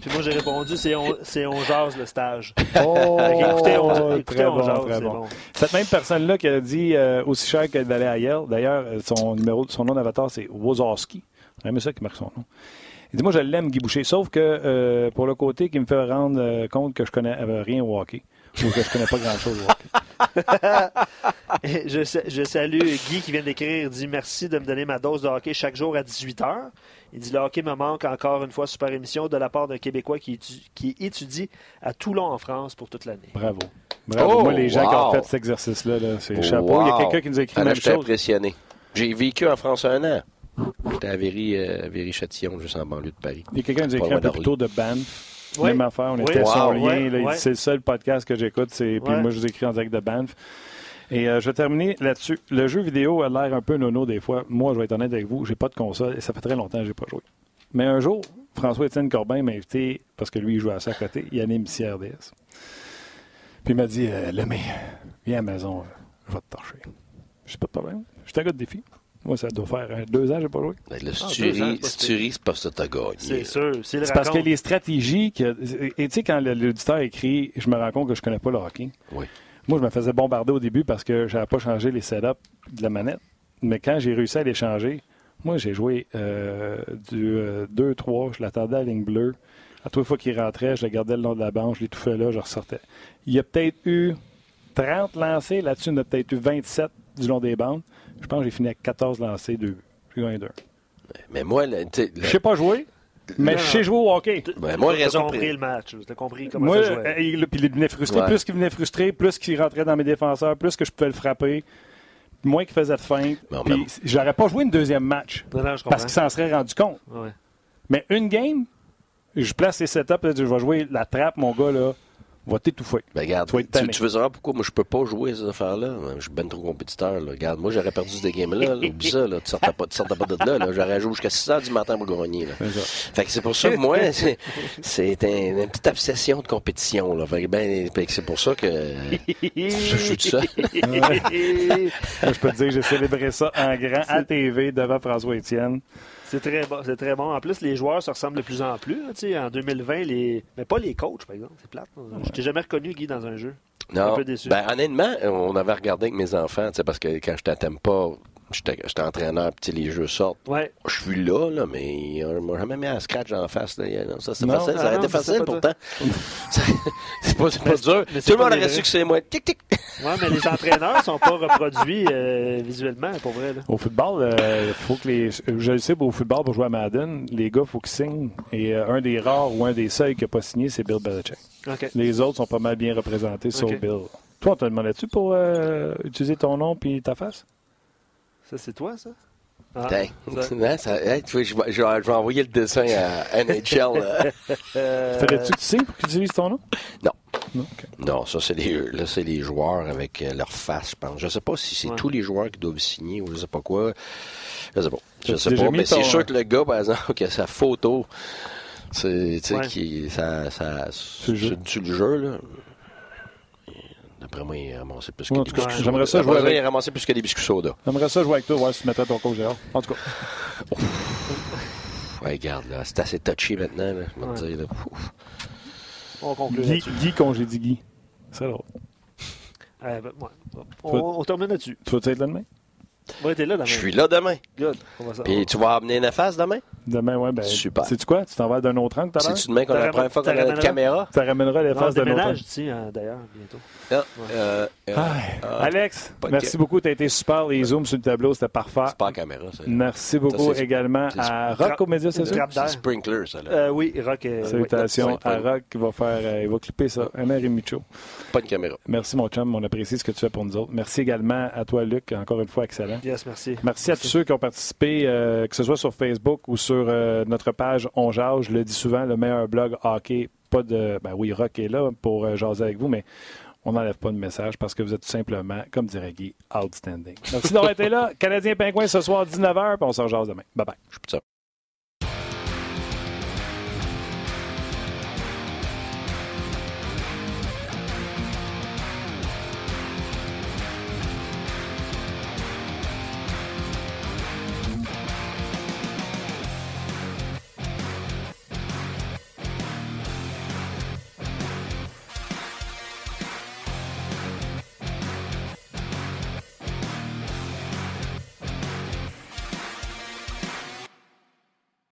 Speaker 2: Puis moi, j'ai répondu, c'est on, on jase le stage.
Speaker 1: Oh, écoutez, on, écoutez, on jase, très bon. Cette même personne-là qui a dit euh, aussi cher que d'aller à Yale, d'ailleurs, son, numéro, son nom d'avatar, c'est Wozowski. J'aime ça qui marque son nom. Il dit, moi, je l'aime, Guy Boucher, sauf que euh, pour le côté qui me fait rendre euh, compte que je connais rien au hockey ou que je connais pas grand-chose
Speaker 2: je, je, salue Guy qui vient d'écrire, dit merci de me donner ma dose de hockey chaque jour à 18h. Il dit Le hockey me manque encore une fois, super émission de la part d'un Québécois qui, étudie, à Toulon en France pour toute l'année.
Speaker 1: Bravo. Bravo. Moi, les gens qui ont fait cet exercice-là, c'est chapeau. Il y a quelqu'un qui nous a écrit
Speaker 4: la même chose. impressionné. J'ai vécu en France un an. J'étais à Véry, euh, châtillon juste en banlieue de Paris.
Speaker 1: Il y a quelqu'un qui nous a écrit un peu plus tôt de Banff. Même affaire, on était sur lien. C'est le seul podcast que j'écoute. Puis moi, je vous écris en direct de Banff. Et euh, je vais terminer là-dessus. Le jeu vidéo a l'air un peu nono des fois. Moi, je vais être honnête avec vous, j'ai pas de console et ça fait très longtemps que j'ai pas joué. Mais un jour, François-Étienne Corbin m'a invité, parce que lui, il joue à ça à côté, il anime CRDS. Puis il m'a dit euh, viens à la maison, je vais te torcher. J'ai pas de problème. Je suis un gars de défi. Moi, ça doit faire deux ans que je n'ai pas joué.
Speaker 4: Ben, le ah, c'est pas ça que tu gagné.
Speaker 2: C'est sûr.
Speaker 1: C'est parce que les stratégies. Que, et tu sais, quand l'auditeur écrit, je me rends compte que je connais pas le hockey.
Speaker 4: Oui.
Speaker 1: Moi, je me faisais bombarder au début parce que je n'avais pas changé les setups de la manette. Mais quand j'ai réussi à les changer, moi, j'ai joué euh, du 2-3, euh, je l'attendais à la ligne bleue. À toutes les fois qu'il rentrait, je le gardais le long de la bande, je l'étouffais là, je ressortais. Il y a peut-être eu 30 lancés, là-dessus, il y en a peut-être eu 27 du long des bandes. Je pense que j'ai fini avec 14 lancés, 2 J'ai gagné 2.
Speaker 4: Mais moi, tu sais.
Speaker 1: Je sais pas jouer. Mais je sais jouer au hockey.
Speaker 2: Ben, moi, raison. compris le match. Compris comment moi, ça jouait.
Speaker 1: Euh, puis il venait frustré. Plus qu'il venait frustré, plus qu'il rentrait dans mes défenseurs, plus que je pouvais le frapper moins qu'il faisait de feinte. Puis j'aurais pas joué une deuxième match. parce qu'il s'en serait rendu compte. Mais une game, je place les setups, je vais jouer la trappe, mon gars, là va t'étouffer.
Speaker 4: Ben, regarde, tu, tu, veux savoir pourquoi moi je peux pas jouer ces affaires-là? Je suis ben trop compétiteur. Là. Regarde, moi j'aurais perdu ce game-là. Oublie ça, là. tu sortais pas, sortais pas de là. là. J'aurais joué jusqu'à 6 h du matin pour gagner. Là. Fait que c'est pour ça que moi, c'est un, une petite obsession de compétition. Là. Fait que ben, c'est pour ça que je suis tout seul.
Speaker 1: je peux te dire que j'ai célébré ça en grand à TV devant François Étienne.
Speaker 2: C'est très bon. C'est très bon. En plus, les joueurs se ressemblent de plus en plus. en 2020, les... mais pas les coachs, par exemple. C'est plate. Je t'ai jamais reconnu, Guy, dans un jeu.
Speaker 4: Non. Un peu déçu. Ben, honnêtement, on avait regardé avec mes enfants, parce que quand je t'aime pas J'étais entraîneur, puis les jeux sortent.
Speaker 2: Ouais.
Speaker 4: Je suis là, là, mais on m'a jamais mis un scratch en face. Là. Ça, c'est facile. ça aurait été facile pourtant. c'est pas, pas dur. Tout le monde aurait su que c'est moi. Tic, tic.
Speaker 2: Ouais, mais les entraîneurs sont pas reproduits euh, visuellement, pour vrai. Là.
Speaker 1: Au football, euh, faut que les. Je le sais, au football, pour jouer à Madden, les gars, il faut qu'ils signent. Et euh, un des rares ou un des seuls qui n'a pas signé, c'est Bill Belichick. Les autres sont pas mal bien représentés, sur Bill. Toi, on t'a demandé-tu pour utiliser ton nom puis ta face?
Speaker 2: Ça, c'est toi, ça?
Speaker 4: Ah, ça. ça tu je, vais, je, vais, envoyer le dessin à NHL.
Speaker 1: Ferais-tu que tu sais pour qu'ils utilisent ton nom?
Speaker 4: Non. Non, ça, c'est les, là, c'est les joueurs avec euh, leur face, je pense. Je sais pas si c'est tous les joueurs qui doivent signer ou je sais pas quoi. Je sais pas. Je sais pas, mais c'est sûr que le gars, par exemple, qui a sa photo, c'est, tu sais, qui, ça, ça, c'est le jeu, là? Après moi, il a ramassé plus que des biscuits
Speaker 1: J'aimerais ça jouer
Speaker 4: avec... Il plus que des biscuits soda.
Speaker 1: J'aimerais ça jouer avec toi, voir si tu mettrais ton coach dehors. En tout cas.
Speaker 4: ouais, regarde, là, c'est assez touchy maintenant, là, je vais te dire. Là.
Speaker 2: On conclut
Speaker 1: Guy, Guy congédie Guy. C'est là.
Speaker 2: Euh, ben, ouais. on, on termine là-dessus.
Speaker 1: Tu vas être là demain?
Speaker 2: Ouais, t'es là demain.
Speaker 4: Je suis là demain.
Speaker 2: Good.
Speaker 4: Puis tu vas amener une face demain?
Speaker 1: Demain, oui. Ben,
Speaker 4: Super.
Speaker 1: Sais-tu quoi? Tu t'en vas d'un autre angle tout à l'heure?
Speaker 4: C'est-tu demain qu'on a la première fois qu'on a la caméra?
Speaker 1: Tu ramèneras les faces d'un autre angle.
Speaker 2: Euh, d'ailleurs, bientôt.
Speaker 4: Ah, euh, euh,
Speaker 1: ah, Alex, merci beaucoup. Tu as été super. Les zooms sur le tableau, c'était parfait.
Speaker 4: La caméra, ça.
Speaker 1: Merci beaucoup également à Rock aux médias sociaux.
Speaker 4: C'est Sprinkler, ça. Là.
Speaker 2: oui, Rock.
Speaker 1: Salutations à Rock qui va faire, il va clipper ça. Un et Micho.
Speaker 4: Pas de caméra.
Speaker 1: Merci, mon chum. On apprécie ce que tu fais pour nous autres. Merci également à toi, Luc. Encore une fois, excellent.
Speaker 2: Yes, merci.
Speaker 1: Merci à tous ceux qui ont participé, que ce soit sur Facebook ou sur notre page On Jage. Je le dis souvent, le meilleur blog hockey. Pas de. Ben oui, Rock est là pour jaser avec vous, mais on n'enlève pas de message parce que vous êtes tout simplement, comme dirait Guy, outstanding. Merci d'avoir été là. Canadien Pingouin ce soir, 19h, puis on se rejase demain. Bye bye.